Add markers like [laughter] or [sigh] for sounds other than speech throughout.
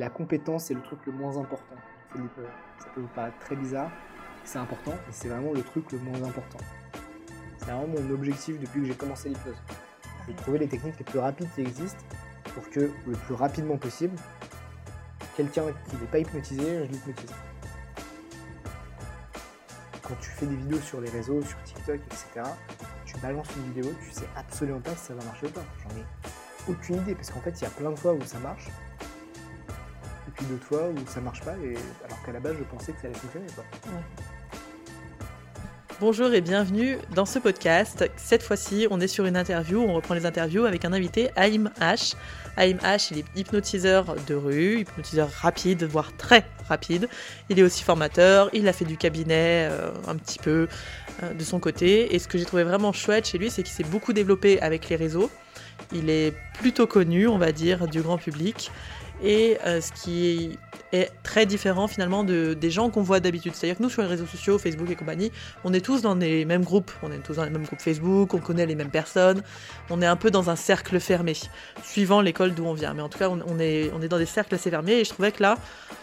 la compétence c'est le truc le moins important. Ça peut vous paraître très bizarre, c'est important, mais c'est vraiment le truc le moins important. C'est vraiment mon objectif depuis que j'ai commencé l'hypnose. De trouver les techniques les plus rapides qui existent pour que le plus rapidement possible, quelqu'un qui n'est pas hypnotisé, je l'hypnotise. Quand tu fais des vidéos sur les réseaux, sur TikTok, etc., tu balances une vidéo, tu sais absolument pas si ça va marcher ou pas. J'en ai aucune idée parce qu'en fait, il y a plein de fois où ça marche fois où ça marche pas, alors qu'à la base, je pensais que ça allait fonctionner. Bonjour et bienvenue dans ce podcast. Cette fois-ci, on est sur une interview, on reprend les interviews avec un invité, Aïm H. Aïm H, il est hypnotiseur de rue, hypnotiseur rapide, voire très rapide. Il est aussi formateur, il a fait du cabinet euh, un petit peu euh, de son côté. Et ce que j'ai trouvé vraiment chouette chez lui, c'est qu'il s'est beaucoup développé avec les réseaux. Il est plutôt connu, on va dire, du grand public et euh, ce qui est très différent finalement de, des gens qu'on voit d'habitude. C'est-à-dire que nous, sur les réseaux sociaux, Facebook et compagnie, on est tous dans les mêmes groupes. On est tous dans les mêmes groupes Facebook, on connaît les mêmes personnes. On est un peu dans un cercle fermé, suivant l'école d'où on vient. Mais en tout cas, on, est, on est dans des cercles assez fermés. Et je trouvais que là,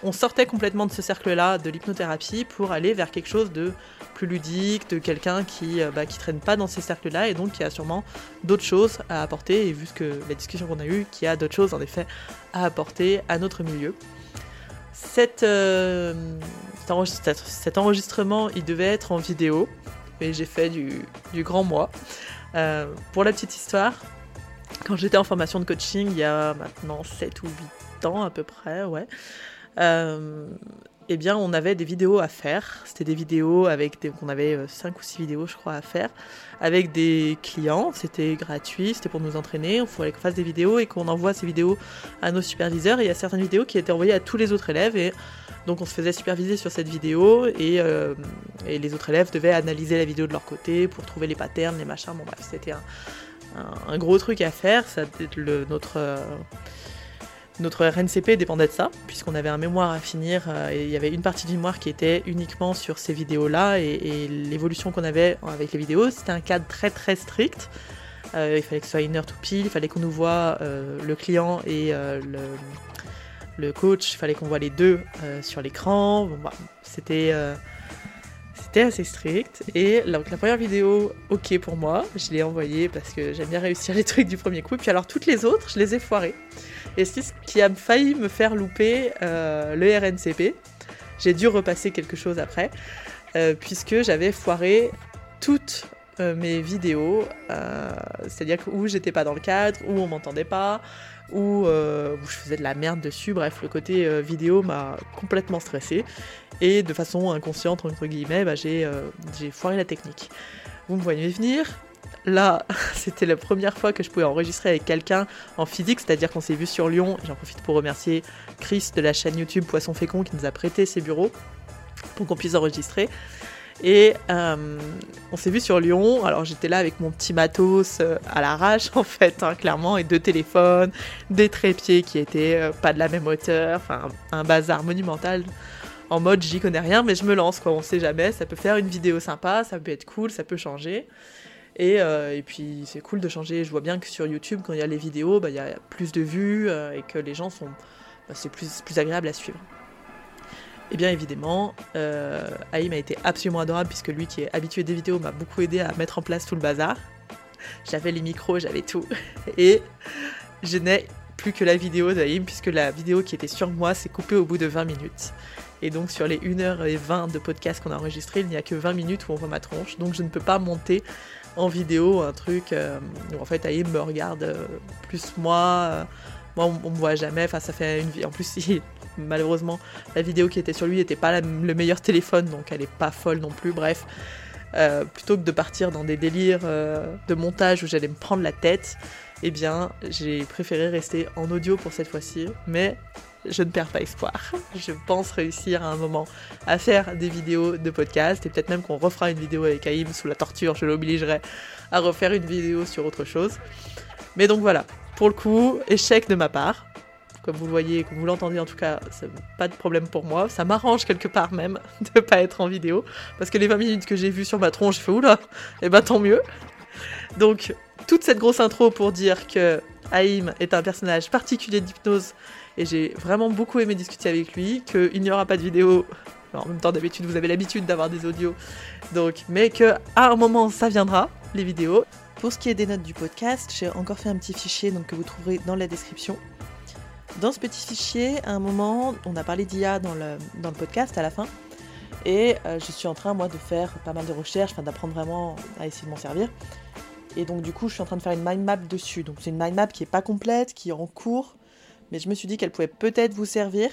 on sortait complètement de ce cercle-là, de l'hypnothérapie, pour aller vers quelque chose de plus ludique, de quelqu'un qui euh, bah, qui traîne pas dans ces cercles-là et donc qui a sûrement d'autres choses à apporter. Et vu que la discussion qu'on a eue, qui a d'autres choses en effet à apporter à notre milieu. Euh, cet enregistrement, il devait être en vidéo, mais j'ai fait du, du, grand moi. Euh, pour la petite histoire, quand j'étais en formation de coaching il y a maintenant 7 ou 8 ans à peu près, ouais, euh, eh bien, on avait des vidéos à faire. C'était des vidéos avec des... On avait 5 euh, ou 6 vidéos, je crois, à faire. Avec des clients. C'était gratuit, c'était pour nous entraîner. Il fallait qu'on fasse des vidéos et qu'on envoie ces vidéos à nos superviseurs. Il y a certaines vidéos qui étaient envoyées à tous les autres élèves. Et donc, on se faisait superviser sur cette vidéo. Et, euh, les autres élèves devaient analyser la vidéo de leur côté pour trouver les patterns, les machins. Bon, bref, c'était un, gros truc à faire. Ça, le, notre. Euh, notre RNCP dépendait de ça, puisqu'on avait un mémoire à finir euh, et il y avait une partie du mémoire qui était uniquement sur ces vidéos-là et, l'évolution qu'on avait avec les vidéos, c'était un cadre très très strict. Euh, il fallait que ce soit une heure tout pile, il fallait qu'on nous voit euh, le client et le, coach, il fallait qu'on voit les deux sur l'écran. Bah, c'était c'était assez strict. Et donc, la première vidéo, ok pour moi, je l'ai envoyée parce que j'aime bien réussir les trucs du premier coup. Puis alors toutes les autres, je les ai foirées. Et c'est ce qui a failli me faire louper euh, le RNCP. J'ai dû repasser quelque chose après, euh, puisque j'avais foiré toutes euh, mes vidéos, c'est-à-dire où j'étais pas dans le cadre, où on m'entendait pas, où, je faisais de la merde dessus. Bref, le côté vidéo m'a complètement stressé et de façon inconsciente entre guillemets, bah, j'ai foiré la technique. Vous me voyez venir, là, [laughs] c'était la première fois que je pouvais enregistrer avec quelqu'un en physique, c'est-à-dire qu'on s'est vu sur Lyon. J'en profite pour remercier Chris de la chaîne YouTube Poisson Fécond qui nous a prêté ses bureaux pour qu'on puisse enregistrer. Et euh, on s'est vu sur Lyon. Alors j'étais là avec mon petit matos euh, à l'arrache [laughs] en fait, hein, clairement, et deux téléphones, des trépieds qui étaient euh, pas de la même hauteur, enfin un bazar monumental. En mode j'y connais rien, mais je me lance quoi. On sait jamais. Ça peut faire une vidéo sympa, ça peut être cool, ça peut changer. Euh, et, puis c'est cool de changer. Je vois bien que sur YouTube, quand il y a les vidéos, bah, il y a plus de vues euh, et que les gens sont. Bah, c'est plus, plus agréable à suivre. Et bien évidemment, euh, Aïm a été absolument adorable puisque lui qui est habitué des vidéos m'a beaucoup aidé à mettre en place tout le bazar. J'avais les micros, j'avais tout. [laughs] Et je n'ai plus que la vidéo d'Aïm puisque la vidéo qui était sur moi s'est coupée au bout de 20 minutes. Et donc sur les 1h20 de podcast qu'on a enregistré, il n'y a que 20 minutes où on voit ma tronche. Donc je ne peux pas monter en vidéo un truc euh, où en fait Aïm me regarde euh, plus moi. Euh, moi, on, me voit jamais. Enfin, ça fait une vie. En plus, [laughs] malheureusement, la vidéo qui était sur lui n'était pas le meilleur téléphone, donc elle est pas folle non plus. Bref, plutôt que de partir dans des délires de montage où j'allais me prendre la tête, eh bien, j'ai préféré rester en audio pour cette fois-ci. Mais je ne perds pas espoir. Je pense réussir à un moment à faire des vidéos de podcast et peut-être même qu'on refera une vidéo avec Aïm sous la torture, je l'obligerai à refaire une vidéo sur autre chose. Mais donc voilà, pour le coup, échec de ma part. Comme vous le voyez, comme vous l'entendez en tout cas, c'est pas de problème pour moi. Ça m'arrange quelque part même [laughs] de pas être en vidéo. Parce que les 20 minutes que j'ai vues sur ma tronche, je fais oula, et eh ben tant mieux. Donc, toute cette grosse intro pour dire que Haïm est un personnage particulier d'hypnose et j'ai vraiment beaucoup aimé discuter avec lui, qu'il n'y aura pas de vidéo. En même temps, d'habitude, vous avez l'habitude d'avoir des audios, donc, mais que à un moment, ça viendra, les vidéos. Pour ce qui est des notes du podcast, j'ai encore fait un petit fichier donc, que vous trouverez dans la description. Dans ce petit fichier, à un moment, on a parlé d'IA dans le, dans le podcast à la fin, et euh, je suis en train, moi, de faire pas mal de recherches, d'apprendre vraiment à essayer de m'en servir. Et donc, du coup, je suis en train de faire une mind map dessus. Donc, c'est une mind map qui est pas complète, qui est en cours, mais je me suis dit qu'elle pouvait peut-être vous servir.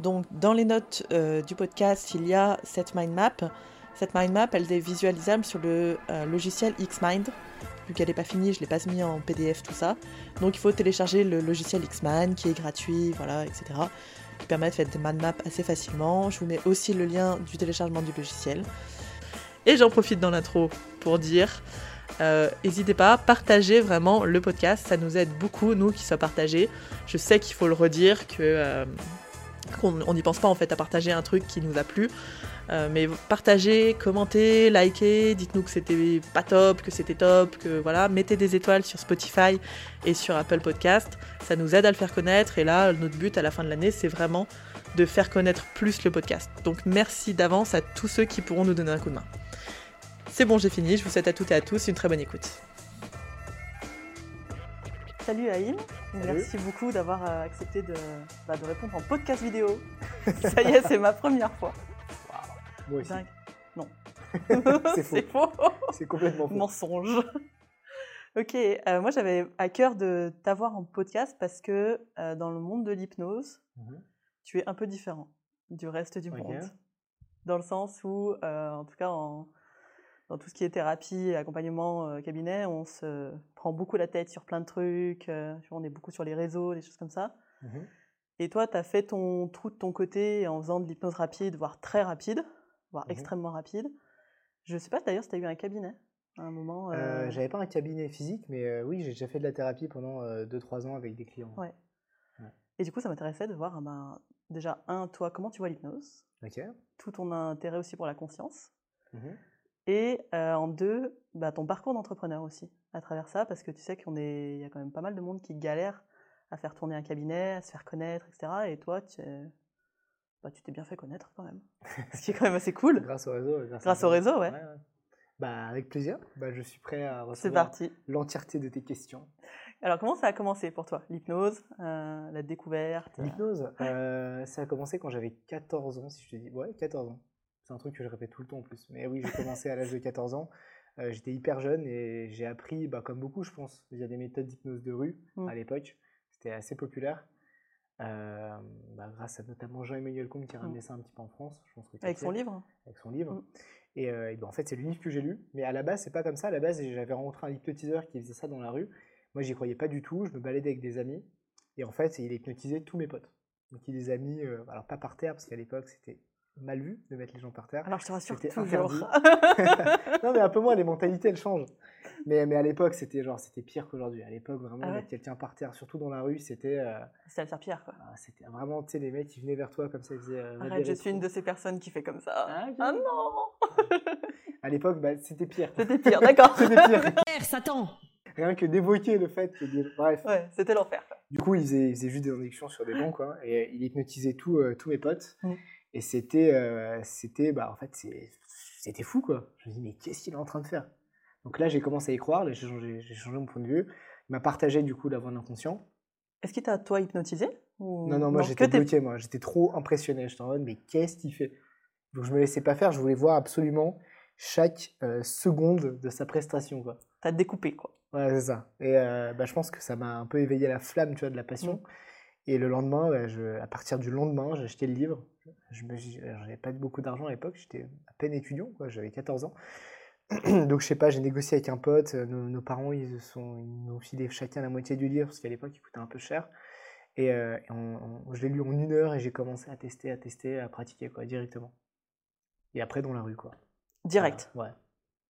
Donc, dans les notes euh, du podcast, il y a cette mind map. Cette mind map, elle est visualisable sur le euh, logiciel Xmind. Vu qu'elle n'est pas finie, je ne l'ai pas mis en PDF, tout ça. Donc, il faut télécharger le logiciel Xmind qui est gratuit, voilà, etc. Qui permet de faire des mind maps assez facilement. Je vous mets aussi le lien du téléchargement du logiciel. Et j'en profite dans l'intro pour dire euh, N'hésitez pas, partagez vraiment le podcast, ça nous aide beaucoup, nous, qui soit partagé. Je sais qu'il faut le redire, que euh, qu'on n'y pense pas en fait à partager un truc qui nous a plu. Euh, mais partagez, commentez, likez, dites-nous que c'était pas top, que c'était top, que voilà, mettez des étoiles sur Spotify et sur Apple Podcast. Ça nous aide à le faire connaître. Et là, notre but à la fin de l'année, c'est vraiment de faire connaître plus le podcast. Donc merci d'avance à tous ceux qui pourront nous donner un coup de main. C'est bon, j'ai fini. Je vous souhaite à toutes et à tous une très bonne écoute. Salut Aïm, merci beaucoup d'avoir euh, accepté de, bah, de, répondre en podcast vidéo. [laughs] Ça y est, c'est ma première fois. Wow. Moi aussi. Dingue. Non. [laughs] c'est [laughs] faux. faux. C'est complètement faux. Mensonge. ok, euh, moi j'avais à cœur de t'avoir en podcast parce que euh, dans le monde de l'hypnose, mm -hmm. tu es un peu différent du reste du okay. monde. Dans le sens où, euh, en tout cas, en, dans tout ce qui est thérapie et accompagnement euh, cabinet, on se prend beaucoup la tête sur plein de trucs, euh, on est beaucoup sur les réseaux, des choses comme ça. Mm -hmm. Et toi, tu as fait ton trou de ton côté en faisant de l'hypnose rapide, voire très rapide, voire mm -hmm. extrêmement rapide. Je sais pas d'ailleurs si tu as eu un cabinet à un moment. Euh... Euh, J'avais pas un cabinet physique, mais oui, j'ai déjà fait de la thérapie pendant 2-3 ans avec des clients. Ouais. ouais. Et du coup, ça m'intéressait de voir, ben, déjà, un, toi, comment tu vois l'hypnose? Okay. Tout ton intérêt aussi pour la conscience. Mm -hmm. Et euh, en deux, bah, ton parcours d'entrepreneur aussi, à travers ça, parce que tu sais qu'il y a quand même pas mal de monde qui galère à faire tourner un cabinet, à se faire connaître, etc. Et toi, tu bah, t'es bien fait connaître quand même. [laughs] Ce qui est quand même assez cool. grâce au réseau. Grâce, grâce au réseau, ouais. ouais, ouais. Bah, avec plaisir. Bah, je suis prêt à recevoir l'entièreté de tes questions. Alors, comment ça a commencé pour toi? L'hypnose, euh, la découverte L'hypnose, euh, ça a commencé quand j'avais 14 ans, si je te dis. Ouais, 14 ans. C'est un truc que je répète tout le temps en plus. Mais oui, j'ai commencé à l'âge de 14 ans. Euh, J'étais hyper jeune et j'ai appris, bah, comme beaucoup, je pense, via des méthodes d'hypnose de rue mmh. à l'époque. C'était assez populaire. Euh, bah, grâce à notamment Jean-Emmanuel Comte qui a ramené mmh. ça un petit peu en France. Je pense que avec son livre Avec son livre. Mmh. Et, euh, et bah, en fait, c'est le livre que j'ai lu. Mais à la base, c'est pas comme ça. À la base, j'avais rencontré un hypnotiseur qui faisait ça dans la rue. Moi, j'y croyais pas du tout. Je me baladais avec des amis. Et en fait, il hypnotisait tous mes potes. Donc, il les a mis, euh, alors pas par terre, parce qu'à l'époque, c'était mal vu de mettre les gens par terre. Alors je te rassure, toujours. [laughs] [laughs] non mais un peu moins, les mentalités elles changent. Mais, mais à l'époque c'était genre c'était pire qu'aujourd'hui. À l'époque vraiment ah ouais. mettre quelqu'un par terre, surtout dans la rue, c'était. Euh... C'était le faire pire quoi. Ah, c'était vraiment tu sais les mecs qui venaient vers toi comme ça ils faisaient. Euh, Arrête, je suis une de ces personnes qui fait comme ça. Ah, ah non. à l'époque bah, c'était pire. C'était pire, d'accord. [laughs] c'était pire. Satan. Rien que d'évoquer le fait que bref. Ouais, c'était l'enfer. Du coup il faisait, il faisait, juste des injections sur des bancs quoi et il hypnotisait tout, euh, tous mes potes. Mm. Et c'était, euh, c'était, bah, en fait, c'était fou, quoi. Je me dis, mais qu'est-ce qu'il est en train de faire? Donc là, j'ai commencé à y croire, j'ai changé, changé, mon point de vue. Il m'a partagé, du coup, d'avoir inconscient. Est-ce qu'il t'a, toi, hypnotisé? Ou... Non, non, moi, j'étais bloqué, moi. J'étais trop impressionné. J'étais en mode, mais qu'est-ce qu'il fait? Donc, je me laissais pas faire. Je voulais voir absolument chaque euh, seconde de sa prestation, quoi. T'as découpé, quoi. Ouais, c'est ça. Et euh, bah, je pense que ça m'a un peu éveillé la flamme, tu vois, de la passion. Mmh. Et le lendemain, bah, je, à partir du lendemain, j'ai acheté le livre. Je n'avais pas beaucoup d'argent à l'époque, j'étais à peine étudiant, j'avais 14 ans. [clears throat] Donc je sais pas, j'ai négocié avec un pote, nos, nos parents ils, sont, ils nous ont filé chacun la moitié du livre parce qu'à l'époque il coûtait un peu cher. Et, euh, et on, on, je l'ai lu en une heure et j'ai commencé à tester, à tester, à pratiquer quoi, directement. Et après dans la rue quoi. Direct voilà,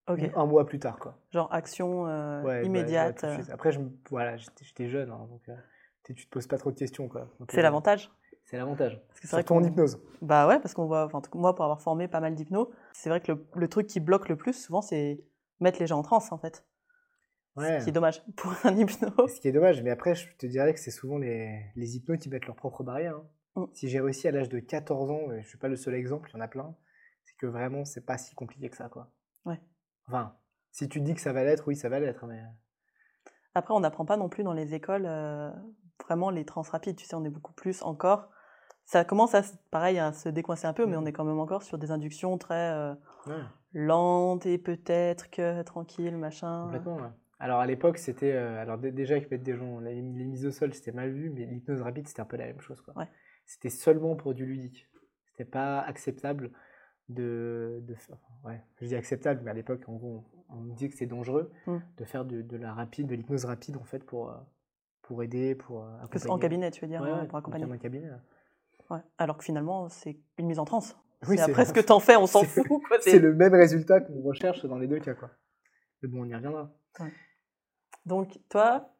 Ouais. Okay. Un mois plus tard quoi. Genre action euh, ouais, immédiate. Ouais, après je, voilà, j'étais jeune hein, donc euh, tu te poses pas trop de questions quoi. C'est l'avantage c'est l'avantage. Parce que c'est vrai qu'on hypnose. Bah ouais, parce qu'on voit, enfin, moi, pour avoir formé pas mal d'hypno, c'est vrai que le, le, truc qui bloque le plus, souvent, c'est mettre les gens en transe, en fait. Ouais. Ce qui est dommage [laughs] pour un hypno. Ce qui est dommage, mais après, je te dirais que c'est souvent les, les hypnos qui mettent leurs propres barrières. hein. Mm. Si j'ai réussi à l'âge de 14 ans, et je suis pas le seul exemple, il y en a plein, c'est que vraiment, c'est pas si compliqué que ça, quoi. Ouais. Enfin, si tu dis que ça va l'être, oui, ça va l'être, mais... Après, on n'apprend pas non plus dans les écoles euh, vraiment les trans rapides. Tu sais, on est beaucoup plus encore. Ça commence à, pareil, à se décoincer un peu, mais Mhm. on est quand même encore sur des inductions très euh, Ouais, lentes et peut-être que tranquilles, machin. complètement, ouais. Alors, à l'époque, c'était... euh, alors, dé- déjà, qu'ils mettent des gens... Les, mises au sol, c'était mal vu, mais l'hypnose rapide, c'était un peu la même chose, quoi. Ouais. C'était seulement pour du ludique. C'était pas acceptable de... de ouais, je dis acceptable, mais à l'époque, gros, on, on me disait que c'était dangereux Mm. de faire de, de la rapide, de l'hypnose rapide, en fait, pour, euh, pour aider, pour euh, ce- en accompagner. cabinet, tu veux dire, Ouais, hein, pour accompagner. en cabinet. là. Ouais. Alors que finalement, c'est une mise en transe. Oui, c'est après ce [laughs] que t'en fais, on s'en fout. quoi, [laughs] C'est le même résultat qu'on recherche dans les deux cas, quoi. Mais bon, on y reviendra. Donc, toi,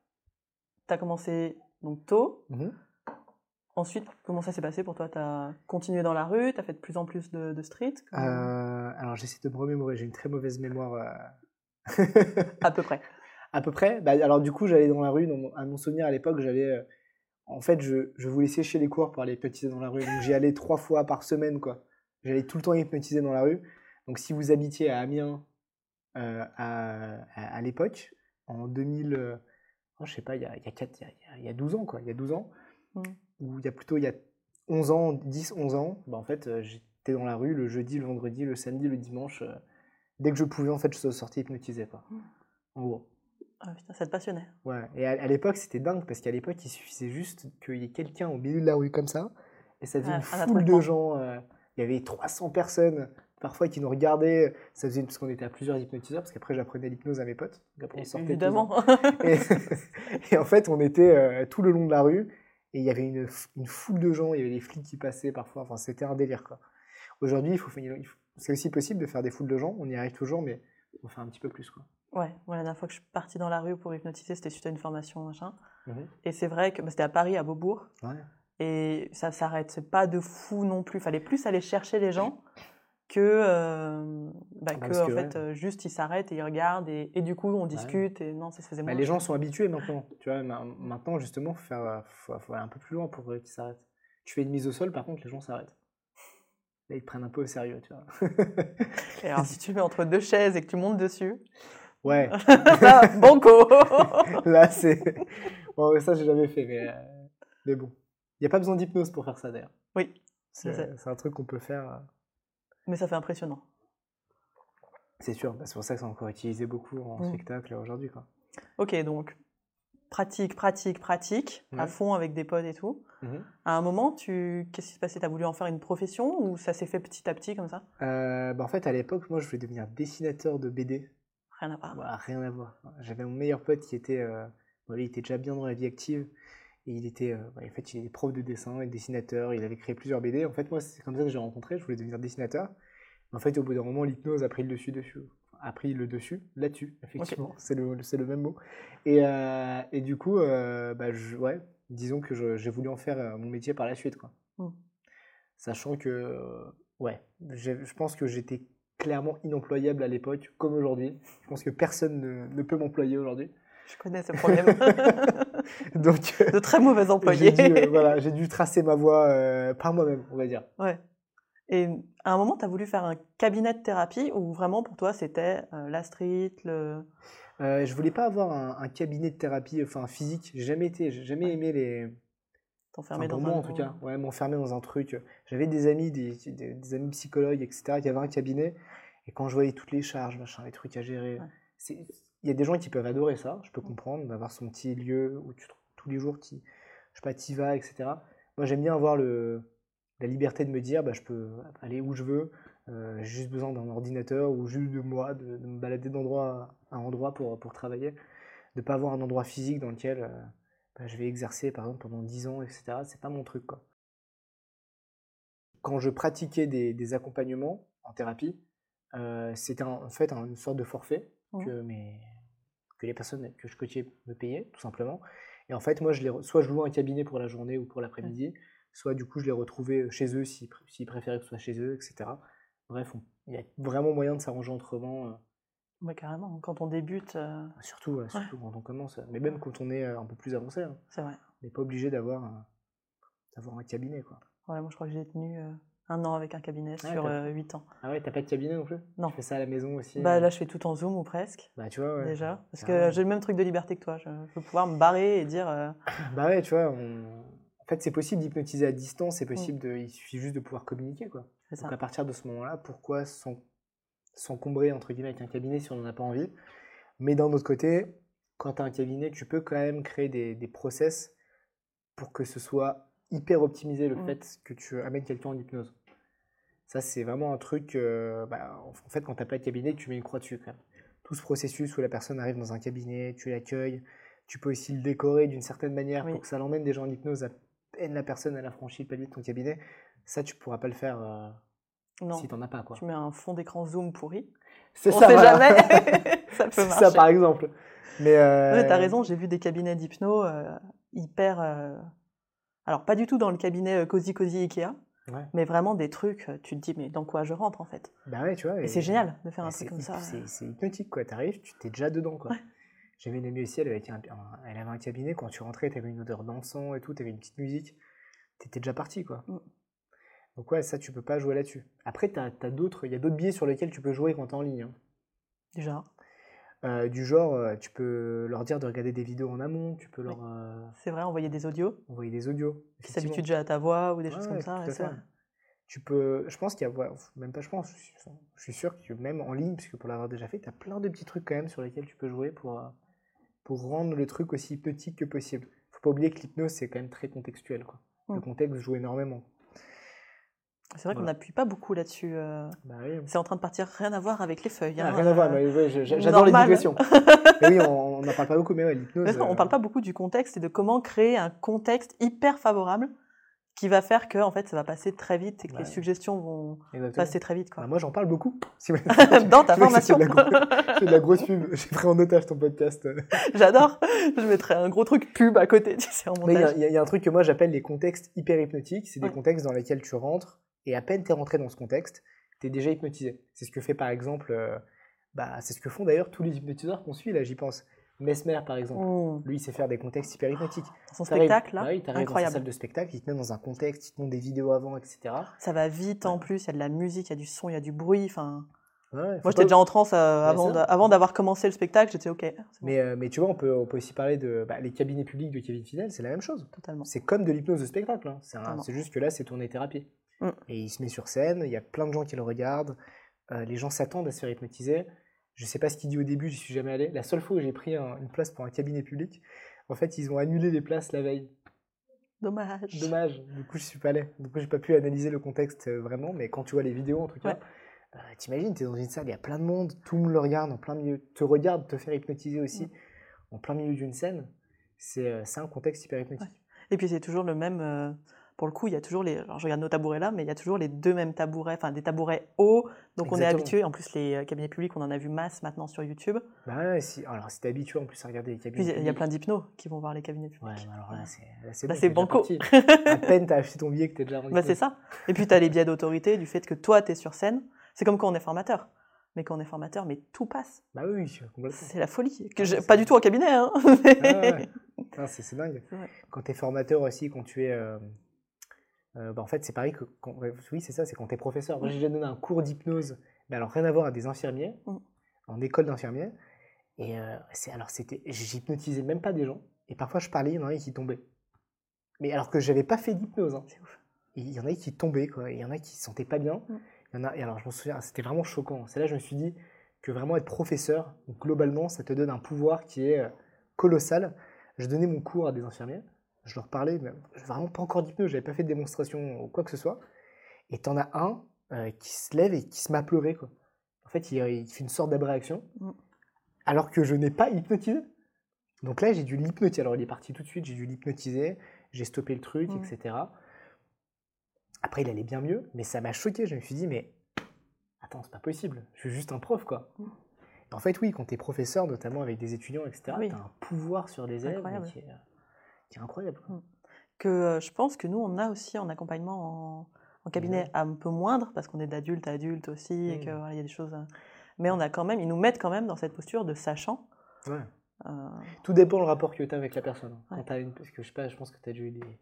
t'as commencé donc, tôt. Mhm. Ensuite, comment ça s'est passé pour toi? T'as continué dans la rue T'as fait de plus en plus de, de street Euh, alors, j'essaie de me remémorer. J'ai une très mauvaise mémoire. euh. [laughs] À peu près. à peu près. Bah, alors, du coup, j'allais dans la rue. Dans mon, à mon souvenir, à l'époque, j'allais. En fait, je, je voulais sécher les cours pour aller hypnotiser dans la rue. Donc, j'y allais trois fois par semaine, quoi. J'allais tout le temps hypnotiser dans la rue. Donc, si vous habitiez à Amiens euh, à, à, à l'époque, en 2000. euh, je sais pas, il y a, il y, a quatre- il y a- il y a 12 ans, quoi. Il y a 12 ans. Mm. Ou il y a plutôt il y a 11 ans, 10, 11 ans. Bah, en fait, euh, j'étais dans la rue le jeudi, le vendredi, le samedi, le dimanche. euh, dès que je pouvais, en fait, je sortais hypnotiser, quoi. Mm. En gros. Ah putain, ça te passionnait. Ouais. Et à, à l'époque, c'était dingue parce qu'à l'époque, il suffisait juste qu'il y ait quelqu'un au milieu de la rue comme ça, et ça faisait Ouais, une un foule de gens. euh, il y avait 300 personnes parfois qui nous regardaient. Ça faisait parce qu'on était à plusieurs hypnotiseurs parce qu'après j'apprenais l'hypnose à mes potes. Donc après, on sortait tous Évidemment. [laughs] et, [laughs] et en fait, on était euh, tout le long de la rue et il y avait une, foule de gens, il y avait des flics qui passaient parfois. Enfin, c'était un délire quoi. Aujourd'hui, il faut, faut- c'est aussi possible de faire des foules de gens. On y arrive toujours, mais il faut faire un petit peu plus quoi. Ouais, moi, la dernière fois que je suis partie dans la rue pour hypnotiser, c'était suite à une formation, machin. Mhm. Et c'est vrai que bah, c'était à Paris, à Beaubourg. Ouais. Et ça s'arrête pas de fou non plus. Fallait plus aller chercher les gens [coughs] que, euh, bah, que, en que, fait, ouais. euh, juste ils s'arrêtent et ils regardent. Et, et du coup, on discute. Et non, ça se faisait Bah, moins. les gens sont habitués maintenant. Tu vois, ma- maintenant justement, faut faire, euh, faut, faut aller un peu plus loin pour qu'ils s'arrêtent. Tu fais une mise au sol, par contre, les gens s'arrêtent. Là, ils te prennent un peu au sérieux, tu vois. Et alors, si tu mets entre deux chaises et que tu montes dessus, ouais. [laughs] là, banco [laughs] Là, c'est. Bon, ça, j'ai jamais fait, mais, euh, mais bon. Il n'y a pas besoin d'hypnose pour faire ça, d'ailleurs. Oui, C'est c'est un truc qu'on peut faire. euh, mais ça fait impressionnant. C'est sûr. Bah, c'est pour ça que c'est encore utilisé beaucoup en Mm. spectacle aujourd'hui, quoi. Ok, donc pratique, pratique, pratique, à Ouais. fond avec des potes et tout. Mhm. À un moment, tu... qu'est-ce qui s'est passé? T'as voulu en faire une profession ou ça s'est fait petit à petit comme ça? Euh, bah, en fait, à l'époque, moi, je voulais devenir dessinateur de BD. Rien à voir. Voilà, rien à voir. J'avais mon meilleur pote qui était, euh, bon, lui, il était déjà bien dans la vie active. Et il était, euh, bah, en fait, il est prof de dessin et dessinateur. Il avait créé plusieurs BD. En fait, moi, c'est comme ça que j'ai rencontré. Je voulais devenir dessinateur. En fait, au bout d'un moment, l'hypnose a pris le dessus dessus. A pris le dessus là-dessus, effectivement. C'est le, c'est le même mot. Et, euh, et du coup, bah, je- ouais, disons que j'ai voulu en faire mon métier par la suite, quoi. Mm. Sachant que, ouais, je pense que j'étais clairement inemployable à l'époque, comme aujourd'hui. Je pense que personne ne, ne peut m'employer aujourd'hui. Je connais ce problème. [laughs] Donc, euh, de très mauvais employés. j'ai dû, euh, voilà, j'ai dû tracer ma voie euh, par moi-même, on va dire. Ouais. Et à un moment, tu as voulu faire un cabinet de thérapie ou vraiment pour toi c'était la street, le. Je voulais pas avoir un, un cabinet de thérapie, enfin physique. J'ai jamais été, j'ai jamais aimé les. T'enfermer Enfin, dans moi un en tout endroit. cas, ouais, m'enfermer dans un truc. J'avais des amis, des, des- des amis psychologues, etc. qui avaient un cabinet. Et quand je voyais toutes les charges, machin, les trucs à gérer, Ouais. il y a des gens qui peuvent adorer ça. Je peux comprendre d'avoir son petit lieu où tu, tous les jours, tu, je sais pas, t'y vas, etc. Moi, j'aime bien avoir le, la liberté de me dire, bah, je peux aller où je veux. euh, j'ai juste besoin d'un ordinateur ou juste de moi, de, de me balader d'endroit à endroit pour, pour travailler. De pas avoir un endroit physique dans lequel euh, bah, je vais exercer, par exemple, pendant 10 ans, etc. C'est pas mon truc, quoi. Quand je pratiquais des, des accompagnements en thérapie, euh, c'était en fait une sorte de forfait Mhm. que, mes, que les personnes que je coachais me payaient, tout simplement. Et en fait, moi, je les, re- soit je louais un cabinet pour la journée ou pour l'après-midi, soit du coup, je les retrouvais chez eux s'ils pr- s'ils préféraient que ce soit chez eux, etc. Bref, on- il y a vraiment moyen de s'arranger autrement. Euh. Ouais, carrément. Quand on débute, euh, Surtout, ouais, surtout quand on commence. Mais même quand on est euh, un peu plus avancé, hein. c'est vrai. on n'est pas obligé d'avoir un, d'avoir un cabinet. Quoi. Ouais, moi, je crois que j'ai tenu euh, un an avec un cabinet Ah, sur euh, huit ans. Ah ouais, t'as pas de cabinet non plus? Non. Tu fais ça à la maison aussi Bah, euh? là, je fais tout en Zoom ou presque, Bah, tu vois, ouais. déjà. Parce Carrément. que j'ai le même truc de liberté que toi. Je, je veux pouvoir me barrer et dire. euh, [coughs] Bah ouais, tu vois, on- en fait, c'est possible d'hypnotiser à distance, c'est possible de... Il suffit juste de pouvoir communiquer, quoi. ça. Donc à partir de ce moment-là, pourquoi s'en- s'encombrer entre guillemets avec un cabinet si on n'en a pas envie Mais d'un autre côté, quand tu as un cabinet, tu peux quand même créer des, des process pour que ce soit hyper optimisé le Mm. fait que tu amènes quelqu'un en hypnose. Ça, c'est vraiment un truc. euh, bah, en fait, quand tu n'as pas de cabinet, tu mets une croix dessus quand même. Tout ce processus où la personne arrive dans un cabinet, tu l'accueilles, tu peux aussi le décorer d'une certaine manière Oui. pour que ça l'emmène déjà en hypnose à peine la personne elle a franchi le palier de ton cabinet. Ça, tu pourras pas le faire euh, Non. si t'en as pas, quoi. Tu mets un fond d'écran Zoom pourri. C'est On ça, sait voilà. jamais. [laughs] [laughs] ça peut marcher. ça, par exemple. Mais euh, Ouais, t'as raison, j'ai vu des cabinets d'hypno euh, hyper. euh, Alors, pas du tout dans le cabinet euh, Cozy Cozy Ikea, Ouais. mais vraiment des trucs, tu te dis, mais dans quoi je rentre en fait? Bah ouais, tu vois. Et c'est génial de faire un truc comme ça. C'est hypnotique, quoi. T'arrives, tu t'es déjà dedans, quoi. Ouais. J'avais une amie aussi, elle avait, un, un- elle avait un cabinet. Quand tu rentrais, t'avais une odeur d'encens et tout, t'avais une petite musique. T'étais déjà parti, quoi. Mm. Donc ouais, ça, tu peux pas jouer là-dessus. Après, t'as as, d'autres, il y a d'autres biais sur lesquels tu peux jouer quand t'es en ligne. hein. Déjà, Euh, du genre, euh, tu peux leur dire de regarder des vidéos en amont, tu peux Oui. leur euh, c'est vrai, envoyer des audios envoyer des audios. qui s'habituent déjà à ta voix ou des choses comme ça. Tu peux, je pense qu'il y a, même pas je pense, je suis, je suis sûr que même en ligne, puisque pour l'avoir déjà fait, tu as plein de petits trucs quand même sur lesquels tu peux jouer pour, euh, pour rendre le truc aussi hypnotique que possible. Faut pas oublier que l'hypnose, c'est quand même très contextuel. Quoi. Le Mm. contexte joue énormément. C'est vrai qu'on n'appuie pas beaucoup là-dessus. euh, Bah oui. C'est en train de partir, rien à voir avec les feuilles. Ah, hein, rien à voir, j'adore les digressions. [laughs] oui, on n'en parle pas beaucoup, mais ouais, l'hypnose. On euh, parle pas beaucoup du contexte et de comment créer un contexte hyper favorable qui va faire que en fait ça va passer très vite et que Bah, les suggestions vont exactement. passer très vite Bah, quoi. moi, j'en parle beaucoup. [laughs] [laughs] Dans ta c'est formation. de c'est de la grosse pub. J'ai pris en otage ton podcast. J'adore. Je mettrais un gros truc pub à côté, tu sais, en Mais il y a- montage. il y, a- il y a un truc que moi j'appelle les contextes hyper hypnotiques. C'est des Ouais. contextes dans lesquels tu rentres et à peine tu es rentré dans ce contexte, tu es déjà hypnotisé. C'est ce que fait par exemple, euh, bah, c'est ce que font d'ailleurs tous les hypnotiseurs qu'on suit là, j'y pense. Mesmer par exemple. Mmh. Lui, il sait faire des contextes hyper hypnotiques. Son spectacle là, bah oui, t'arrives dans sa salle de spectacle, il te met dans un contexte, il te montre des vidéos avant, etc. Ça va vite en plus, il y a de la musique, il y a du son, il y a du bruit. Enfin, Ouais, moi j'étais déjà en transe euh, avant d'avoir commencé le spectacle, j'étais ok. c'est bon, Mais, euh, mais tu vois, on peut, on peut aussi parler de bah, les cabinets publics de Kevin Fidel, c'est la même chose. totalement. C'est comme de l'hypnose de spectacle. hein. C'est juste que là, c'est tourné thérapie. Mm. Et il se met sur scène, il y a plein de gens qui le regardent. euh, les gens s'attendent à se faire hypnotiser. Je sais pas ce qu'il dit au début, j'y suis jamais allé. La seule fois où j'ai pris un- une place pour un cabinet public, en fait, ils ont annulé les places la veille. Dommage. Dommage. Du coup, je suis pas allé. Du coup, j'ai pas pu analyser le contexte euh, vraiment. Mais quand tu vois les vidéos, en tout cas, Ouais. euh, t'imagines, t'es dans une salle, il y a plein de monde, tout le monde le regarde en plein milieu, te regarde te faire hypnotiser aussi, Mm. en plein milieu d'une scène. C'est euh, c'est un contexte hyper hypnotique. Et puis c'est toujours le même. Pour le coup, il y a toujours les. Alors je regarde nos tabourets là, mais il y a toujours les deux mêmes tabourets, enfin des tabourets hauts. Donc on est habitué. En plus, les euh, cabinets publics, on en a vu masse maintenant sur YouTube. Bah ouais, si, alors si t'es habitué en plus à regarder les cabinets. Puis il y a- plein d'hypnos qui vont voir les cabinets publics. Ouais, alors là, c'est là, c'est bon, t'es banco. [laughs] à peine t'as acheté ton billet que t'es déjà Bah, c'est ça. Et puis tu as les biais d'autorité du fait que toi, tu es sur scène. C'est comme quand on est formateur. Mais quand on est formateur, mais tout passe. Bah oui, complètement. C'est la folie. Que Ah, pas du tout en cabinet. Hein. Ah ouais, ouais. [laughs] C'est dingue. Vrai. Quand t'es formateur aussi, quand tu es. euh, euh, bah, en fait, c'est pareil que. Quand, oui, c'est ça, c'est quand t'es professeur. Moi, j'ai déjà donné un cours d'hypnose, mais alors rien à voir à des infirmiers, Mm. en école d'infirmiers. Et euh, alors, c'était. J'hypnotisais même pas des gens. Et parfois, je parlais, il y en a qui tombaient. Mais alors que j'avais pas fait d'hypnose. hein. C'est ouf. Et Il y en a qui tombaient, quoi. Il y en a qui se sentaient pas bien. Mm. Il y en a, et alors, je me souviens, c'était vraiment choquant. C'est là que je me suis dit que vraiment être professeur, globalement, ça te donne un pouvoir qui est euh, colossal. Je donnais mon cours à des infirmiers, je leur parlais, mais vraiment pas encore d'hypnose, j'avais pas fait de démonstration ou quoi que ce soit. Et t'en as un euh, qui se lève et qui se met à pleurer, quoi. En fait, il, il fait une sorte d'abréaction, Mm. alors que je n'ai pas hypnotisé. Donc là, j'ai dû l'hypnotiser. Alors, il est parti tout de suite, j'ai dû l'hypnotiser, j'ai stoppé le truc, Mm. etc. Après, il allait bien mieux, mais ça m'a choqué. Je me suis dit, mais attends, c'est pas possible. Je suis juste un prof, quoi. Mm. En fait, oui, quand tu es professeur, notamment avec des étudiants, etc., Oui. tu as un pouvoir sur les élèves qui, est, qui est incroyable. que euh, je pense que nous, on a aussi en accompagnement en, en cabinet Mhm. un peu moindre, parce qu'on est d'adulte à adulte aussi, et Mhm. que voilà, il y a des choses. euh, mais on a quand même, ils nous mettent quand même dans cette posture de sachant. Ouais. euh, Tout dépend le rapport que tu as avec la personne. Ouais. une, parce que je sais pas, je pense que tu as déjà eu des,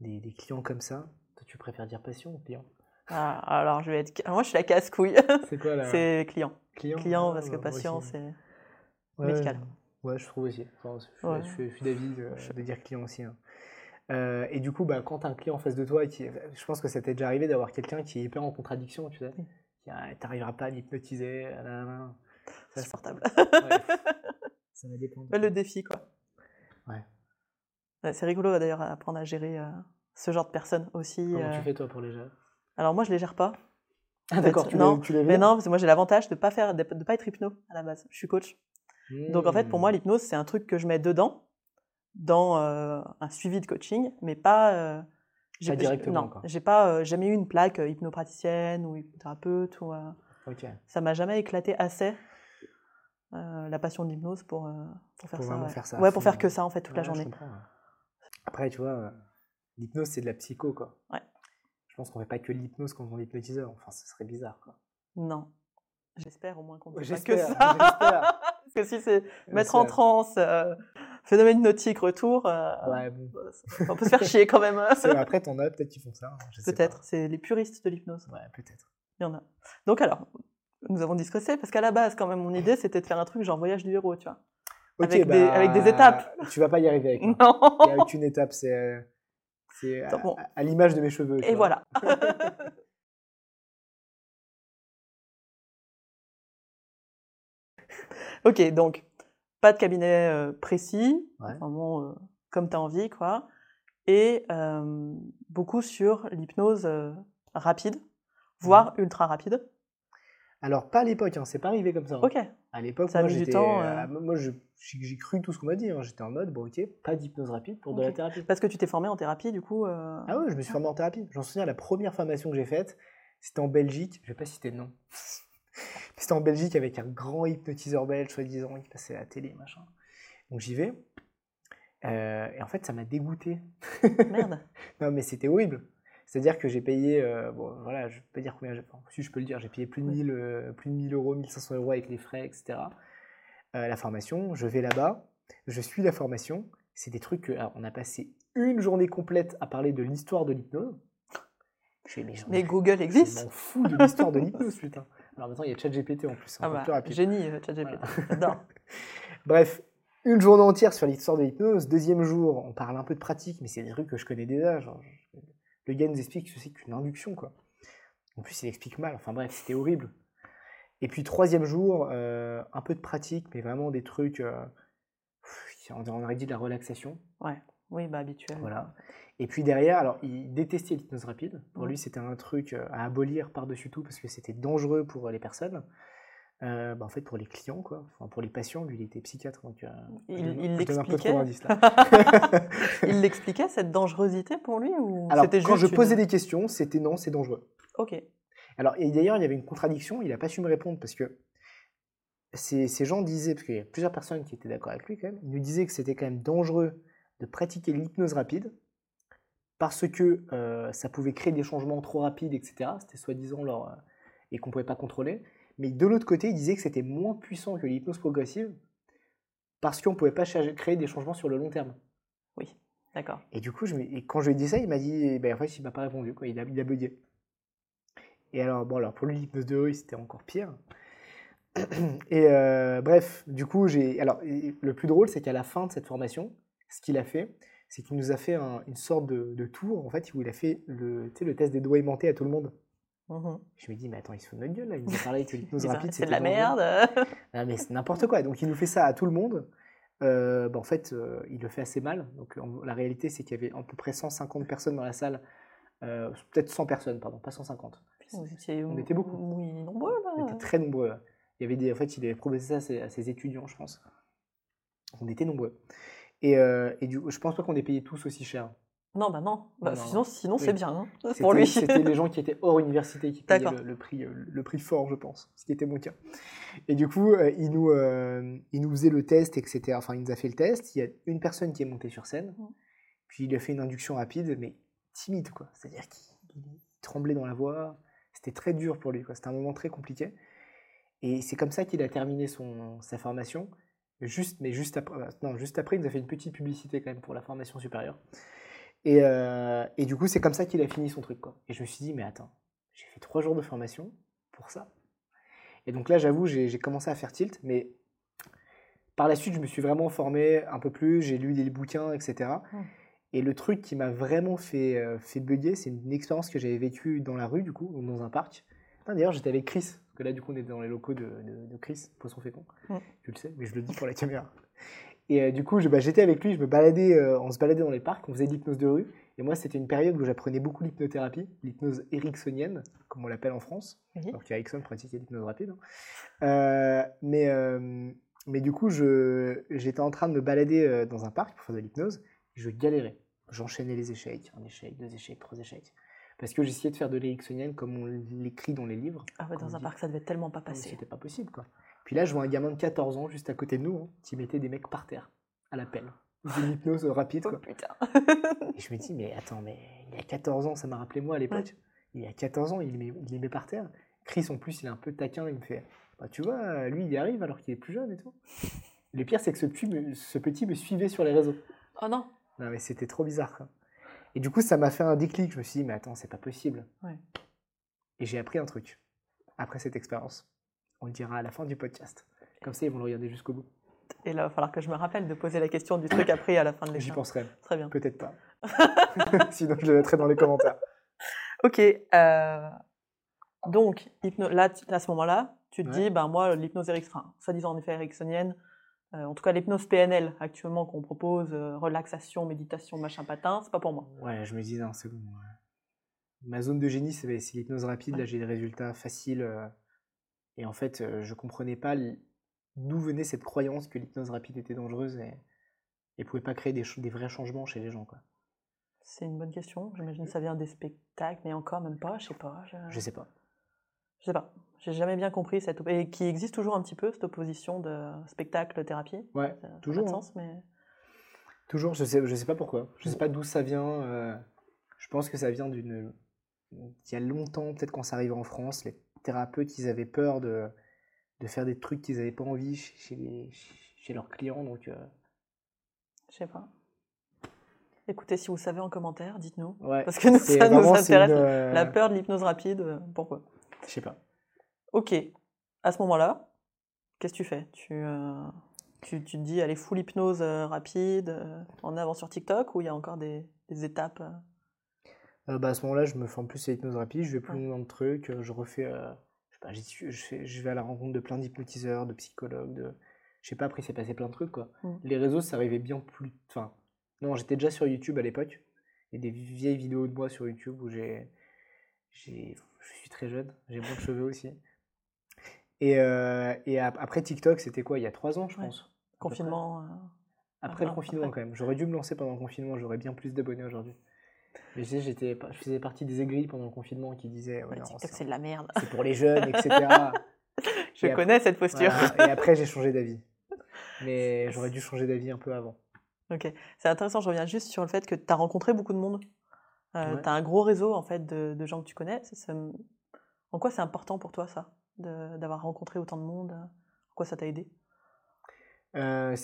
des, des clients comme ça. Toi, tu préfères dire patient ou client? Ah, alors, je vais être. Moi, je suis la casse-couille. C'est quoi la [laughs] c'est client. client? Client, Ah, parce que bah, moi patient, c'est. Ouais, médical. Ouais, je trouve aussi. Enfin, je, suis- Ouais. je suis, je suis d'avis de, de dire client aussi. hein. Euh, et du coup, bah, quand tu as un client en face de toi, qui, je pense que ça t'est déjà arrivé d'avoir quelqu'un qui est hyper en contradiction, tu sais. Qui ah, t'arriveras pas à m'hypnotiser. c'est- Insupportable. [laughs] ouais. Ça va dépendre. Le défi, quoi. Ouais. Ouais, c'est rigolo d'ailleurs à apprendre à gérer euh, ce genre de personnes aussi. Comment euh. tu fais toi pour les gérer? Alors, moi, je les gère pas. Ah d'accord, tu non, les, tu les Mais non, parce que moi, j'ai l'avantage de pas faire, de, de pas être hypno à la base. Je suis coach. Donc, en fait, pour Hmm. moi, l'hypnose, c'est un truc que je mets dedans, dans euh, un suivi de coaching, mais pas. euh, j'ai- Pas directement, Non, j'ai pas euh, jamais eu une plaque hypnopraticienne ou hypnothérapeute. Ou, euh, Ok. ça m'a jamais éclaté assez la passion de l'hypnose pour, pour faire Pour ça. ouais. faire ça à Ouais, pour faire que ça en fait toute la Ouais, journée. Après, tu vois, l'hypnose, c'est de la psycho, quoi. Ouais. Je pense qu'on fait pas que l'hypnose quand on est hypnotiseur. Enfin, ce serait bizarre, quoi. Non. J'espère au moins qu'on fait pas que ça. j'espère. Que si c'est mettre en transe, euh, phénomène hypnotique, retour, euh, Ouais, bon. on peut se faire chier quand même. hein. Après, t'en as peut-être qui font ça. hein, Peut-être, c'est les puristes de l'hypnose. Ouais, peut-être. Il y en a. Donc alors, nous avons discuté parce qu'à la base, quand même, mon idée, c'était de faire un truc genre voyage du héros, tu vois. Avec des- avec des étapes. Tu vas pas y arriver avec moi. [laughs] Non Il n'y a aucune étape, c'est euh, c'est à, Attends, bon. à l'image de mes cheveux. Et vois. voilà. [laughs] [laughs] ok, donc, pas de cabinet euh, précis, Ouais. vraiment euh, comme tu as envie, quoi. Et euh, beaucoup sur l'hypnose rapide, voire Mhm. ultra rapide. Alors, pas à l'époque, hein, c'est pas arrivé comme ça. hein. Ok, À l'époque, Ça a moi, j'étais, temps, moi, j'ai cru tout ce qu'on m'a dit. hein. J'étais en mode, bon, ok, pas d'hypnose rapide pour de la thérapie. parce que tu t'es formé en thérapie, du coup. Ah ouais, je me suis formé en thérapie. J'en souviens, la première formation que j'ai faite, c'était en Belgique. Je vais pas citer de nom. C'était en Belgique avec un grand hypnotiseur belge, soi-disant, qui passait à la télé, machin. Donc j'y vais. Euh, et en fait, ça m'a dégoûté. Merde. [laughs] Non, mais c'était horrible. C'est-à-dire que j'ai payé, euh, bon, voilà, je peux pas dire combien enfin, si je peux le dire, j'ai payé plus de Oui. 1000, euh, plus de 1000 euros, 1500 euros avec les frais, etc. La formation, je vais là-bas, je suis la formation. C'est des trucs que, alors, on a passé une journée complète à parler de l'histoire de l'hypnose. Je mais Mais Google je existe. m'en fous de l'histoire de l'hypnose, putain. [laughs] Alors maintenant, il y a ChatGPT en plus, Ah bah, plus rapide. génie, euh, ChatGPT. [laughs] Bref, une journée entière sur l'histoire de l'hypnose. Deuxième jour, on parle un peu de pratique, mais c'est des trucs que je connais déjà. genre, le gars nous explique ce que c'est qu'une induction, quoi. En plus, il explique mal. Enfin bref, c'était horrible. Et puis troisième jour, euh, un peu de pratique, mais vraiment des trucs. euh, on aurait dit de la relaxation. Oui, bah habituel. Voilà. Et puis derrière, alors il détestait l'hypnose rapide. Pour lui, c'était un truc euh, à abolir par-dessus tout parce que c'était dangereux pour les personnes. Euh, bah, en fait, pour les clients, quoi. Enfin, pour les patients, lui, il était psychiatre. Donc, euh, Il- l'expliquait. [laughs] Il l'expliquait cette dangerosité pour lui ou Alors, quand je posais des questions, c'était non, c'est dangereux. Ok. Alors, et d'ailleurs, il y avait une contradiction, il n'a pas su me répondre parce que ces, ces gens disaient, parce qu'il y a plusieurs personnes qui étaient d'accord avec lui quand même, ils nous disaient que c'était quand même dangereux de pratiquer l'hypnose rapide parce que euh, ça pouvait créer des changements trop rapides, etc. C'était soi-disant leur. euh, et qu'on ne pouvait pas contrôler. Mais de l'autre côté, ils disaient que c'était moins puissant que l'hypnose progressive parce qu'on ne pouvait pas créer des changements sur le long terme. D'accord. Et du coup, je, et quand je lui ai dit ça, il m'a dit, eh ben, en fait, il m'a pas répondu, quoi. Il a, il a bugué. Et alors, bon, alors pour lui, l'hypnose de rue, c'était encore pire. Et euh, bref, du coup, j'ai. Alors, le plus drôle, c'est qu'à la fin de cette formation, ce qu'il a fait, c'est qu'il nous a fait un- une sorte de, de tour, en fait, où il a fait le, test des doigts aimantés à tout le monde. Mhm. Je me dis, mais attends, il se fout de notre gueule, là. Il nous a parlé que l'hypnose [laughs] C'est rapide, c'est de la merde. Ah, mais c'est n'importe quoi. Donc il nous fait ça à tout le monde. Euh, bah, en fait, euh, il le fait assez mal. Donc en- la réalité, c'est qu'il y avait à peu près 150 personnes dans la salle. Euh, Peut-être 100 personnes, pardon, pas 150. Vous étiez- On était beaucoup. Oui, nombreux On était très nombreux. Il y avait des, en fait, il avait proposé ça à ses, à ses étudiants, je pense. On était nombreux. Et, euh, et du, je pense pas qu'on ait payé tous aussi cher. Non, bah non. Bah, Non, non, sinon, sinon Oui. c'est bien hein, [laughs] pour lui. C'était les gens qui étaient hors université qui payaient D'accord. le, le prix, euh, le prix fort, je pense, ce qui était mon cas. Et du coup, euh, il, nous, euh, il nous faisait le test, etc. Enfin, il nous a fait le test. Il y a une personne qui est montée sur scène, Mhm. puis il a fait une induction rapide, mais timide, quoi. C'est-à-dire qu'il il tremblait dans la voix. C'était très dur pour lui, quoi. C'était un moment très compliqué. Et c'est comme ça qu'il a terminé son, sa formation. Juste, mais juste après, non, juste après, il nous a fait une petite publicité quand même pour la formation supérieure. Et, euh, et du coup, c'est comme ça qu'il a fini son truc. Quoi. Et je me suis dit, mais attends, j'ai fait trois jours de formation pour ça. Et donc là, j'avoue, j'ai commencé à faire tilt, mais par la suite, je me suis vraiment formé un peu plus, j'ai lu des bouquins, etc. Et le truc qui m'a vraiment fait, euh, fait bugger, c'est une expérience que j'avais vécue dans la rue, du coup, dans un parc. D'ailleurs, j'étais avec Chris, parce que là, du coup, on est dans les locaux de, de, Chris, Poisson Fécond. Tu le sais, mais je le dis pour la caméra. Et euh, du coup, bah, j'étais avec lui, je me baladais, euh, on se baladait dans les parcs, on faisait de l'hypnose de rue. Et moi, c'était une période où j'apprenais beaucoup l'hypnothérapie, l'hypnose ericksonienne, comme on l'appelle en France. Alors qu'Erickson pratiquait l'hypnose rapide. Hein. mais, mais du coup, j'étais en train de me balader dans un parc pour faire de l'hypnose je galérais. J'enchaînais les échecs, un échec, deux échecs, trois échecs. Parce que j'essayais de faire de l'éricksonienne comme on l'écrit dans les livres. Ah ouais, dans un parc, ça devait tellement pas passer. C'était pas possible, quoi. Puis là, je vois un gamin de 14 ans juste à côté de nous hein, qui mettait des mecs par terre, à la pelle. Une [laughs] hypnose rapide, oh, quoi. putain. Et je me dis, mais attends, mais il y a 14 ans, ça m'a rappelé moi à l'époque. Il y a 14 ans, il met, il les met par terre. Chris, en plus, il est un peu taquin, il me fait, bah, tu vois, lui, il y arrive alors qu'il est plus jeune et tout. Le pire, c'est que ce ce petit me suivait sur les réseaux. Oh non non, mais c'était trop bizarre. Et du coup, ça m'a fait un déclic. Je me suis dit, mais attends, c'est pas possible. Et j'ai appris un truc après cette expérience. On le dira à la fin du podcast. Comme ça, ils vont le regarder jusqu'au bout. Et là, il va falloir que je me rappelle de poser la question du truc après à la fin de l'émission. J'y penserai. Très bien. Peut-être pas. [laughs] [laughs] Sinon, je le mettrai dans les commentaires. Ok. Euh, donc, là, à ce moment-là, tu te dis, ben moi, l'hypnose ericksonienne, soi-disant en effet ericksonienne, euh, en tout cas, l'hypnose PNL actuellement qu'on propose, euh, relaxation, méditation, machin patin, c'est pas pour moi. Ouais, je me dis, non, c'est bon. Ma zone de génie, c'est l'hypnose rapide. Là, j'ai des résultats faciles. Euh, et en fait, je comprenais pas d'où venait cette croyance que l'hypnose rapide était dangereuse et, et pouvait pas créer des, des vrais changements chez les gens. Quoi. C'est une bonne question. J'imagine que ça vient des spectacles, mais encore même pas, je sais pas. Je, je sais pas. Je sais pas. J'ai jamais bien compris cette et qui existe toujours un petit peu cette opposition de spectacle thérapie. Ouais, toujours. Pas de hein. sens, mais toujours. Je sais, je sais pas pourquoi. Je sais pas d'où ça vient. Euh, je pense que ça vient d'une. Il y a longtemps, peut-être quand ça arrive en France, les thérapeutes, ils avaient peur de, de faire des trucs qu'ils n'avaient pas envie chez, les, chez leurs clients, donc. Euh... Je sais pas. Écoutez, si vous savez en commentaire, dites-nous. Ouais, Parce que nous, ça nous intéresse. Euh, La peur de l'hypnose rapide, euh, pourquoi? Je sais pas. Ok, à ce moment-là, qu'est-ce que tu fais? Tu, euh, tu, tu, te dis, allez, full hypnose euh, rapide, euh, en avant sur TikTok, ou il y a encore des, des étapes bah, À ce moment-là, je me forme plus à l'hypnose rapide, je vais plus loin de trucs, je refais, je, sais pas, je, je, vais à la rencontre de plein d'hypnotiseurs, de psychologues, de... Je sais pas, après, c'est passé plein de trucs, quoi. Mmh. Les réseaux, ça arrivait bien plus... Enfin, non, j'étais déjà sur YouTube à l'époque. Il y a des vieilles vidéos de moi sur YouTube où j'ai... Je suis très jeune, j'ai moins de cheveux aussi. Et, euh, et après TikTok, c'était quoi Il y a trois ans, je pense. Confinement. Euh, après le confinement, quand même. J'aurais dû me lancer pendant le confinement, j'aurais bien plus d'abonnés aujourd'hui. Mais je, j'étais, je faisais partie des aigris pendant le confinement qui disaient ouais, TikTok, c'est de la merde. C'est pour les jeunes, etc. [laughs] je connais cette posture. et après, j'ai changé d'avis. Mais [laughs] j'aurais dû changer d'avis un peu avant. Ok, c'est intéressant. Je reviens juste sur le fait que tu as rencontré beaucoup de monde. Euh, Tu as un gros réseau en fait de, de gens que tu connais. En quoi c'est important pour toi ça d'avoir rencontré autant de monde? En quoi ça t'a aidé? Euh,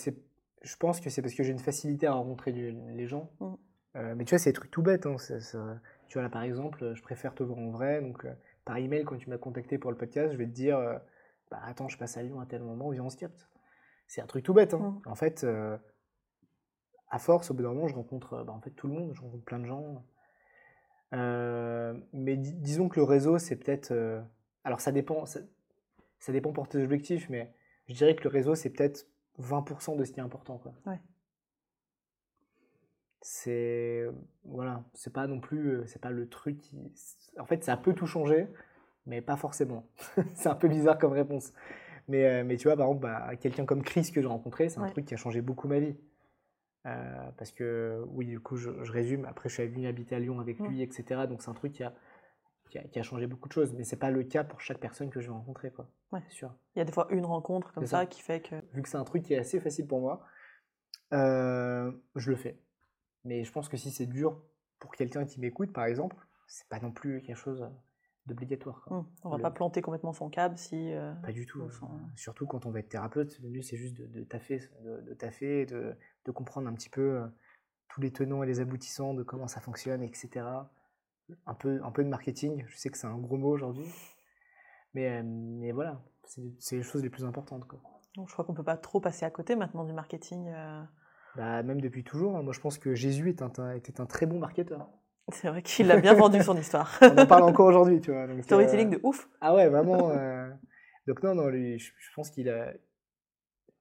Je pense que c'est parce que j'ai une facilité à rencontrer les gens. Mmh. Euh, mais tu vois, c'est des trucs tout bêtes. Hein, tu vois, là, par exemple, je préfère te voir en vrai. Donc, par email, quand tu m'as contacté pour le podcast, je vais te dire bah, Attends, je passe à Lyon à tel moment, viens, on se capte. C'est un truc tout bête. Hein. Mmh. En fait, à force, au bout d'un moment, je rencontre bah, en fait, tout le monde, je rencontre plein de gens. Mais disons que le réseau, c'est peut-être alors ça dépend, ça, dépend pour tes objectifs, mais je dirais que le réseau, c'est peut-être 20% de ce qui est important. Quoi. Ouais. C'est voilà, c'est pas non plus, euh, c'est pas le truc qui, en fait, ça peut tout changer, mais pas forcément. [laughs] c'est un peu bizarre comme réponse. Mais, euh, mais tu vois, par exemple, bah, quelqu'un comme Chris que j'ai rencontré, c'est un truc qui a changé beaucoup ma vie. Euh, parce que, oui, du coup, je, résume. Après, je suis venu habiter à Lyon avec lui, etc. Donc, c'est un truc qui a, qui a, changé beaucoup de choses, mais c'est pas le cas pour chaque personne que je vais rencontrer, quoi. Ouais. sûr. Il y a des fois une rencontre comme ça, qui fait que. Vu que c'est un truc qui est assez facile pour moi, euh, je le fais. Mais je pense que si c'est dur pour quelqu'un qui m'écoute, par exemple, c'est pas non plus quelque chose d'obligatoire. Hum, On va Le- pas planter complètement son câble si. euh, Pas du tout. Surtout quand on va être thérapeute, le c'est juste de, de taffer, de, de taffer, de, de comprendre un petit peu euh, tous les tenants et les aboutissants de comment ça fonctionne, etc. Un peu, un peu de marketing, je sais que c'est un gros mot aujourd'hui, mais, euh, mais voilà, c'est les choses les plus importantes. Quoi. Donc, je crois qu'on peut pas trop passer à côté maintenant du marketing. Bah, même depuis toujours, hein, moi je pense que Jésus est un- un- était un très bon marketeur. C'est vrai qu'il a bien vendu son histoire. [laughs] On en parle encore aujourd'hui, tu vois. donc, Storytelling euh, de ouf. Ah ouais, vraiment. euh, Donc non, non, lui, je, je pense qu'il a...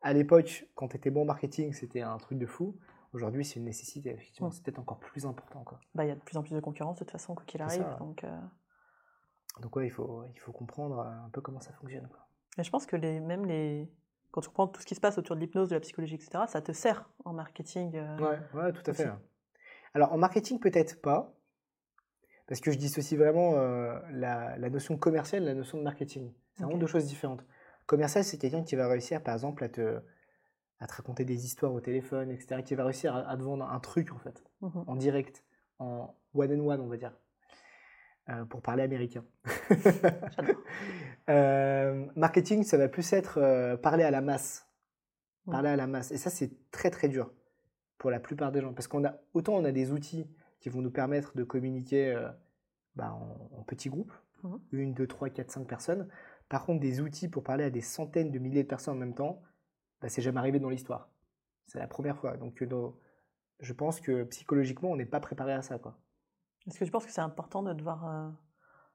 À l'époque, quand tu étais bon en marketing, c'était un truc de fou. Aujourd'hui, c'est une nécessité, effectivement. Mm. C'est peut-être encore plus important. Bah, il y a de plus en plus de concurrence de toute façon, quoi qu'il arrive. ça. Donc, euh, Donc ouais, il faut, il faut comprendre euh, un peu comment ça fonctionne. Quoi. Je pense que les, même les. Quand tu comprends tout ce qui se passe autour de l'hypnose, de la psychologie, etc., ça te sert en marketing. Ouais, ouais, tout à fait. aussi. ouais. Alors en marketing, peut-être pas. Parce que je dissocie vraiment euh, la, la notion commerciale et la notion de marketing. C'est vraiment deux choses différentes. Commercial, c'est quelqu'un qui va réussir, par exemple, à te, à te raconter des histoires au téléphone, etc. Qui va réussir à, à te vendre un truc, en fait. Mhm. en direct, en one and one, on va dire, euh, pour parler américain. [laughs] Euh, marketing, ça va plus être parler à la masse, Mm. parler à la masse, et ça c'est très très dur pour la plupart des gens, parce qu'on a autant on a des outils qui vont nous permettre de communiquer euh, bah, en, en petits groupes, Mhm. une, deux, trois, quatre, cinq personnes. Par contre, des outils pour parler à des centaines de milliers de personnes en même temps, bah, c'est jamais arrivé dans l'histoire. C'est la première fois. Donc, euh, je pense que psychologiquement, on n'est pas préparé à ça. Est-ce que tu penses que c'est important de devoir. euh,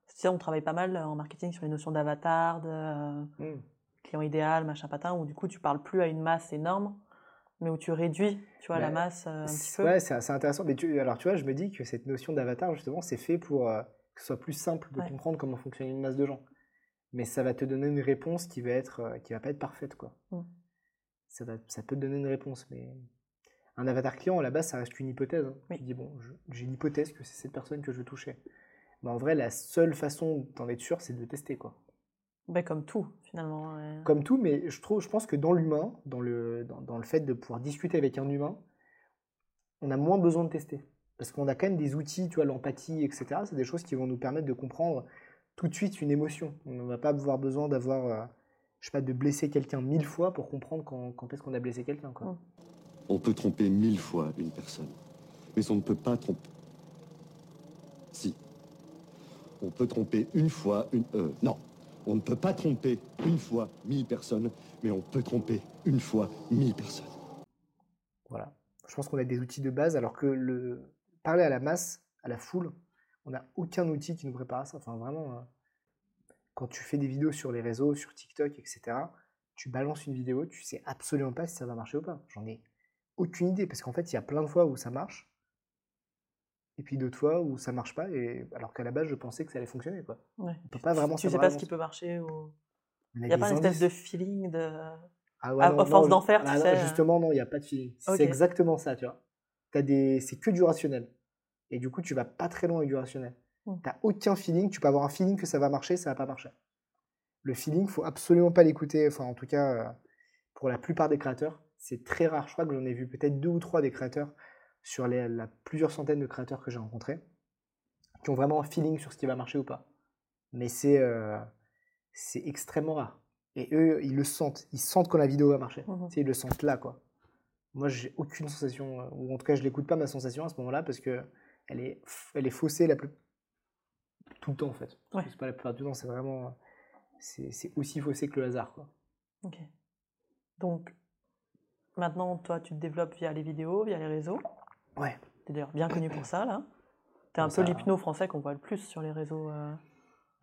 Tu sais, on travaille pas mal en marketing sur les notions d'avatar, de euh, Mm. client idéal, machin patin, où du coup tu parles plus à une masse énorme, mais où tu réduis, tu vois, la masse euh, un petit C'est- peu. Ouais, c'est intéressant. Mais tu, alors, tu vois, je me dis que cette notion d'avatar, justement, c'est fait pour euh, que ce soit plus simple de Ouais. comprendre comment fonctionne une masse de gens. Mais ça va te donner une réponse qui va être, euh, qui va pas être parfaite, quoi. Mm. Ça, va, ça peut te donner une réponse, mais un avatar client, à la base, ça reste une hypothèse. hein. Oui. Tu dis, bon, j'ai une hypothèse que c'est cette personne que je veux toucher. Mais en vrai, la seule façon d'en être sûr, c'est de le tester, quoi. Ben, comme tout, finalement. ouais. Comme tout, mais je, trouve, je pense que dans l'humain, dans le, dans, dans le fait de pouvoir discuter avec un humain, on a moins besoin de tester. Parce qu'on a quand même des outils, tu vois, l'empathie, etc. C'est des choses qui vont nous permettre de comprendre tout de suite une émotion. On ne va pas avoir besoin d'avoir, euh, je sais pas, de blesser quelqu'un mille fois pour comprendre quand, quand est-ce qu'on a blessé quelqu'un. quoi. On peut tromper mille fois une personne, mais on ne peut pas tromper. Si. On peut tromper une fois une. Euh, non. On ne peut pas tromper une fois mille personnes, mais on peut tromper une fois mille personnes. Voilà. Je pense qu'on a des outils de base, alors que le parler à la masse, à la foule, on n'a aucun outil qui nous prépare à ça. Enfin, vraiment, euh, quand tu fais des vidéos sur les réseaux, sur TikTok, etc., tu balances une vidéo, tu sais absolument pas si ça va marcher ou pas. J'en ai aucune idée, parce qu'en fait, il y a plein de fois où ça marche, et puis d'autres fois où ça marche pas, et alors qu'à la base, je pensais que ça allait fonctionner. Quoi. Ouais. On peut pas vraiment Tu sais pas ce qui peut marcher. Ou... Il n'y a pas une espèce de feeling de. Ah ouais, À- non, à force d'en faire, tu ah non, sais, euh. Justement, non, il n'y a pas de feeling. C'est exactement ça, tu vois. T'as des... C'est que du rationnel. Et du coup, tu vas pas très loin avec du rationnel. Hmm. T'as aucun feeling. Tu peux avoir un feeling que ça va marcher, ça va pas marcher. Le feeling, faut absolument pas l'écouter. Enfin, en tout cas, euh, pour la plupart des créateurs, c'est très rare. Je crois que j'en ai vu peut-être deux ou trois des créateurs sur les, la plusieurs centaines de créateurs que j'ai rencontrés qui ont vraiment un feeling sur ce qui va marcher ou pas. Mais c'est euh, c'est extrêmement rare. Et eux, ils le sentent. Ils sentent quand la vidéo va marcher. Tu sais, ils le sentent là, quoi. Moi, j'ai aucune sensation, euh, ou en tout cas, je l'écoute pas ma sensation à ce moment-là parce que elle est, elle est faussée la plus... tout le temps, en fait. Ouais. C'est pas la plupart du temps, c'est vraiment. C'est c'est aussi faussé que le hasard, quoi. Ok. Donc, maintenant, toi, tu te développes via les vidéos, via les réseaux. Ouais. Tu es d'ailleurs bien connu pour ça, là. Tu es un peu l'hypno français qu'on voit le plus sur les réseaux. euh.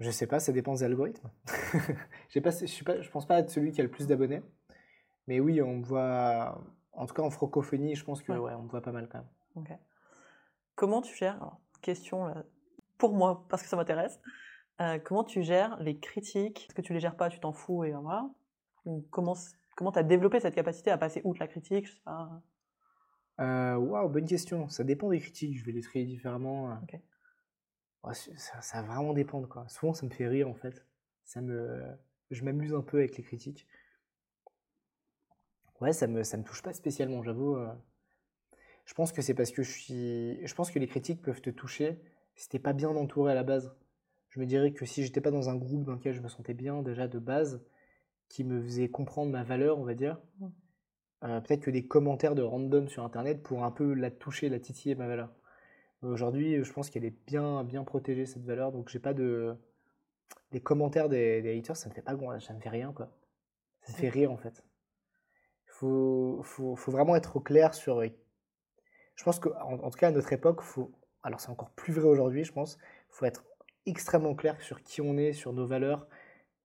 Je sais pas, ça dépend des algorithmes. [laughs] Pas, je, suis pas, je pense pas être celui qui a le plus d'abonnés. Mais oui, on me voit. En tout cas, en francophonie, je pense que Ouais. ouais, on me voit pas mal quand même. Ok. Comment tu gères, alors, question là, pour moi, parce que ça m'intéresse, euh, comment tu gères les critiques? Est-ce que tu les gères pas, tu t'en fous et voilà? Ou comment tu as développé cette capacité à passer outre la critique je sais pas? Euh, Waouh, bonne question. Ça dépend des critiques. Je vais les trier différemment. euh. Ouais, ça, ça va vraiment dépendre. Quoi. Souvent, ça me fait rire en fait. Ça me, je m'amuse un peu avec les critiques. Ouais, ça me, ça me touche pas spécialement, j'avoue. euh. Je pense que c'est parce que je suis. Je pense que les critiques peuvent te toucher si t'es pas bien entouré à la base. Je me dirais que si j'étais pas dans un groupe dans lequel je me sentais bien déjà de base, qui me faisait comprendre ma valeur, on va dire. Euh, peut-être que des commentaires de random sur internet pour un peu la toucher, la titiller ma valeur. Aujourd'hui, je pense qu'elle est bien, bien protégée cette valeur, donc j'ai pas de des commentaires des, des haters, ça me fait pas grand, ça me fait rien quoi. Ça me fait rire en fait. Faut, faut, faut vraiment être au clair sur. Je pense que en, tout cas à notre époque, faut. Alors c'est encore plus vrai aujourd'hui, je pense. Faut être extrêmement clair sur qui on est, sur nos valeurs,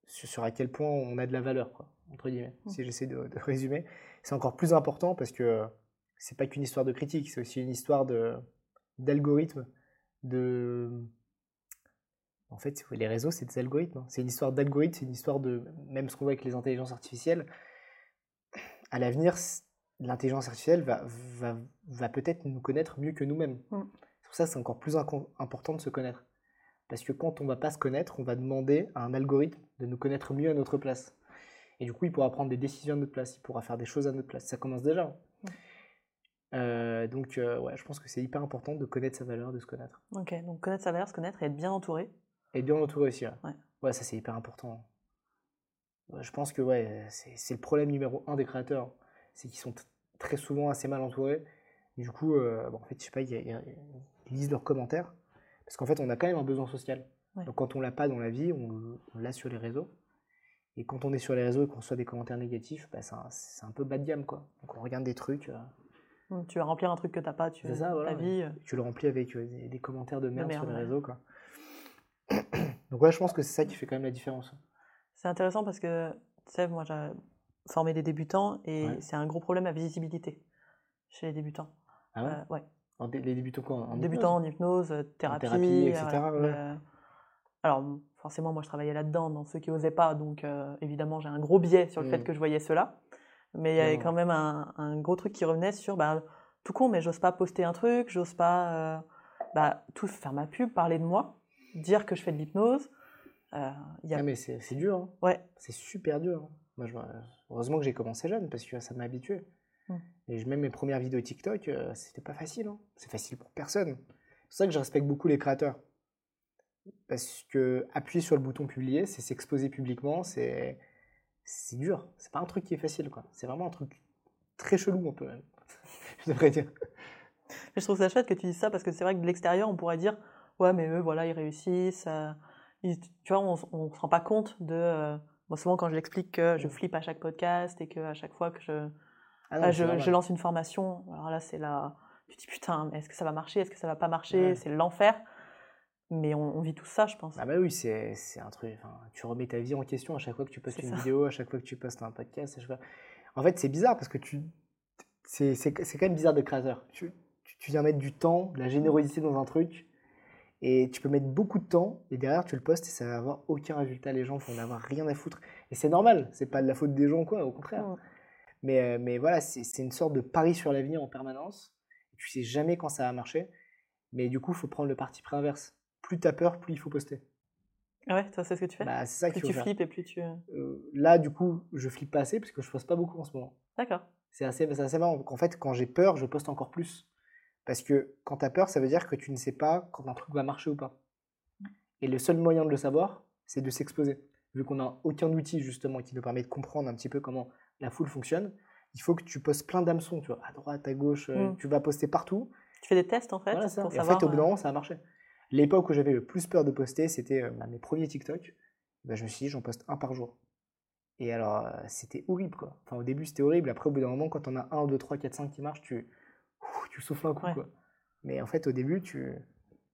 sur, sur à quel point on a de la valeur quoi. Entre guillemets. Mm. Si j'essaie de, de résumer, c'est encore plus important parce que c'est pas qu'une histoire de critique, c'est aussi une histoire de d'algorithme, de en fait, les réseaux, c'est des algorithmes. hein. C'est une histoire d'algorithme, c'est une histoire de. Même ce qu'on voit avec les intelligences artificielles. À l'avenir, l'intelligence artificielle va, va, va peut-être nous connaître mieux que nous-mêmes. Mm. C'est pour ça que c'est encore plus important de se connaître. Parce que quand on va pas se connaître, on va demander à un algorithme de nous connaître mieux à notre place. Et du coup, il pourra prendre des décisions à notre place, il pourra faire des choses à notre place. Ça commence déjà. hein. Mm. Euh, donc, euh, ouais, je pense que c'est hyper important de connaître sa valeur, de se connaître. Ok, donc connaître sa valeur, se connaître et être bien entouré. Et bien entouré aussi. Ouais, Ouais. Ouais, ça c'est hyper important. Ouais, je pense que ouais, c'est le problème numéro un des créateurs. C'est qu'ils sont très souvent assez mal entourés. Du coup, euh, bon, en fait, je sais pas, ils, ils- ils lisent leurs commentaires. Parce qu'en fait, on a quand même un besoin social. Donc quand on l'a pas dans la vie, on, on l'a sur les réseaux. Et quand on est sur les réseaux et qu'on reçoit des commentaires négatifs, bah, c'est un, peu bas de gamme. Quoi. Donc on regarde des trucs, euh, Tu vas remplir un truc que t'as pas, tu ça, voilà, ta vie. euh, tu le remplis avec euh, des, des commentaires de merde, merde, sur les ouais. réseaux. Quoi. [clears throat] Donc ouais, je pense que c'est ça qui fait quand même la différence. C'est intéressant parce que, tu sais, moi j'ai formé des débutants et Ouais. c'est un gros problème à visibilité chez les débutants. Ah ouais Euh, ouais. En dé- Les débutants quoi en Débutants en hypnose, thérapie, thérapie, etc., ouais. Alors, forcément, moi je travaillais là-dedans, dans ceux qui osaient pas, donc euh, évidemment j'ai un gros biais sur le fait Mm. que je voyais cela. Mais il y avait quand même un, un gros truc qui revenait sur, bah, tout con, mais j'ose pas poster un truc, j'ose pas euh, bah, tout faire ma pub, parler de moi, dire que je fais de l'hypnose. Euh, il y a... Ah mais c'est dur, hein. Ouais, c'est super dur. hein. Moi, je, heureusement que j'ai commencé jeune parce que ça m'a habitué. Mm. Et même mes premières vidéos TikTok, euh, c'était pas facile. hein. C'est facile pour personne. C'est pour ça que je respecte beaucoup les créateurs. Parce que appuyer sur le bouton publier, c'est s'exposer publiquement, c'est c'est dur. C'est pas un truc qui est facile, quoi. C'est vraiment un truc très chelou, un peu même. je devrais dire. Mais je trouve ça chouette que tu dises ça parce que c'est vrai que de l'extérieur, on pourrait dire Ouais, mais eux, voilà, ils réussissent. euh, ils- tu vois, on, on se rend pas compte de. euh, moi, souvent, quand je l'explique que je flippe à chaque podcast et qu'à chaque fois que je, Ah non, ah, je, lance une formation, alors là, c'est là. Tu te dis Putain, est-ce que ça va marcher? Est-ce que ça va pas marcher? Ouais. C'est l'enfer. Mais on, on vit tout ça, je pense. Ah bah oui, c'est un truc. enfin, tu remets ta vie en question à chaque fois que tu postes une ça. vidéo, à chaque fois que tu postes un podcast. fois- En fait, c'est bizarre parce que tu. C'est quand même bizarre de créateur. Tu, tu, tu viens mettre du temps, de la générosité dans un truc, et tu peux mettre beaucoup de temps, et derrière tu le postes et ça va avoir aucun résultat. Les gens vont en avoir rien à foutre. Et c'est normal, c'est pas de la faute des gens, quoi, au contraire. Mais, euh, mais voilà, c'est c'est une sorte de pari sur l'avenir en permanence. Tu sais jamais quand ça va marcher. Mais du coup, il faut prendre le parti pris inverse. Plus t'as peur, plus il faut poster. Ah ouais, toi, c'est ce que tu fais? Bah, c'est ça Plus tu flippes et plus tu. Euh, là, du coup, je flippe pas assez parce que je poste pas beaucoup en ce moment. D'accord. C'est assez, c'est assez marrant. En fait, quand j'ai peur, je poste encore plus. Parce que quand tu as peur, ça veut dire que tu ne sais pas quand un truc va marcher ou pas. Et le seul moyen de le savoir, c'est de s'exposer. Vu qu'on n'a aucun outil justement qui nous permet de comprendre un petit peu comment la foule fonctionne, il faut que tu postes plein d'hameçons, tu vois, à droite, à gauche, euh, Mm. tu vas poster partout. Tu fais des tests en fait Voilà ça. pour Et en fait, au bout d'un euh, moment, ça a marché. L'époque où j'avais le plus peur de poster, c'était euh, mes premiers TikTok. Bah, je me suis dit, j'en poste un par jour. Et alors, euh, c'était horrible, quoi. Enfin, au début, c'était horrible. Après, au bout d'un moment, quand on a 1, 2, 3, 4, 5 qui marchent, tu, ouh, tu souffles un coup, Ouais. quoi. Mais en fait, au début, tu,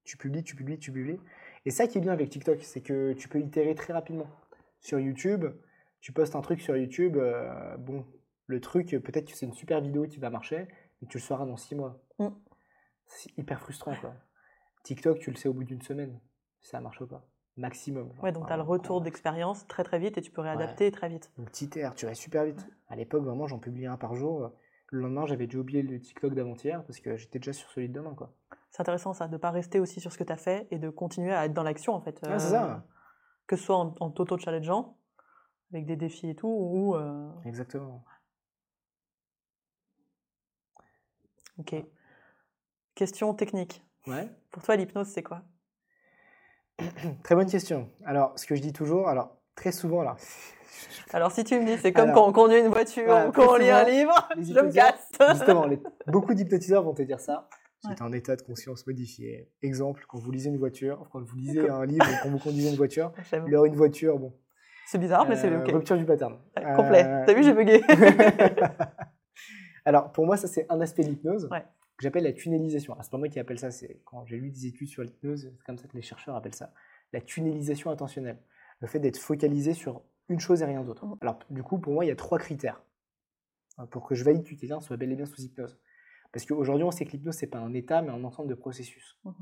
tu publies, tu publies, tu publies. Et ça qui est bien avec TikTok, c'est que tu peux itérer très rapidement. Sur YouTube, tu postes un truc sur YouTube, euh, bon, le truc, peut-être que c'est une super vidéo qui va marcher, mais tu le sauras dans 6 mois. Mm. C'est hyper frustrant, quoi. TikTok, tu le sais au bout d'une semaine, ça marche ou pas. Maximum. Ouais, donc tu as le retour d'expérience très très vite et tu peux réadapter très vite. Donc TTR, tu vas super vite. À l'époque, vraiment, j'en publiais un par jour. Le lendemain, j'avais déjà oublié le TikTok d'avant-hier parce que j'étais déjà sur celui de demain, quoi. C'est intéressant ça, de ne pas rester aussi sur ce que tu as fait et de continuer à être dans l'action en fait. Ah, c'est ça. Que ce soit en, en t'auto-challengeant, avec des défis et tout, ou. euh, Exactement. Ok. Question technique. Ouais. Pour toi, l'hypnose, c'est quoi? [clears throat] Très bonne question. Alors, ce que je dis toujours, alors très souvent, alors, [laughs] Alors, si tu me dis, c'est comme Alors, quand on conduit une voiture voilà, ou quand on lit un livre, je me casse. justement, les- beaucoup d'hypnotiseurs vont te dire ça. [laughs] Ouais. C'est un état de conscience modifié. Exemple, quand vous lisez une voiture, quand vous lisez un livre, ou quand vous conduisez une voiture, [laughs] aura une voiture, bon, C'est bizarre, mais c'est euh, ok. rupture du pattern. Complet. Euh, T'as vu, j'ai bugué. Alors, pour moi, ça, c'est un aspect de l'hypnose Ouais. Que j'appelle la tunnelisation. C'est pas moi qui appelle ça, c'est quand j'ai lu des études sur l'hypnose, c'est comme ça que les chercheurs appellent ça. La tunnelisation attentionnelle. Le fait d'être focalisé sur une chose et rien d'autre. Mhm. Alors, du coup, pour moi, il y a trois critères euh, pour que je valide que quelqu'un soit bel et bien sous hypnose. Parce qu'aujourd'hui, on sait que l'hypnose, c'est pas un état, mais un ensemble de processus. Mhm.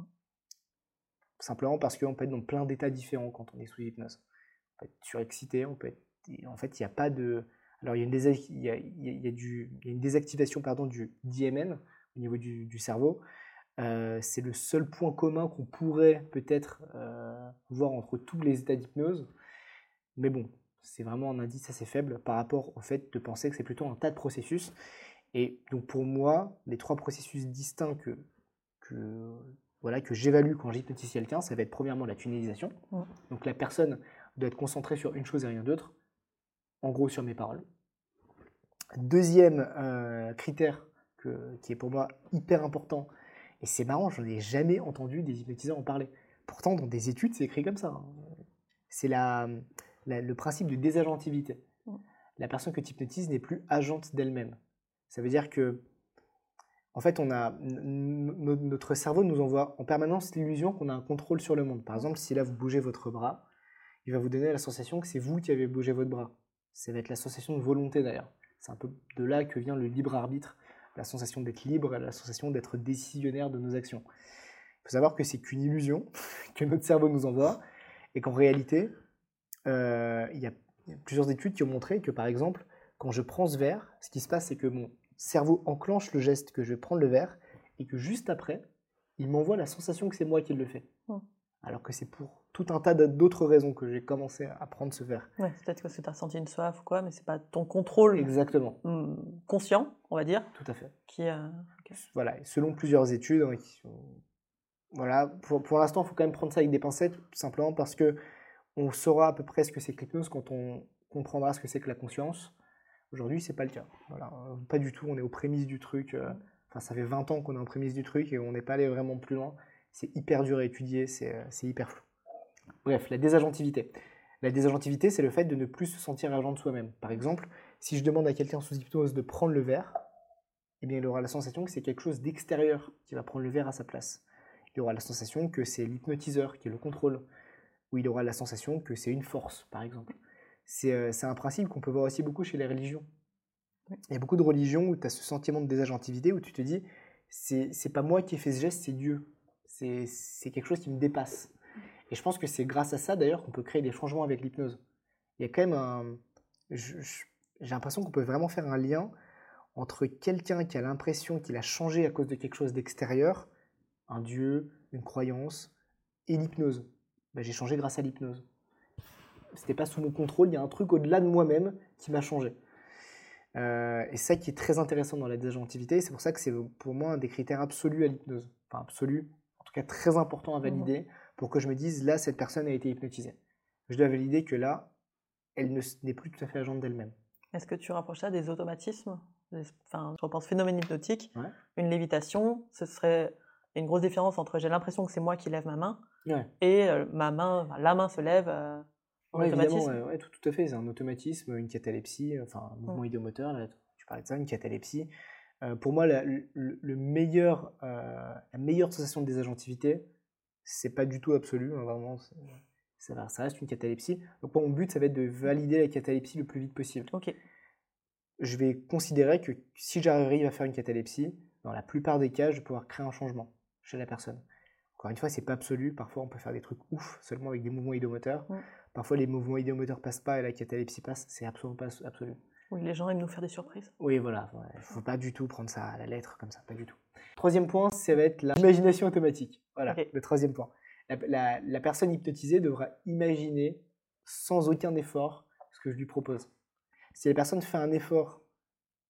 Simplement parce qu'on peut être dans plein d'états différents quand on est sous hypnose. On peut être surexcité, on peut être. En fait, il n'y a pas de. Alors, il y a une, désa- il y a- il y a- il y a du- il y a une désactivation pardon, du DMN au niveau du, du cerveau. Euh, c'est le seul point commun qu'on pourrait peut-être euh, voir entre tous les états d'hypnose. Mais bon, c'est vraiment un indice assez faible par rapport au fait de penser que c'est plutôt un tas de processus. Et donc pour moi, les trois processus distincts que, que, voilà, que j'évalue quand j'hypnotise quelqu'un, ça va être premièrement la tunnelisation. Ouais. Donc la personne doit être concentrée sur une chose et rien d'autre, en gros sur mes paroles. Deuxième euh, critère que- qui est pour moi hyper important, et c'est marrant, j'en ai jamais entendu des hypnotiseurs en parler. Pourtant, dans des études, c'est écrit comme ça. hein. C'est la, la- le principe de désagentivité. La personne que tu hypnotises n'est plus agente d'elle-même. Ça veut dire que, en fait, on a, notre cerveau nous envoie en permanence l'illusion qu'on a un contrôle sur le monde. Par exemple, si là vous bougez votre bras, il va vous donner la sensation que c'est vous qui avez bougé votre bras. Ça va être la sensation de volonté d'ailleurs. C'est un peu de là que vient le libre arbitre, la sensation d'être libre, la sensation d'être décisionnaire de nos actions. Il faut savoir que c'est qu'une illusion [laughs] que notre cerveau nous envoie et qu'en réalité, euh, il y a il y a plusieurs études qui ont montré que par exemple, quand je prends ce verre, ce qui se passe, c'est que mon cerveau enclenche le geste que je vais prendre le verre et que juste après, il m'envoie la sensation que c'est moi qui le fais. Mm. Alors que c'est pour tout un tas d'autres raisons que j'ai commencé à prendre ce verre. Ouais, c'est peut-être que tu as ressenti une soif ou quoi, mais c'est pas ton contrôle Exactement, hum, conscient, on va dire, tout à fait. qui. euh, Voilà, selon plusieurs études, hein, qui sont- voilà, pour, pour l'instant, il faut quand même prendre ça avec des pincettes, simplement parce que on saura à peu près ce que c'est que l'hypnose quand on comprendra ce que c'est que la conscience. Aujourd'hui, c'est pas le cas. Voilà, euh, pas du tout. On est aux prémices du truc. euh, Enfin, ça fait 20 ans qu'on est en prémices du truc et on n'est pas allé vraiment plus loin. C'est hyper dur à étudier, c'est euh, c'est hyper flou. Bref, la désagentivité. La désagentivité, c'est le fait de ne plus se sentir agent de soi-même. Par exemple, si je demande à quelqu'un sous hypnose de prendre le verre, eh bien, il aura la sensation que c'est quelque chose d'extérieur qui va prendre le verre à sa place. Il aura la sensation que c'est l'hypnotiseur qui le contrôle, ou il aura la sensation que c'est une force, par exemple. C'est euh, un principe qu'on peut voir aussi beaucoup chez les religions. Il y a beaucoup de religions où tu as ce sentiment de désagentivité, où tu te dis, c'est pas moi qui ai fait ce geste, c'est Dieu. C'est quelque chose qui me dépasse. Et je pense que c'est grâce à ça, d'ailleurs, qu'on peut créer des changements avec l'hypnose. Il y a quand même un... J'ai l'impression qu'on peut vraiment faire un lien entre quelqu'un qui a l'impression qu'il a changé à cause de quelque chose d'extérieur, un dieu, une croyance, et l'hypnose. Ben, j'ai changé grâce à l'hypnose. C'était pas sous mon contrôle, il y a un truc au-delà de moi-même qui m'a changé. Euh, et ça qui est très intéressant dans la désagentivité, c'est pour ça que c'est pour moi un des critères absolus à l'hypnose. Enfin, absolu, tout cas très important à valider pour que je me dise là, cette personne a été hypnotisée. Je dois valider que là, elle n'est plus tout à fait agente d'elle-même. Est-ce que tu rapproches ça des automatismes Enfin, je repense phénomène hypnotique, Ouais. une lévitation, ce serait une grosse différence entre j'ai l'impression que c'est moi qui lève ma main Ouais. et euh, ma main, enfin, la main se lève euh, en Ouais, évidemment, automatisme. tout, tout à fait. C'est un automatisme, une catalepsie, enfin un mouvement idéomoteur, là, tu parlais de ça, une catalepsie. Euh, pour moi, la, le, le meilleur, euh, la meilleure sensation de désagentivité, c'est pas du tout absolu, hein, vraiment, ça reste une catalepsie. Donc moi, mon but, ça va être de valider la catalepsie le plus vite possible. Ok. Je vais considérer que si j'arrive à faire une catalepsie, dans la plupart des cas, je vais pouvoir créer un changement chez la personne. Encore une fois, c'est pas absolu. Parfois, on peut faire des trucs ouf seulement avec des mouvements idéomoteurs. Mm. Parfois, les mouvements idéomoteurs passent pas et la catalepsie passe. C'est absolument pas absolu. Oui, les gens aiment nous faire des surprises. Oui, voilà. Il faut pas du tout prendre ça à la lettre comme ça, pas du tout. Troisième point, ça va être l'imagination automatique. Voilà, le troisième point. La, la- la personne hypnotisée devra imaginer sans aucun effort ce que je lui propose. Si la personne fait un effort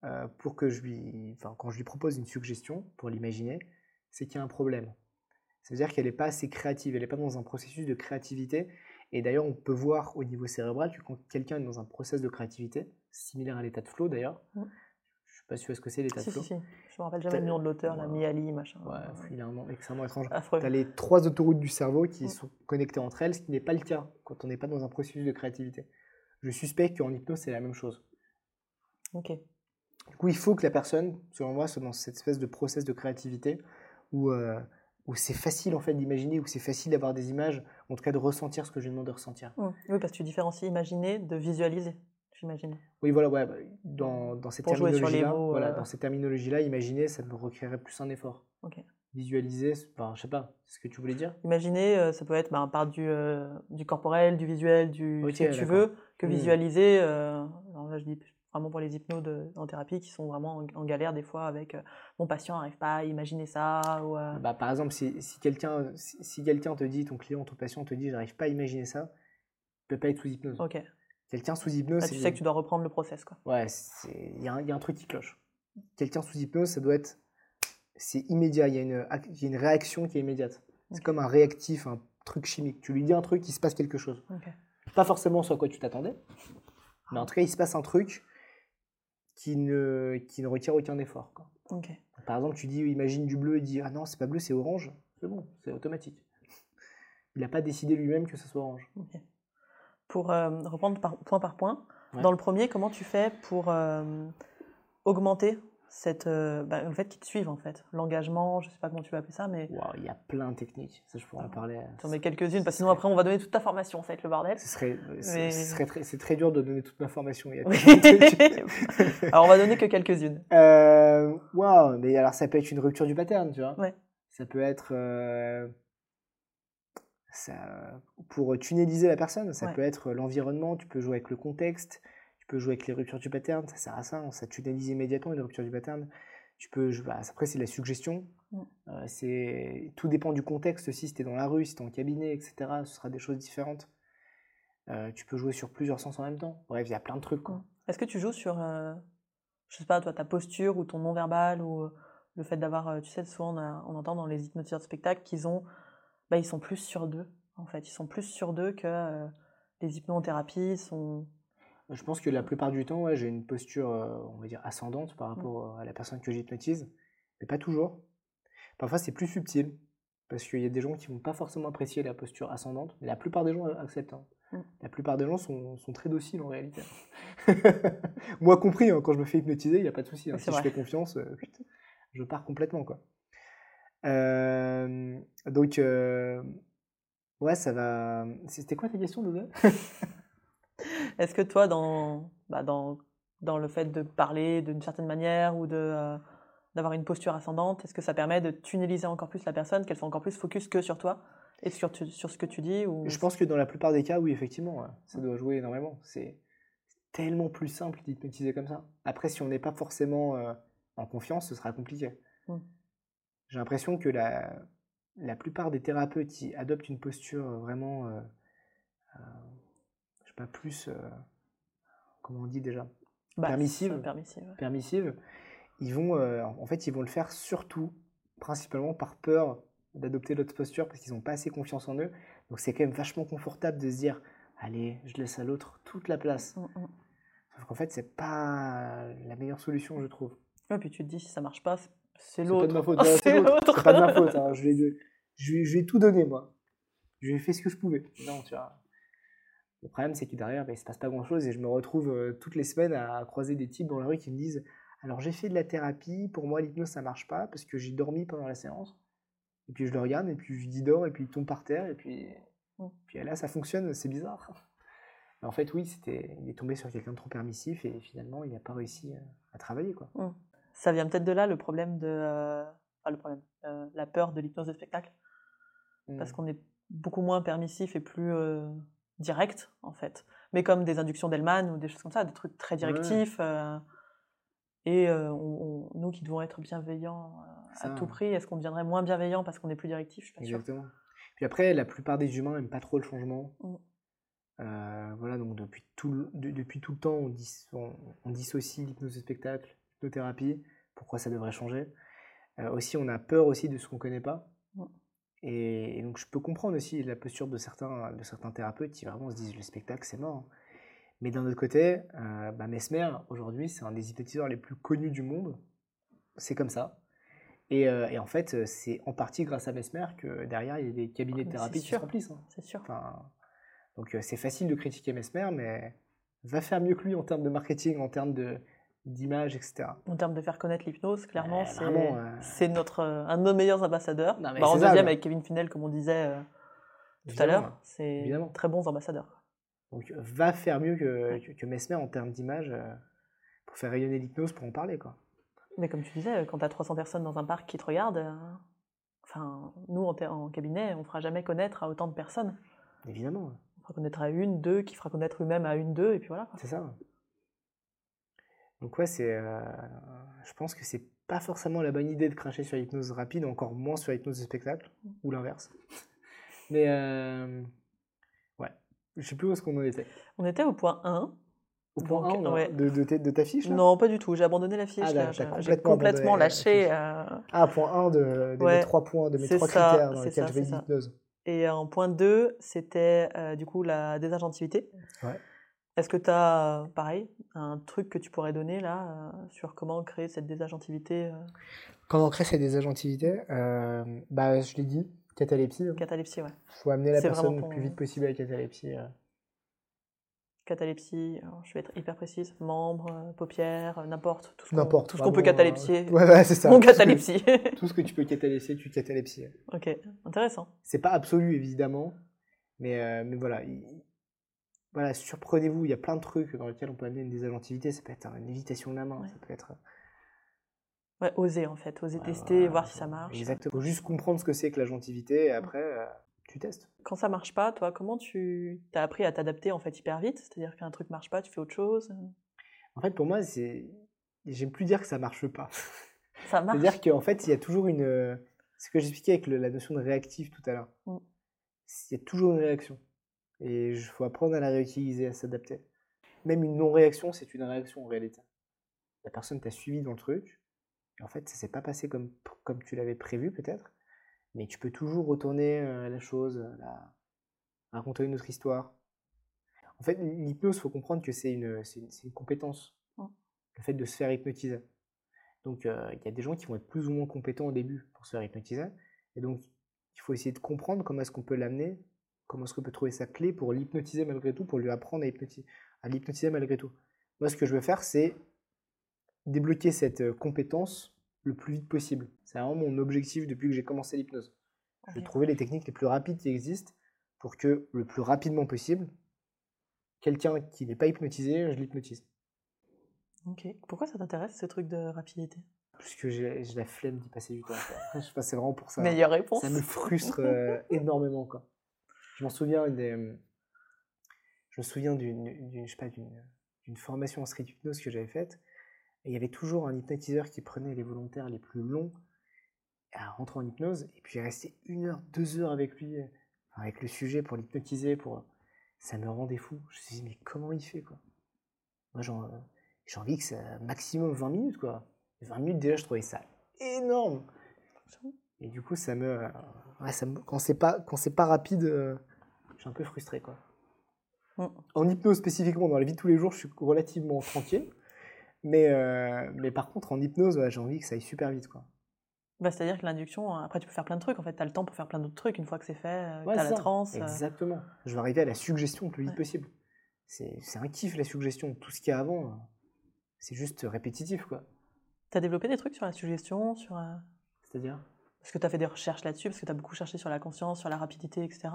euh, pour que je lui, enfin, quand je lui propose une suggestion pour l'imaginer, c'est qu'il y a un problème. Ça veut dire qu'elle n'est pas assez créative, elle n'est pas dans un processus de créativité. Et d'ailleurs, on peut voir au niveau cérébral que quand quelqu'un est dans un processus de créativité, similaire à l'état de flow d'ailleurs, Mm. je sais pas vois ce que c'est l'état Si, de flow. si, si. Je me rappelle jamais le nom de l'auteur, la. Miali, machin. Ouais, il a un nom extrêmement étrange. Tu as les trois autoroutes du cerveau qui Mm. sont connectées entre elles, ce qui n'est pas le cas quand on n'est pas dans un processus de créativité. Je suspecte qu'en hypnose, c'est la même chose. Ok. Du coup, il faut que la personne, selon moi, soit dans cette espèce de process de créativité où, euh, où c'est facile en fait d'imaginer, où c'est facile d'avoir des images, en tout cas de ressentir ce que je lui demande de ressentir. Oui, parce que tu différencies imaginer de visualiser, j'imagine. Oui, voilà, ouais, bah, dans, voilà, euh. dans cette terminologie-là, imaginer, ça me requérait plus un effort. Ok. Visualiser, enfin, je sais pas, c'est ce que tu voulais dire? Imaginer, euh, ça peut être ben, par du, euh, du corporel, du visuel, du Ok, ce que tu veux, que Mm. visualiser. alors là, je dis vraiment pour les hypnos de- en thérapie qui sont vraiment en, en galère des fois avec euh, mon patient n'arrive pas à imaginer ça. Ou, euh, Bah, par exemple, si, si quelqu'un si, si quelqu'un te dit, ton client, ton patient te dit, j'arrive pas à imaginer ça, il peut pas être sous hypnose. ok. Quelqu'un sous hypnose, Ah, c'est tu sais que tu dois reprendre le process. Quoi. Ouais, il y, a un- il y a un truc qui cloche. Quelqu'un sous hypnose, ça doit être. C'est immédiat, il y, y a une réaction qui est immédiate. C'est comme un réactif, un truc chimique. Tu lui dis un truc, il se passe quelque chose. Pas forcément ce à quoi tu t'attendais, mais en tout cas, il se passe un truc qui ne, qui ne requiert aucun effort. quoi. Par exemple, tu dis, imagine du bleu, il dit, ah non, c'est pas bleu, c'est orange. C'est bon, c'est automatique. Il n'a pas décidé lui-même que ce soit orange. Pour euh, reprendre par- point par point, Ouais. dans le premier, comment tu fais pour euh, augmenter cette, euh, bah, le fait qu'ils te suivent en fait L'engagement, je sais pas comment tu vas appeler ça, mais Waouh, il y a plein de techniques. Ça, je pourrais en parler. tu en mets quelques-unes, parce que sinon après on va donner toute ta formation, ça va être le bordel. Ce serait, c'est- Mais- ce serait très, c'est très dur de donner toute ma formation. Il y a de. [laughs] Alors on va donner que quelques-unes. [laughs] Euh, Waouh, mais alors ça peut être une rupture du pattern, tu vois. Ouais. Ça peut être euh, ça, pour tunneliser la personne. Ça Ouais. peut être l'environnement. Tu peux jouer avec le contexte. Tu peux jouer avec les ruptures du pattern. Ça sert à ça. hein, Ça tunnelise immédiatement une rupture du pattern. Tu peux, je- bah, après c'est la suggestion. Mm. Euh, c'est tout dépend du contexte aussi. Si t'es dans la rue, si t'es en cabinet, etc. Ce sera des choses différentes. Euh, tu peux jouer sur plusieurs sens en même temps. Bref, il y a plein de trucs. Mm. Est-ce que tu joues sur, euh, je sais pas, toi, ta posture ou ton non-verbal ou euh, le fait d'avoir, tu sais, souvent on, a- on entend dans les hypnotiseurs de spectacle qu'ils ont, bah, ils sont plus sur d'eux, en fait. Ils sont plus sur d'eux que les hypnothérapie sont. Je pense que la plupart du temps, ouais, j'ai une posture, euh, on va dire, ascendante par rapport à la personne que j'hypnotise, mais pas toujours. Parfois, c'est plus subtil, parce qu'il y a des gens qui vont pas forcément apprécier la posture ascendante, mais la plupart des gens euh, acceptent. hein. Mm. La plupart des gens sont, sont très dociles en réalité. [laughs] Moi compris, hein, quand je me fais hypnotiser, il n'y a pas de souci. hein. Si je fais confiance, euh, [laughs] putain, je pars complètement. Quoi. Euh, donc, euh, ouais, ça va. C'était quoi ta question, Doudou Est-ce que toi, dans, bah, dans, dans le fait de parler d'une certaine manière ou de, euh, d'avoir une posture ascendante, est-ce que ça permet de tunneliser encore plus la personne, qu'elle soit encore plus focus que sur toi et sur, tu- sur ce que tu dis ou... Je pense que dans la plupart des cas, oui, effectivement, ça doit jouer énormément. C'est tellement plus simple d'hypnotiser comme ça. Après, si on n'est pas forcément euh, en confiance, ce sera compliqué. Mm. J'ai l'impression que la, la plupart des thérapeutes qui adoptent une posture vraiment, euh, euh, pas, plus, euh, comment on dit déjà, Bah, permissive. c'est permissive, ouais. permissive, ils vont, euh, en fait, ils vont le faire surtout, principalement par peur d'adopter l'autre posture parce qu'ils n'ont pas assez confiance en eux. Donc c'est quand même vachement confortable de se dire, allez, je laisse à l'autre toute la place. Mm, mm. Sauf qu'en fait, c'est pas la meilleure solution, je trouve. Ouais, puis tu te dis, si ça marche pas, c'est- c'est C'est l'autre. pas de ma faute, [laughs] c'est l'autre. l'autre. C'est pas de ma faute. hein. Je, vais, je, vais tout donner, moi. Je vais fait ce que je pouvais. Non, tu vois. Le problème, c'est que derrière, ben, il se passe pas grand-chose et je me retrouve euh, toutes les semaines à croiser des types dans la rue qui me disent Alors, j'ai fait de la thérapie, pour moi, l'hypnose, ça marche pas parce que j'ai dormi pendant la séance. Et puis je le regarde, et puis je dis dors, et puis il tombe par terre, et puis, Mm. puis là, ça fonctionne, c'est bizarre. [laughs] Mais en fait, oui, c'était, il est tombé sur quelqu'un de trop permissif et finalement, il n'a pas réussi à, à travailler. Quoi. Ça vient peut-être de là le problème de. euh, Enfin, le problème. euh, la peur de l'hypnose de spectacle. Parce Mm. qu'on est beaucoup moins permissif et plus euh, direct, en fait. Mais comme des inductions d'Hellman ou des choses comme ça, des trucs très directifs. euh, et euh, on- on- nous qui devons être bienveillants euh, à tout prix, est-ce qu'on deviendrait moins bienveillant parce qu'on est plus directif Je suis pas sûre. Exactement. Puis après, la plupart des humains n'aiment pas trop le changement. Mm. Euh, voilà, donc depuis tout le, de- depuis tout le temps, on, dis- on, on dissocie l'hypnose de spectacle, l'hypnothérapie. Pourquoi ça devrait changer? Euh, Aussi, on a peur aussi de ce qu'on connaît pas. Mm. Et, et donc je peux comprendre aussi la posture de certains, de certains thérapeutes qui vraiment se disent le spectacle c'est mort. Mais d'un autre côté, euh, bah, Mesmer aujourd'hui c'est un des hypnotiseurs les plus connus du monde. C'est comme ça. Et, euh, et en fait, euh, c'est en partie grâce à Mesmer que derrière il y a des cabinets de Mais thérapie qui se remplissent. hein. C'est sûr. Enfin, donc euh, c'est facile de critiquer Mesmer, mais va faire mieux que lui en termes de marketing, en termes de d'image, etc. En termes de faire connaître l'hypnose, clairement, c'est vraiment, euh. c'est notre euh, un de nos meilleurs ambassadeurs. Non, Bah, en ça, deuxième avec Kevin Finel, comme on disait euh, tout à l'heure, c'est Évidemment. très bons ambassadeurs. Donc va faire mieux que, que, que Mesmer en termes d'image euh, pour faire rayonner l'hypnose, pour en parler. quoi. Mais comme tu disais, quand tu as 300 personnes dans un parc qui te regardent, euh, enfin, nous en, cabinet, on fera jamais connaître à autant de personnes. Évidemment, On fera connaître à une, deux, qui fera connaître lui-même à une, deux, et puis voilà. quoi. c'est ça. Donc ouais, c'est, euh, je pense que c'est pas forcément la bonne idée de cracher sur l'hypnose rapide, encore moins sur l'hypnose de spectacle, ou l'inverse. [laughs] Mais euh, ouais, je sais plus où est-ce qu'on en était. On était au point 1. Au point Donc, 1 ouais. de, de, ta- de ta fiche là? Non, pas du tout. J'ai abandonné la fiche. Ah, là. t'as J'ai- complètement lâché. euh, Ah, point 1 de, de Ouais, mes trois points, de mes trois ça, critères dans lesquels ça, je vais l'hypnose. Et en point 2, c'était euh, du coup la désagentivité. Ouais. Est-ce que tu as, pareil, un truc que tu pourrais donner là euh, sur comment créer cette désagentivité euh, Quand on crée ces désagentivités, euh, bah, je l'ai dit, catalepsie. Il Catalepsie, ouais. faut amener la personne le plus vite possible à la catalepsie. euh. Catalepsie, je vais être hyper précise, membres, euh, paupières, euh, n'importe. Tout ce qu'on- N'importe. Tout ce qu'on peut catalepsier. euh, [laughs] Ouais, ouais, c'est ça. Mon Tout ce que- catalepsie. [laughs] Tout ce que tu peux catalepsier, tu catalepsies. ok, intéressant. C'est pas absolu, évidemment, mais, euh, mais voilà. il- Voilà, surprenez-vous, il y a plein de trucs dans lesquels on peut amener une désagentivité. Ça peut être une lévitation de la main, Ouais. ça peut être. Ouais, oser en fait, oser Ouais, tester, voilà, voir si ça marche. Exactement. Faut juste comprendre ce que c'est que l'agentivité et après, euh, tu testes. Quand ça marche pas, toi, comment tu as appris à t'adapter en fait hyper vite? C'est-à-dire qu'un truc marche pas, tu fais autre chose En fait, pour moi, c'est. J'aime plus dire que ça marche pas. Ça [laughs] marche? C'est-à-dire qu'en fait, il y a toujours une. euh, C'est ce que j'expliquais avec le- la notion de réactif tout à l'heure. Mm. Il y a toujours une réaction. Et il faut apprendre à la réutiliser, à s'adapter. Même une non-réaction, c'est une réaction en réalité. La personne t'a suivi dans le truc, et en fait, ça s'est pas passé comme, comme tu l'avais prévu peut-être, mais tu peux toujours retourner euh, la chose, euh, la- raconter une autre histoire. En fait, l'hypnose, il faut comprendre que c'est une, une, compétence. Le fait de se faire hypnotiser. Donc, euh, il y a des gens qui vont être plus ou moins compétents au début pour se faire hypnotiser. Et donc, il faut essayer de comprendre comment est-ce qu'on peut l'amener, comment est-ce qu'on peut trouver sa clé pour l'hypnotiser malgré tout, pour lui apprendre à, à l'hypnotiser malgré tout? Moi, ce que je veux faire, c'est débloquer cette euh, compétence le plus vite possible. C'est vraiment mon objectif depuis que j'ai commencé l'hypnose. Je vais trouver les techniques les plus rapides qui existent pour que le plus rapidement possible, quelqu'un qui n'est pas hypnotisé, je l'hypnotise. Ok. Pourquoi ça t'intéresse ce truc de rapidité? Parce que j'ai j'ai la flemme d'y passer du temps. quoi. [laughs] je c'est vraiment pour ça. Meilleure réponse. Ça me frustre euh, énormément. Quoi. Je m'en souviens des, je me souviens d'une, formation en street hypnose que j'avais faite. Il y avait toujours un hypnotiseur qui prenait les volontaires les plus longs à rentrer en hypnose. Et puis restait une heure, deux heures avec lui, avec le sujet pour l'hypnotiser. Pour... Ça me rendait fou. Je me suis dit, mais comment il fait quoi? Moi, euh, j'ai envie que ça maximum 20 minutes. quoi. 20 minutes, déjà, je trouvais ça énorme. Et du coup, ça me, euh, ça me- quand c'est pas, quand c'est pas rapide, euh, je suis un peu frustré, quoi. Mm. En hypnose spécifiquement, dans la vie de tous les jours, je suis relativement tranquille. Mais, euh, mais par contre, en hypnose, ouais, j'ai envie que ça aille super vite, quoi. Bah, C'est-à-dire que l'induction, euh, après tu peux faire plein de trucs, en fait, tu as le temps pour faire plein d'autres trucs une fois que c'est fait, euh, Ouais, tu as la transe. euh, Exactement. Je vais arriver à la suggestion le plus vite Ouais. possible. C'est un kiff, la suggestion. Tout ce qu'il y a avant, euh, c'est juste répétitif, quoi. Tu as développé des trucs sur la suggestion, sur, C'est-à-dire? parce que tu as fait des recherches là-dessus, parce que tu as beaucoup cherché sur la conscience, sur la rapidité, etc.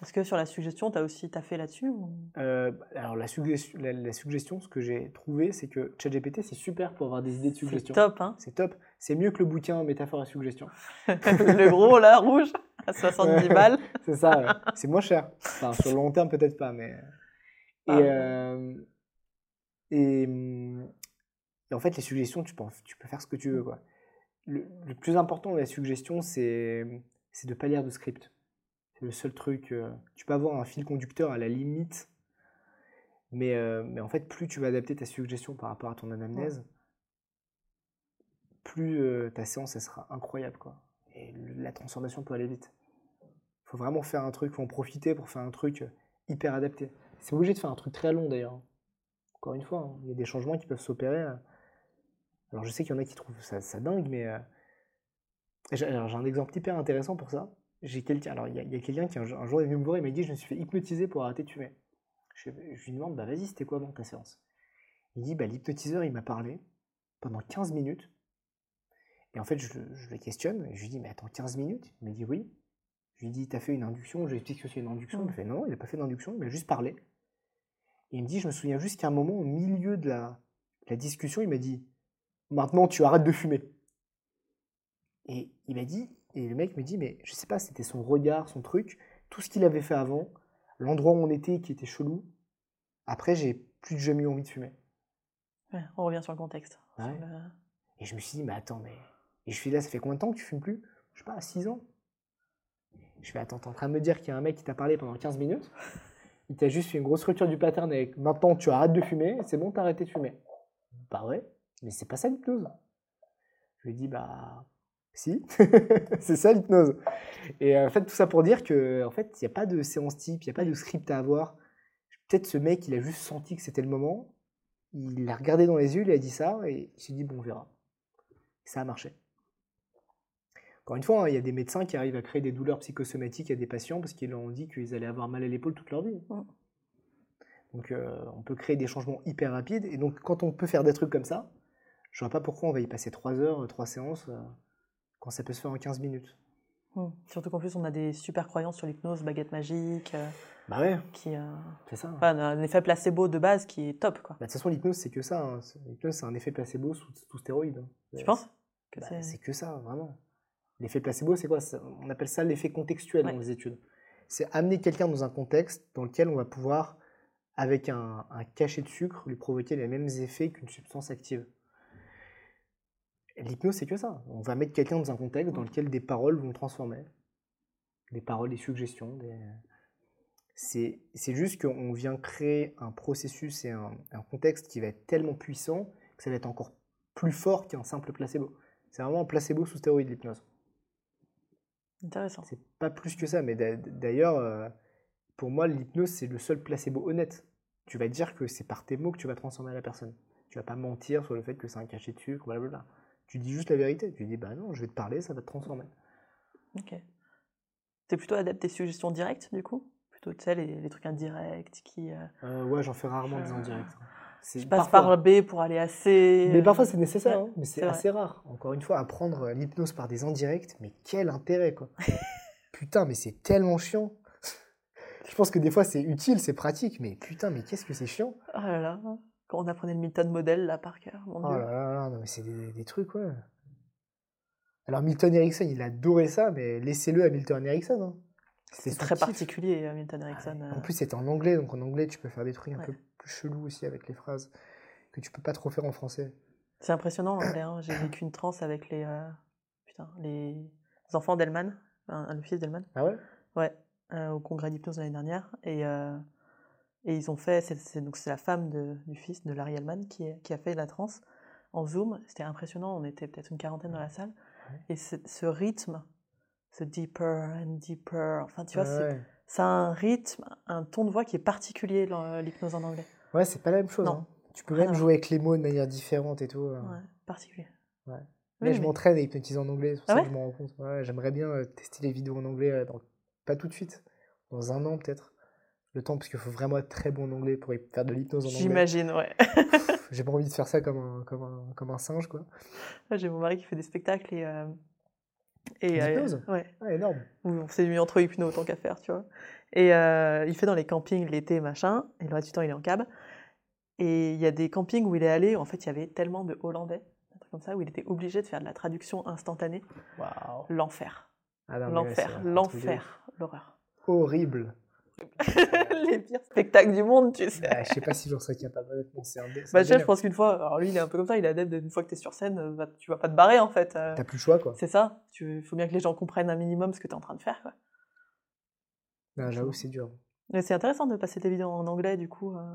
Est-ce que sur la suggestion, tu as aussi t'as fait là-dessus ou- Euh, alors, la, suggestion, la, la suggestion, ce que j'ai trouvé, c'est que ChatGPT, c'est super pour avoir des idées de C'est suggestion. top, hein C'est top. C'est mieux que le bouquin Métaphore à suggestion. [laughs] Le gros, là, rouge, à 70 Ouais. balles. [laughs] C'est ça, ouais. c'est moins cher. Enfin, sur le long terme, peut-être pas, mais. Et, Ah. euh, et, et en fait, les suggestions, tu peux, en- tu peux faire ce que tu veux. Quoi. Le, le plus important de la suggestion, c'est c'est de ne pas lire de script. C'est le seul truc. euh, tu peux avoir un fil conducteur à la limite, mais, euh, mais en fait, plus tu vas adapter ta suggestion par rapport à ton anamnèse, plus euh, ta séance, sera incroyable. Quoi. Et la transformation peut aller vite. Il faut vraiment faire un truc, faut en profiter pour faire un truc hyper adapté. C'est obligé de faire un truc très long d'ailleurs. Encore une fois, hein, il y a des changements qui peuvent s'opérer. Alors je sais qu'il y en a qui trouvent ça, ça dingue, mais j'ai un exemple hyper intéressant pour ça. J'ai quelqu'un, alors il y a, quelqu'un qui un jour, un jour est venu me voir et m'a dit je me suis fait hypnotiser pour arrêter de fumer. Je, je lui demande bah vas-y c'était quoi avant ta séance? Il dit bah l'hypnotiseur il m'a parlé pendant 15 minutes et en fait, je, le- je le questionne, et je lui dis, mais attends, 15 minutes? Il me dit oui. Je lui dis, t'as fait une induction? Je lui explique que c'est une induction. Il me fait, non, il n'a pas fait d'induction, il m'a juste parlé. Et il me dit, je me souviens juste qu'à un moment, au milieu de la, la discussion, il m'a dit, maintenant tu arrêtes de fumer. Et il m'a dit, et le mec me dit, mais je sais pas, c'était son regard, son truc, tout ce qu'il avait fait avant, l'endroit où on était qui était chelou. Après, j'ai plus jamais eu envie de fumer. Ouais, on revient sur le contexte. sur Ouais. le- Et je me suis dit, mais attends, mais. Et je suis là, ça fait combien de temps que tu fumes plus? Je sais pas, 6 ans. Je fais, attends, t'es en train de me dire qu'il y a un mec qui t'a parlé pendant 15 minutes? Il t'a juste fait une grosse rupture du pattern avec maintenant tu arrêtes de fumer, c'est bon, t'as arrêté de fumer. Bah ouais, mais c'est pas ça l'hypnose. Je lui dis, bah. Si, [laughs] c'est ça l'hypnose. Et euh, en fait, tout ça pour dire que en fait, il n'y a pas de séance type, il n'y a pas de script à avoir. Peut-être ce mec, il a juste senti que c'était le moment. Il l'a regardé dans les yeux, il a dit ça, et il s'est dit, bon, on verra. Ça a marché. Encore une fois, hein, il y a des médecins qui arrivent à créer des douleurs psychosomatiques à des patients parce qu'ils leur ont dit qu'ils allaient avoir mal à l'épaule toute leur vie. Donc euh, on peut créer des changements hyper rapides. Et donc quand on peut faire des trucs comme ça, je vois pas pourquoi on va y passer 3 heures, 3 séances, euh, quand ça peut se faire en 15 minutes. Hmm. Surtout qu'en plus, on a des super croyances sur l'hypnose, baguette magique, euh, Bah ouais, qui. euh, c'est ça. enfin, un effet placebo de base qui est top, quoi. Bah, de toute façon, l'hypnose, c'est que ça. hein. L'hypnose, c'est un effet placebo sous, sous stéroïde. hein. Tu Euh, penses que Bah, c'est- que ça, vraiment. L'effet placebo, c'est quoi? On appelle ça l'effet contextuel Ouais. dans les études. C'est amener quelqu'un dans un contexte dans lequel on va pouvoir, avec un, un cachet de sucre, lui provoquer les mêmes effets qu'une substance active. L'hypnose, c'est que ça. On va mettre quelqu'un dans un contexte dans lequel des paroles vont le transformer. Des paroles, des suggestions. Des... C'est c'est juste qu'on vient créer un processus et un, un contexte qui va être tellement puissant que ça va être encore plus fort qu'un simple placebo. C'est vraiment un placebo sous stéroïde, l'hypnose. Intéressant. C'est pas plus que ça, mais d'a- d'ailleurs, euh, pour moi, l'hypnose, c'est le seul placebo honnête. Tu vas dire que c'est par tes mots que tu vas transformer la personne. Tu vas pas mentir sur le fait que c'est un cachet de sucre, blablabla. Tu dis juste la vérité. Tu dis, bah non, je vais te parler, ça va te transformer. Ok. T'es plutôt adepte des suggestions directes, du coup? Plutôt, tu sais, les, les trucs indirects qui. euh, Euh, ouais, j'en fais rarement des indirects. C'est je passe parfois. par B pour aller à C. Mais euh, parfois c'est nécessaire, ouais, hein, mais c'est vrai. assez rare. Encore une fois, apprendre euh, l'hypnose par des indirects, mais quel intérêt quoi. [laughs] putain, mais c'est tellement chiant. Je pense que des fois c'est utile, c'est pratique, mais putain, mais qu'est-ce que c'est chiant. Oh là là. Quand on apprenait le Milton modèle, là, par cœur, mon Oh dieu. là là là, non, mais c'est des, des trucs, ouais. Alors Milton Erickson, il adorait ça, mais laissez-le à Milton Erickson. hein. C'est très kiff. particulier, euh, Milton Erickson. En euh. plus, c'était en anglais, donc en anglais, tu peux faire des trucs un peu plus chelous aussi avec les phrases que tu peux pas trop faire en français. C'est impressionnant l'anglais. hein. J'ai [coughs] vécu une transe avec les, euh, putain, les enfants d'Elman, un- le fils d'Elman. Ah ouais? Ouais, euh, au congrès d'hypnose l'année dernière. Et, euh, et ils ont fait, c'est, c'est- donc c'est la femme de- du fils de Larry Hellman qui, a fait la transe en Zoom. C'était impressionnant, on était peut-être une quarantaine dans la salle. Ouais. Et ce, rythme, ce deeper and deeper, enfin tu vois, Ouais, ça a un rythme, un ton de voix qui est particulier dans l'hypnose en anglais. Ouais, c'est pas la même chose. Non. hein. Tu peux même jouer avec les mots de manière différente et tout. euh. Ouais, particulier. Ouais. Oui, Là, je mais- m'entraîne à hypnotiser en anglais, c'est pour Ah ça que je m'en rends compte. J'aimerais bien euh, tester les vidéos en anglais, euh, dans- pas tout de suite, dans un an peut-être. Le temps, parce qu'il faut vraiment être très bon en anglais pour faire de l'hypnose en anglais. J'imagine, ouais. J'ai pas envie de faire ça comme un, comme un, comme un singe, quoi. J'ai mon mari qui fait des spectacles et. euh, et euh, D'hypnose Ouais. Ah, énorme. on s'est mis entre hypno autant qu'à faire, tu vois. Et euh, il fait dans les campings l'été, machin, et le reste du temps, il est en cab. Et il y a des campings où il est allé, en fait, il y avait tellement de Hollandais, un truc comme ça, où il était obligé de faire de la traduction instantanée. Waouh. L'enfer. Ah L'enfer. L'enfer. L'horreur. Horrible. [laughs] les pires spectacles du monde, tu sais. Ah, je sais pas si j'en serais capable, honnêtement. C'est un, Bah, je pense qu'une fois, alors lui, il est un peu comme ça, il est adepte d'une fois que tu es sur scène, euh, bah, tu vas pas te barrer, en fait. euh, T'as plus le choix, quoi. c'est ça. Il faut bien que les gens comprennent un minimum ce que tu es en train de faire, quoi. Non, J'avoue, c'est dur. Mais c'est intéressant de passer tes vidéos en anglais, du coup. euh.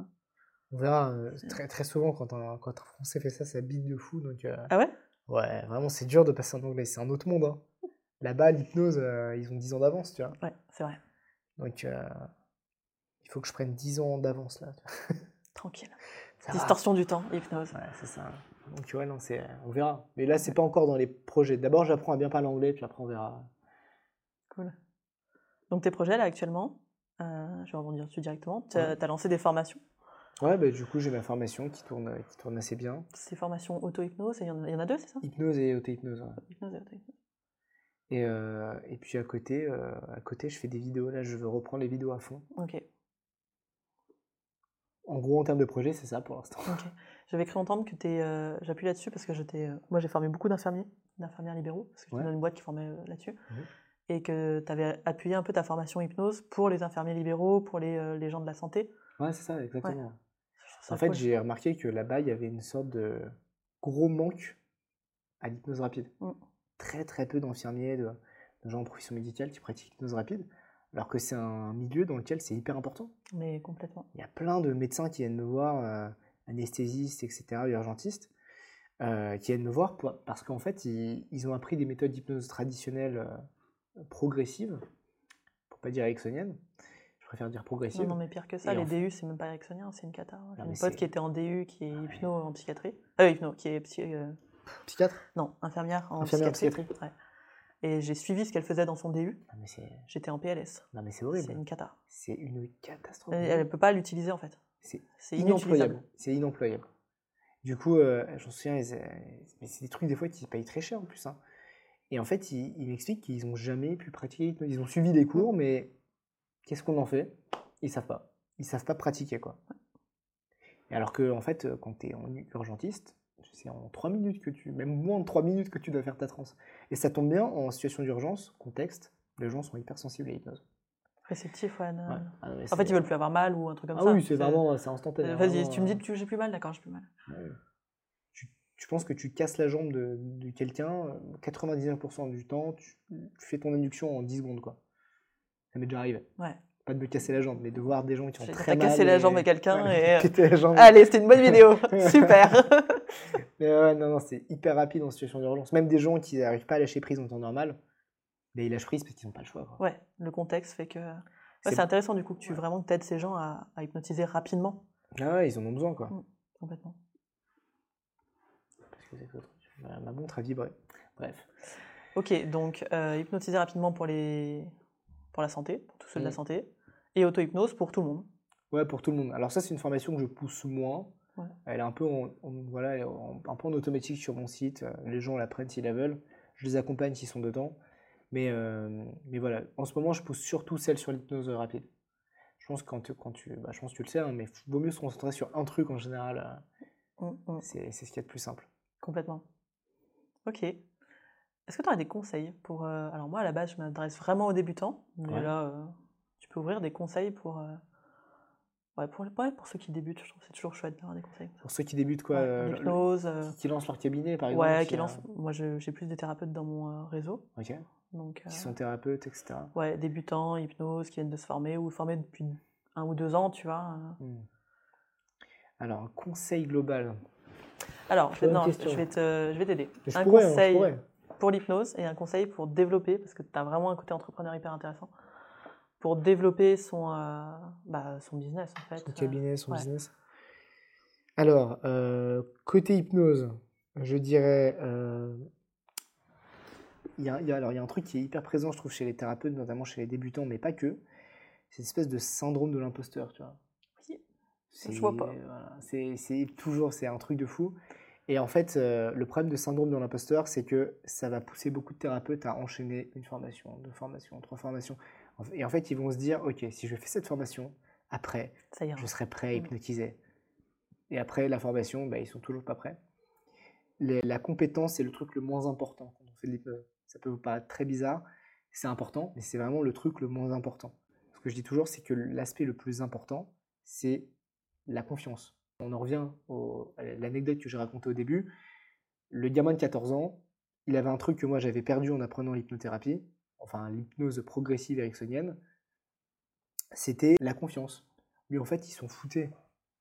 On verra euh, très, très souvent quand un, quand un Français fait ça, ça bite de fou. Donc, euh, Ah ouais? ouais, vraiment, c'est dur de passer en anglais. C'est un autre monde. hein. Là-bas, l'hypnose, ils ont 10 ans d'avance, tu vois. Ouais, c'est vrai. Donc, euh, il faut que je prenne 10 ans d'avance, là. Tranquille. [laughs] Ça va. Distorsion du temps, hypnose. Ouais, c'est ça. Donc, ouais, non, c'est, on verra. Mais là, c'est pas encore dans les projets. D'abord, j'apprends à bien parler anglais, puis après, on verra. Cool. Donc tes projets là actuellement, euh, je vais rebondir dessus directement. Tu as, Ouais. lancé des formations? Ouais, bah, du coup, j'ai ma formation qui tourne, qui tourne assez bien. Ces formations auto-hypnose, il y, en a- il y en a deux, c'est ça? Hypnose et auto-hypnose. ouais. Hypnose et auto-hypnose. Et, euh, et puis à côté, euh, à côté, je fais des vidéos. Là, je veux reprendre les vidéos à fond. Ok, En gros, en termes de projet, c'est ça pour l'instant. ok. J'avais cru entendre que tu es. J'appuie là-dessus parce que j'étais. euh, moi, j'ai formé beaucoup d'infirmiers, d'infirmières libéraux, parce que j'étais Ouais. dans une boîte qui formait euh, là-dessus. Mhm. Et que tu avais appuyé un peu ta formation hypnose pour les infirmiers libéraux, pour les, euh, les gens de la santé. Ouais, c'est ça, exactement. En fait, cool. j'ai remarqué que là-bas, il y avait une sorte de gros manque à l'hypnose rapide. Mm. Très, très peu d'infirmiers, de, de gens en profession médicale qui pratiquent l'hypnose rapide, alors que c'est un milieu dans lequel c'est hyper important. Mais complètement. Il y a plein de médecins qui viennent me voir, euh, anesthésistes, etc., urgentistes, euh, qui viennent me voir pour- parce qu'en fait, ils, ils ont appris des méthodes d'hypnose traditionnelles euh, progressives, pour pas dire ericksoniennes. Je préfère dire progressives. Non, non, mais pire que ça, Et les DU, c'est même pas ericksonien, c'est une cata. J'ai une pote qui était en DU, qui est hypno en psychiatrie. Euh, hypno, qui est psy- euh, Psychiatre Non, infirmière en Infirmière psychiatrie. ouais. Et j'ai suivi ce qu'elle faisait dans son DU. C'est J'étais en PLS. non, mais c'est C'est horrible. une cata. C'est une catastrophe. Elle ne peut pas l'utiliser en fait. C'est C'est inemployable. C'est inemployable. Du coup, euh, j'en souviens, euh, mais c'est des trucs des fois qui payent très cher en plus. hein. Et en fait, ils, ils m'expliquent qu'ils n'ont jamais pu pratiquer. Ils ont suivi des cours, mais qu'est-ce qu'on en fait? Ils savent pas. Ils savent pas pratiquer quoi. Et alors que en fait, euh, quand tu es en urgentiste, c'est en 3 minutes que tu, même moins de 3 minutes que tu dois faire ta transe. Et ça tombe bien en situation d'urgence, contexte, les gens sont hyper sensibles à l'hypnose. Réceptif, ouais. non. Ouais. Ah non, En fait, ils veulent plus avoir mal ou un truc comme Ah ça. oui, c'est vraiment, c'est Euh, instantané. Vas-y, vraiment, tu me dis euh, que j'ai plus mal, d'accord, j'ai plus mal. Ouais. Tu, tu penses que tu casses la jambe de, de quelqu'un, euh, 99% du temps, tu, tu fais ton induction en 10 secondes. quoi. Ça m'est déjà arrivé. Ouais. Pas de me casser la jambe, mais de voir des gens qui ont très mal. cassé la et- jambe à quelqu'un et, [laughs] la jambe. Allez, c'était une bonne vidéo. [laughs] Super. [laughs] Mais ouais, non, non, c'est hyper rapide en situation d'urgence. Même des gens qui n'arrivent pas à lâcher prise en temps normal, mais ils lâchent prise parce qu'ils n'ont pas le choix. quoi. ouais, le contexte fait que. Ouais, C'est- intéressant du coup que tu Ouais. vraiment aides ces gens à, à hypnotiser rapidement. Ah ouais, ils en ont besoin. quoi. Mm. Complètement. Parce que c'est quoi, ma, ma montre a vibré. Bref. Ok, donc euh, hypnotiser rapidement pour, les... pour la santé, pour tous ceux de la Mm. santé, et auto-hypnose pour tout le monde. Ouais, pour tout le monde. Alors ça, c'est une formation que je pousse moins. Ouais. Elle est un peu en, en- voilà, en- un peu en automatique sur mon site. Euh, Les gens la prennent s'ils la veulent. Je les accompagne s'ils sont dedans. Mais, euh, mais voilà, en ce moment, je pousse surtout celle sur l'hypnose rapide. Je pense que quand tu, quand tu, bah, je pense que tu le sais, hein, mais vaut mieux se concentrer sur un truc en général. euh, Mm, mm, C'est c'est ce qu'il y a de plus simple. Complètement. Ok. Est-ce que tu aurais des conseils pour... euh, Alors moi, à la base, je m'adresse vraiment aux débutants. Mais Ouais. là, euh, tu peux ouvrir des conseils pour... euh, Ouais, pour, ouais, pour ceux qui débutent, je trouve que c'est toujours chouette d'avoir des conseils. Pour ceux qui débutent, quoi, L'hypnose. qui lancent leur cabinet, par exemple. Ouais, qui, qui euh, lance. Moi, j'ai plus de thérapeutes dans mon réseau. ok, Donc, qui sont thérapeutes, etc. ouais, débutants, hypnose, qui viennent de se former ou formés depuis un ou deux ans, tu vois. Hmm. Alors, conseil global. Alors, je vais, non, je vais te- je vais t'aider. Un pourrais, hein, conseil. Pour l'hypnose et un conseil pour développer, parce que tu as vraiment un côté entrepreneur hyper intéressant, pour développer son, euh, bah, son business en fait. Son Euh, cabinet, son ouais. business. Alors, euh, côté hypnose, je dirais. euh, il y a, il y a- alors, il y a un truc qui est hyper présent, je trouve, chez les thérapeutes, notamment chez les débutants, mais pas que. C'est une espèce de syndrome de l'imposteur, tu vois. Oui, je vois pas. voilà, c'est toujours, c'est un truc de fou. Et en fait, euh, le problème de syndrome de l'imposteur, c'est que ça va pousser beaucoup de thérapeutes à enchaîner une formation, deux formations, trois formations. Et en fait, ils vont se dire, ok, si je fais cette formation, après, je serai prêt à Mm. hypnotiser. Et après la formation, bah, ils sont toujours pas prêts. Les- la compétence, c'est le truc le moins important quand on fait de l'hypnose. Ça peut vous paraître très bizarre, c'est important, mais c'est vraiment le truc le moins important. Ce que je dis toujours, c'est que l'aspect le plus important, c'est la confiance. On en revient au- à l'anecdote que j'ai racontée au début. Le gamin de 14 ans, il avait un truc que moi j'avais perdu en apprenant l'hypnothérapie, enfin l'hypnose progressive ericksonienne, c'était la confiance. Lui, en fait, il s'en foutait.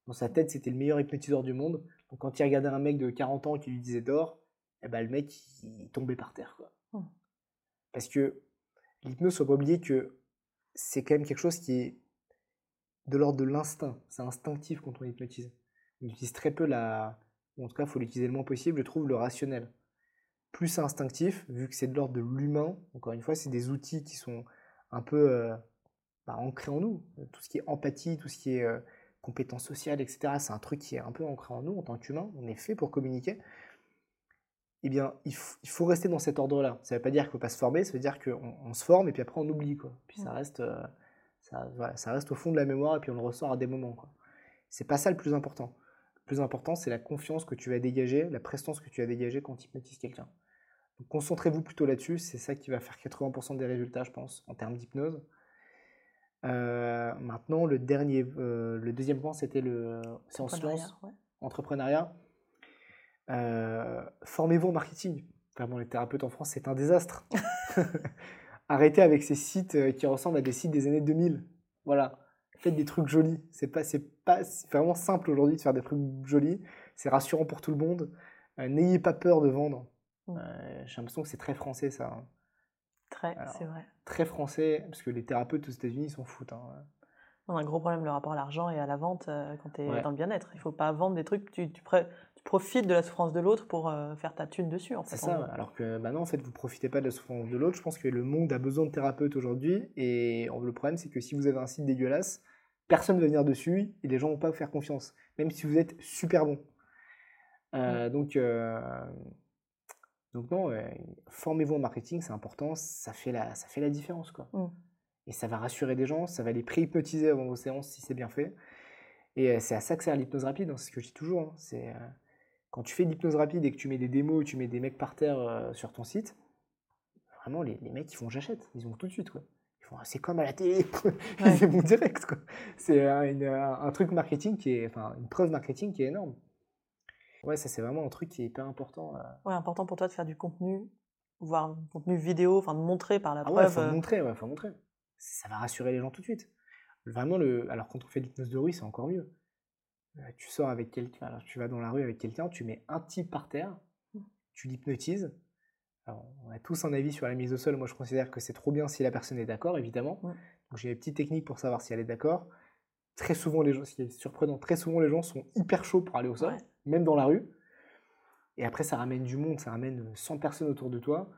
Dans sa tête, c'était le meilleur hypnotiseur du monde. Donc, quand il regardait un mec de 40 ans qui lui disait d'or, eh ben, le mec, il tombait par terre. Quoi. Hmm. Parce que l'hypnose, faut pas oublier que c'est quand même quelque chose qui est de l'ordre de l'instinct. C'est instinctif quand on hypnotise. On utilise très peu la. ou en tout cas, il faut l'utiliser le moins possible, je trouve, le rationnel. Plus instinctif, vu que c'est de l'ordre de l'humain, encore une fois, c'est des outils qui sont un peu euh, bah, ancrés en nous. Tout ce qui est empathie, tout ce qui est euh, compétences sociales, etc., c'est un truc qui est un peu ancré en nous en tant qu'humain. On est fait pour communiquer. Eh bien, il, faut rester dans cet ordre-là. Ça ne veut pas dire qu'il ne faut pas se former, ça veut dire qu'on on se forme et puis après on oublie. Quoi. Puis ça reste. Euh, ça, reste au fond de la mémoire et puis on le ressort à des moments. C'est pas ça le plus important. Le plus important, c'est la confiance que tu vas dégager, la prestance que tu vas dégager quand tu hypnotises quelqu'un. concentrez-vous plutôt là-dessus, c'est ça qui va faire 80% des résultats, je pense, en termes d'hypnose. Euh, maintenant, le, dernier, euh, le deuxième point, c'était le en sciences, entrepreneuriat. Euh, formez-vous en marketing. Vraiment, les thérapeutes en France, c'est un désastre. [laughs] [laughs] Arrêtez avec ces sites qui ressemblent à des sites des années 2000. Voilà. Faites des trucs jolis. C'est pas, c'est pas, vraiment simple aujourd'hui de faire des trucs jolis. C'est rassurant pour tout le monde. Euh, n'ayez pas peur de vendre. Mmh. Euh, j'ai l'impression que c'est très français ça. Hein. Très, c'est vrai. Très français, parce que les thérapeutes aux États-Unis s'en foutent. Hein. On a un gros problème le rapport à l'argent et à la vente quand tu es dans le bien-être. Il faut pas vendre des trucs. Tu, tu, profites de la souffrance de l'autre pour euh, faire ta thune dessus. En fait, c'est ça, alors que maintenant, en fait, vous profitez pas de la souffrance de l'autre. Je pense que le monde a besoin de thérapeutes aujourd'hui. Et le problème, c'est que si vous avez un site dégueulasse, personne ne va venir dessus et les gens vont pas vous faire confiance, même si vous êtes super bon. Euh, donc, euh, donc, non, formez-vous en marketing, c'est important. Ça fait, la, ça fait la différence. Quoi. Mm. Et ça va rassurer des gens, ça va les pré-hypnotiser avant vos séances si c'est bien fait. Et c'est à ça que sert l'hypnose rapide, hein, c'est ce que je dis toujours. Hein. c'est quand tu fais de l'hypnose rapide et que tu mets des démos, tu mets des mecs par terre euh, sur ton site, vraiment, les, mecs, ils font j'achète. Ils vont tout de suite, quoi. Font, c'est comme à la télé. [laughs] c'est mon direct. C'est un, truc marketing qui est, enfin, une preuve marketing qui est énorme. Ouais, ça, c'est vraiment un truc qui est hyper important. Euh. Ouais, important pour toi de faire du contenu, voire du contenu vidéo, enfin, de montrer par la ah preuve. Ouais, faut euh. montrer, ouais, faut montrer. Ça va rassurer les gens tout de suite. Vraiment, le... alors quand on fait de l'hypnose de rue, c'est encore mieux euh, tu sors avec quelqu'un, alors tu vas dans la rue avec quelqu'un, tu mets un type par terre, mmh. tu l'hypnotises. Alors, on a tous un avis sur la mise au sol. Moi, je considère que c'est trop bien si la personne est d'accord, évidemment. Donc, j'ai des petites techniques pour savoir si elle est d'accord. Très souvent, les gens, ce qui est surprenant, très souvent, les gens sont hyper chauds pour aller au sol, même dans la rue. Et après, ça ramène du monde, ça ramène 100 personnes autour de toi.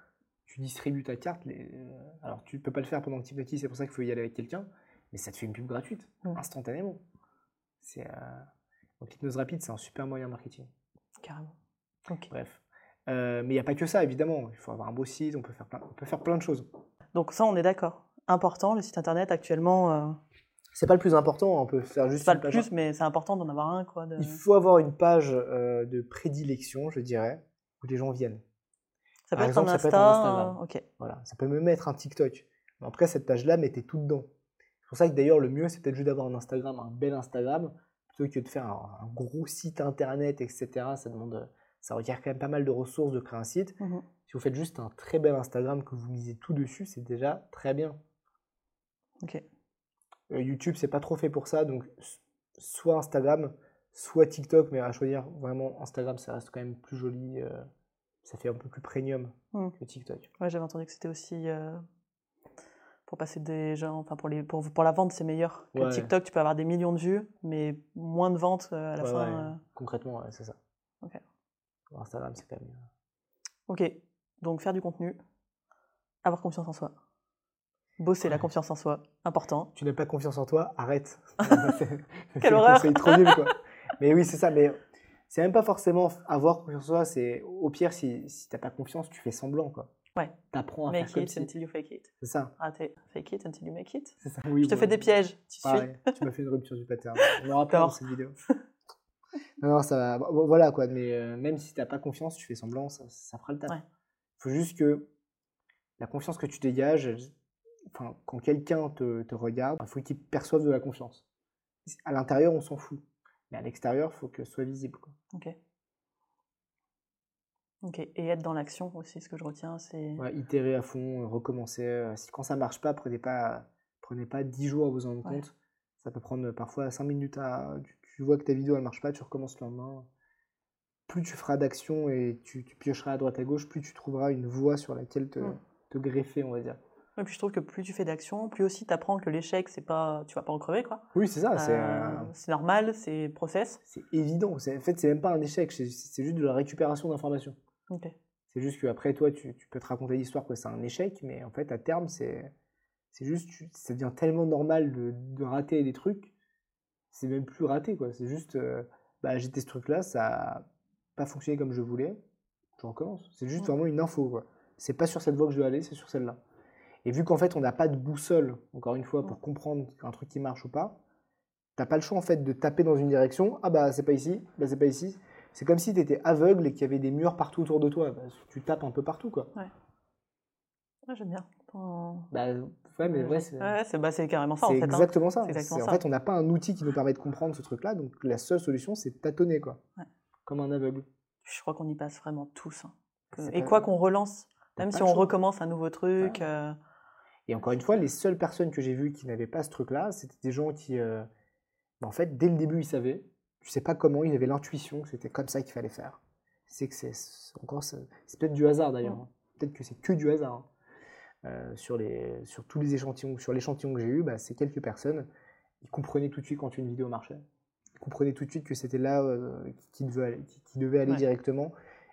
Tu distribues ta carte. Les... Euh, alors, tu ne peux pas le faire pendant que tu hypnotises, c'est pour ça qu'il faut y aller avec quelqu'un. Mais ça te fait une pub gratuite, instantanément. C'est. Euh, donc l'hypnose rapide, c'est un super moyen marketing. Carrément. Bref. Euh, mais il n'y a pas que ça, évidemment. Il faut avoir un beau site, on peut faire plein, on peut faire plein de choses. Donc ça, on est d'accord. Important, le site internet actuellement. Euh... C'est pas le plus important, on peut faire juste. Pas le plus, mais c'est important d'en avoir un. Quoi, Il faut avoir une page euh, de prédilection, je dirais, où les gens viennent. Ça peut, être, un Insta, Ok. Voilà, ça peut même être un TikTok. Mais après, cette page-là, mettez tout dedans. C'est pour ça que d'ailleurs, le mieux, c'est peut-être juste d'avoir un Instagram, un bel Instagram, plutôt que de faire un, gros site internet, etc. Ça demande, ça requiert quand même pas mal de ressources de créer un site. Mmh si vous faites juste un très bel Instagram que vous misez tout dessus, c'est déjà très bien. Ok. Euh, YouTube, c'est pas trop fait pour ça, donc soit Instagram, soit TikTok, mais à choisir vraiment Instagram, ça reste quand même plus joli. Euh, ça fait un peu plus premium mmh. que TikTok. Ouais, j'avais entendu que c'était aussi euh, pour passer des gens, enfin pour, les, pour, pour la vente, c'est meilleur que TikTok. Tu peux avoir des millions de vues, mais moins de ventes euh, à la fin. Euh. Concrètement, c'est ça. Instagram, c'est quand même. Ok, donc faire du contenu, avoir confiance en soi. Bosser la confiance en soi, important. Tu n'as pas confiance en toi, arrête. [laughs] [laughs] Quelle horreur C'est trop nul, quoi. Mais oui, c'est ça. Mais c'est même pas forcément avoir confiance en soi. C'est au pire, si, si tu n'as pas confiance, tu fais semblant, quoi. Ouais. T'apprends à make faire it comme until you fake it. C'est ça. Raté. Fake it until you make it. C'est ça. Oui, je te fais des pièges. Tu Pareil, tu m'as fait une rupture du pattern. On aura pas dans cette vidéo. [laughs] non, non, ça va. Voilà quoi. Mais euh, même si t'as pas confiance, tu fais semblant, ça, ça fera le taf. Il faut juste que la confiance que tu dégages, enfin, quand quelqu'un te, te, regarde, il faut qu'il perçoive de la confiance. À l'intérieur, on s'en fout. Mais à l'extérieur, il faut que ce soit visible. Quoi. Ok. Ok, et être dans l'action aussi, ce que je retiens, c'est... Ouais, itérer à fond, euh, recommencer. Euh, quand ça marche pas, prenez pas, prenez pas 10 jours à vous en rendre compte. Ça peut prendre parfois 5 minutes à... Tu, vois que ta vidéo, elle marche pas, tu recommences le lendemain. Plus tu feras d'action et tu, tu, piocheras à droite à gauche, plus tu trouveras une voie sur laquelle te, mmh. te greffer, on va dire. Et puis je trouve que plus tu fais d'actions, plus aussi tu apprends que l'échec, c'est pas, tu vas pas en crever quoi. Oui, c'est ça. C'est Euh, c'est normal, c'est process. c'est évident. En fait, c'est même pas un échec, c'est juste de la récupération d'informations. Ok. C'est juste qu'après, toi, tu, tu peux te raconter l'histoire que c'est un échec, mais en fait, à terme, c'est c'est juste, tu- ça devient tellement normal de, de rater des trucs, c'est même plus raté, quoi. C'est juste, euh, bah, j'ai testé ce truc-là, ça a pas fonctionné comme je voulais, je recommence. C'est juste Ouais. vraiment une info, quoi. C'est pas sur cette voie que je dois aller, c'est sur celle-là. Et vu qu'en fait, on n'a pas de boussole, encore une fois, pour comprendre un truc qui marche ou pas, t'as pas le choix, en fait, de taper dans une direction, ah bah, c'est pas ici, bah, c'est pas ici. C'est comme si tu étais aveugle et qu'il y avait des murs partout autour de toi. Bah, tu tapes un peu partout, quoi. Ouais, J'aime bien. Bah, ouais, mais ouais, c'est Ouais, c'est bah, c'est carrément ça en c'est hein. exactement ça. C'est exactement C'est- En ça. fait, on n'a pas un outil qui nous permet de comprendre ce truc-là, donc la seule solution, c'est de tâtonner, quoi. Ouais. Comme un aveugle. Je crois qu'on y passe vraiment tous. hein. Que- Et pas- quoi qu'on relance, même si on recommence un nouveau truc. euh, Et encore une fois, les seules personnes que j'ai vues qui n'avaient pas ce truc-là, c'était des gens qui, euh, bah, en fait, dès le début, ils savaient. Je sais pas comment, ils avaient l'intuition que c'était comme ça qu'il fallait faire. C'est que c'est encore, c'est c'est peut-être du hasard d'ailleurs. Mm. hein. Peut-être que c'est que du hasard. Euh, sur, les, sur tous les échantillons, sur l'échantillon que j'ai eu, bah, c'est quelques personnes. Ils comprenaient tout de suite quand une vidéo marchait. Ils comprenaient tout de suite que c'était là euh, qui, devait aller, qui- qui devait aller Ouais. directement.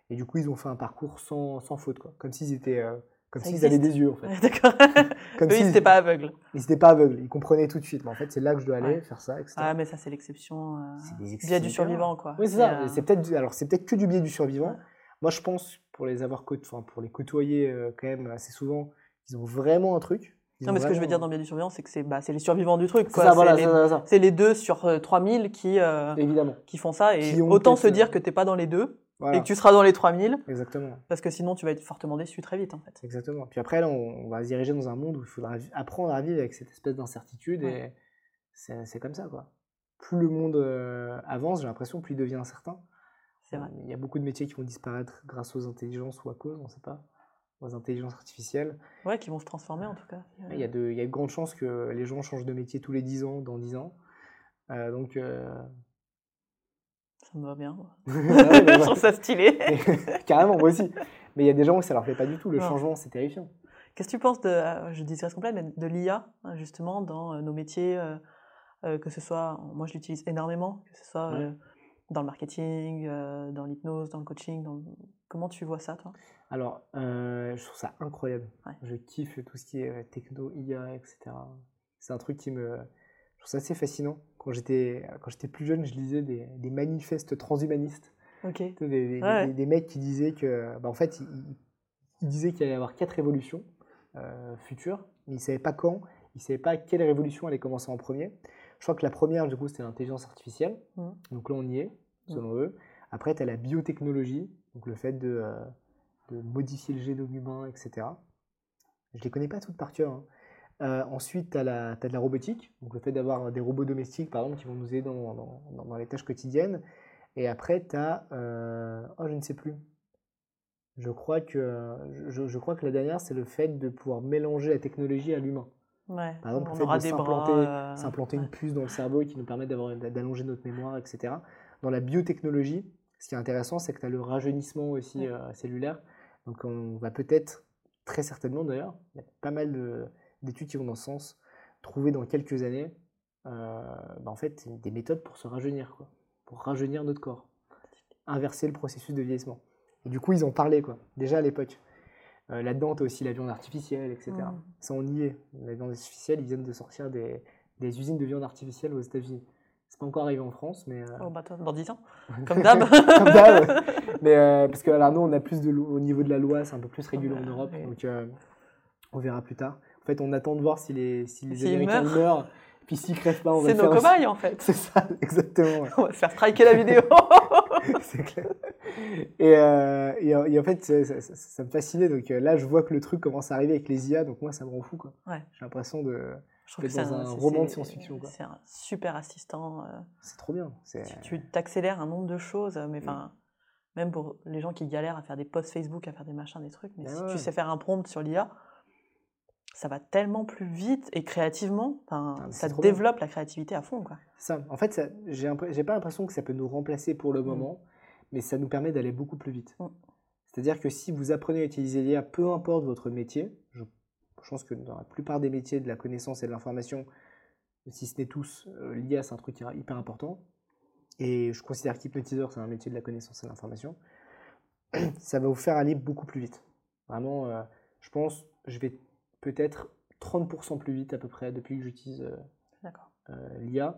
Et du coup, ils ont fait un parcours sans, sans faute, quoi. Comme s'ils étaient, euh, comme Ça s'ils avaient des yeux, en fait. [laughs] D'accord. [laughs] Comme Eux, ils n'étaient pas aveugles. ils n'étaient pas aveugles, ils comprenaient tout de suite. Mais en fait, c'est là que je dois aller Ouais. faire ça, etc. Ah, mais ça, c'est l'exception. euh, Biais du survivant, quoi. Oui, c'est ça. euh, C'est peut-être, du- alors c'est peut-être que du biais du survivant. Ouais. Moi, je pense pour les avoir, côte- enfin pour les côtoyer euh, quand même assez souvent, ils ont vraiment un truc. Ils Non, mais ce que je veux dire dans biais du survivant, c'est que c'est bah, c'est les survivants du truc. C'est voilà, les, deux sur euh, 3000 qui, euh, Évidemment. qui font ça. Et autant se dire euh, que tu n'es pas dans les deux Voilà. et que tu seras dans les 3000, Exactement. parce que sinon tu vas être fortement déçu très vite en fait. Exactement. Puis après, là, on, on va se diriger dans un monde où il faudra apprendre à vivre avec cette espèce d'incertitude Ouais. et c'est c'est comme ça, quoi. Plus le monde euh, avance, j'ai l'impression, plus il devient incertain. C'est vrai. Il y a beaucoup de métiers qui vont disparaître grâce aux intelligences ou à cause, on ne sait pas, aux intelligences artificielles. Ouais, qui vont se transformer en tout cas. Il y, a de, il y a de grandes chances que les gens changent de métier tous les 10 ans, dans 10 ans. Euh, donc, euh, Ça me va bien. ah [laughs] je trouve ça stylé. [laughs] carrément, moi aussi. Mais il y a des gens où ça leur plaît pas du tout. Le changement, c'est terrifiant. Qu'est-ce que tu penses de, euh, je dirais complet, mais de l'IA, hein, justement, dans euh, nos métiers, euh, euh, que ce soit, moi je l'utilise énormément, que ce soit Ouais. Dans le marketing, euh, dans l'hypnose, dans le coaching, dans... comment tu vois ça, toi? Alors, euh, je trouve ça incroyable. Ouais. Je kiffe tout ce qui est euh, techno, IA, etc. C'est un truc qui me. Je trouve ça assez fascinant. Quand j'étais plus jeune, je lisais des, des manifestes transhumanistes. Ok. Tu sais, Des, des- Ouais. des- des mecs qui disaient que. bah, en fait, ils, ils- ils disaient qu'il allait y avoir quatre révolutions euh, futures, mais ils ne savaient pas quand, ils ne savaient pas quelle révolution allait commencer en premier. Je crois que la première, du coup, c'était l'intelligence artificielle. Mhm. Donc là, on y est, selon eux. Après, tu as la biotechnologie, donc le fait de, euh, de modifier le génome humain, etc. Je ne les connais pas toutes par cœur. hein. Euh, ensuite, tu as, de la robotique, donc le fait d'avoir des robots domestiques, par exemple, qui vont nous aider dans, dans- dans- dans les tâches quotidiennes. Et après, tu as. oh, je ne sais plus. Je crois que, je, je crois que la dernière, c'est le fait de pouvoir mélanger la technologie à l'humain. Ouais. Par exemple, on le fait de s'implanter euh, s'implanter une puce dans le cerveau qui nous permet d'avoir- d'allonger notre mémoire, etc. Dans la biotechnologie, ce qui est intéressant, c'est que tu as le rajeunissement aussi Ouais. euh, cellulaire. Donc on va peut-être, très certainement d'ailleurs, il y a pas mal de- d'études qui vont dans ce sens, trouver dans quelques années euh, bah, en fait, des méthodes pour se rajeunir, quoi, pour rajeunir notre corps, inverser le processus de vieillissement. Et du coup, ils en parlaient, quoi, déjà à l'époque. Euh, Là-dedans, tu as aussi la viande artificielle, etc. Mm. Ça, on y est. La viande artificielle, ils viennent de sortir des, des usines de viande artificielle aux États-Unis. C'est pas encore arrivé en France, mais. euh, Oh, bah, toi, dans 10 ans. [laughs] Comme d'hab. [laughs] Comme d'hab. Mais euh, parce que alors nous, on a plus de au niveau de la loi, c'est un peu plus régulé en Europe, donc euh, on verra plus tard. En fait, on attend de voir si les, si les Américains meurent. meurent, puis s'ils crèvent pas, on va C'est nos faire cobayes en fait. C'est ça, [laughs] exactement. ouais. On va se faire striker la vidéo. [laughs] c'est clair. Et, euh, et, en- et en fait, ça, ça- ça- ça me fascinait. Donc euh, là, je vois que le truc commence à arriver avec les IA, donc moi, ça me rend fou. quoi. Ouais. J'ai l'impression de. Je trouve que dans un roman de science-fiction. C'est un super assistant. euh, C'est trop bien. Tu t'accélères un nombre de choses, mais Mm. même pour les gens qui galèrent à faire des posts Facebook, à faire des machins, des trucs, mais Ben si ouais. tu sais faire un prompt sur l'IA, ça va tellement plus vite et créativement, enfin, Ah, ça bien. développe la créativité à fond, quoi. Ça, en fait, j'ai pas l'impression que ça peut nous remplacer pour le moment, mais ça nous permet d'aller beaucoup plus vite. Mm. C'est-à-dire que si vous apprenez à utiliser l'IA, peu importe votre métier, je, je pense que dans la plupart des métiers de la connaissance et de l'information, si ce n'est tous, euh, l'IA c'est un truc hyper important. Et je considère qu'hypnotiseur c'est un métier de la connaissance et de l'information. [clears throat] Ça va vous faire aller beaucoup plus vite. Vraiment, euh, je pense, je vais peut-être 30% plus vite à peu près depuis que j'utilise euh, euh, l'IA.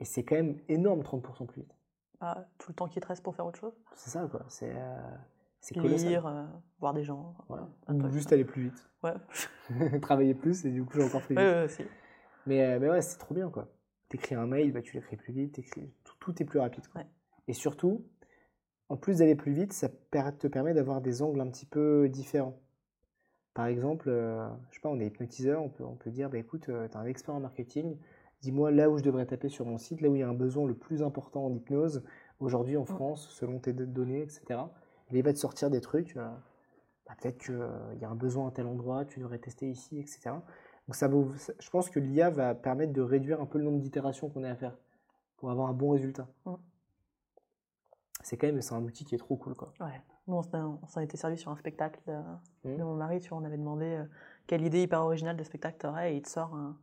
Et c'est quand même énorme, 30% plus vite. Pas tout le temps qui te reste pour faire autre chose. C'est ça, quoi. C'est euh, c'est. Lire, euh, voir des gens. Voilà. Ou juste aller plus vite. Ouais. [laughs] Travailler plus et du coup, j'ai encore plus [laughs] vite. Ouais, ouais, si. Mais, euh, mais ouais, c'est trop bien, quoi. T'écris un mail, bah, tu l'écris plus vite, tout, tout est plus rapide. quoi. Et surtout, en plus d'aller plus vite, ça te permet d'avoir des angles un petit peu différents. Par exemple, euh, je sais pas, on est hypnotiseur, on peut, on peut dire, bah, écoute, tu es un expert en marketing, dis-moi là où je devrais taper sur mon site, là où il y a un besoin le plus important en hypnose, aujourd'hui en France, selon tes do- données, etc. Et il va te sortir des trucs, euh, bah, peut-être qu'il y a un besoin à tel endroit, tu devrais tester ici, etc. Donc ça vaut- je pense que l'IA va permettre de réduire un peu le nombre d'itérations qu'on a à faire pour avoir un bon résultat. Mm. C'est quand même c'est un outil qui est trop cool quoi. Ouais. Nous, on s'en était servi sur un spectacle de, Mhm. de mon mari. Tu vois, on avait demandé euh, quelle idée hyper originale de spectacle t'aurais et il te sort un,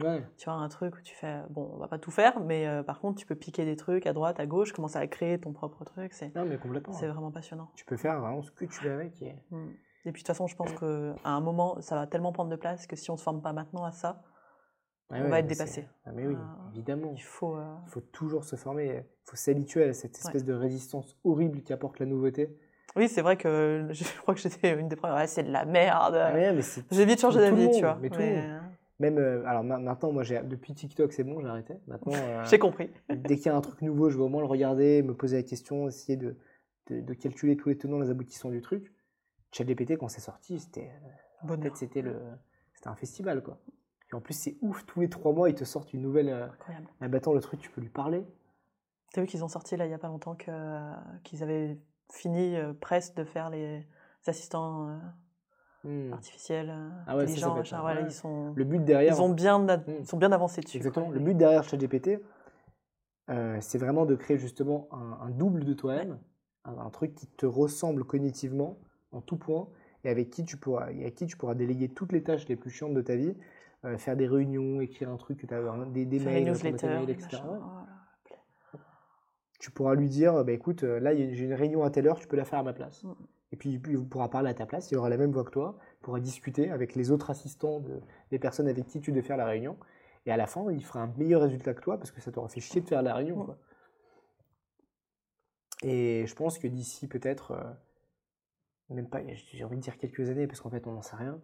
Ouais. tu vois, un truc où tu fais, bon, on va pas tout faire, mais euh, par contre, tu peux piquer des trucs à droite, à gauche, commencer à créer ton propre truc. C'est Non mais complètement. c'est vraiment passionnant. Tu peux faire vraiment ce que tu veux avec. Et... Mm. Et puis de toute façon, je pense qu'à un moment, ça va tellement prendre de place que si on se forme pas maintenant à ça, On ouais, va être dépassé. Ah, mais oui, Ah. évidemment. il faut. euh, Il faut toujours se former. Il faut s'habituer à cette espèce de résistance horrible qu'apporte la nouveauté. Oui, c'est vrai que je [laughs] crois que j'étais une des premières. Ouais, c'est de la merde. Ah, mais, J'ai vite changé d'avis, tu vois. mais tout le mais, Même, euh, alors ma- maintenant, moi, j'ai depuis TikTok, c'est bon, j'ai arrêté. Maintenant, [laughs] euh, J'ai compris. [laughs] dès qu'il y a un truc nouveau, je vais au moins le regarder, me poser la question, essayer de, de, de calculer tous les tenants, les aboutissants du truc. ChatGPT, quand c'est sorti, c'était euh, peut-être c'était le, c'était un festival, quoi. Et en plus, c'est ouf, tous les trois mois, ils te sortent une nouvelle. euh, Incroyable. ah bah attends, le truc, tu peux lui parler. T'as vu qu'ils ont sorti là il y a pas longtemps que, qu'ils avaient fini euh, presque de faire les assistants euh, Hmm. artificiels, euh, Ah ouais, ça, ça intelligents, machin. ouais. ils sont, Le but derrière. ils ont bien, Mm. ils sont bien avancés dessus. Exactement. quoi. Le but derrière ChatGPT, euh, c'est vraiment de créer justement un, un double de toi-même, un, un truc qui te ressemble cognitivement en tout point, et avec qui tu pourras, et à qui tu pourras déléguer toutes les tâches les plus chiantes de ta vie, faire des réunions, écrire un truc, que tu as des, des mails, newsletters, mails, etc. voilà. Tu pourras lui dire, bah, écoute, euh, là j'ai une réunion à telle heure, tu peux la faire à ma place. Mm. Et puis, il pourra parler à ta place, il aura la même voix que toi, il pourra discuter avec les autres assistants de- des personnes avec qui tu devais faire la réunion. Et à la fin, il fera un meilleur résultat que toi parce que ça t'aura fait chier de faire la réunion. Mm. quoi. Et je pense que d'ici peut-être, euh, même pas, j'ai envie de dire quelques années parce qu'en fait on n'en sait rien,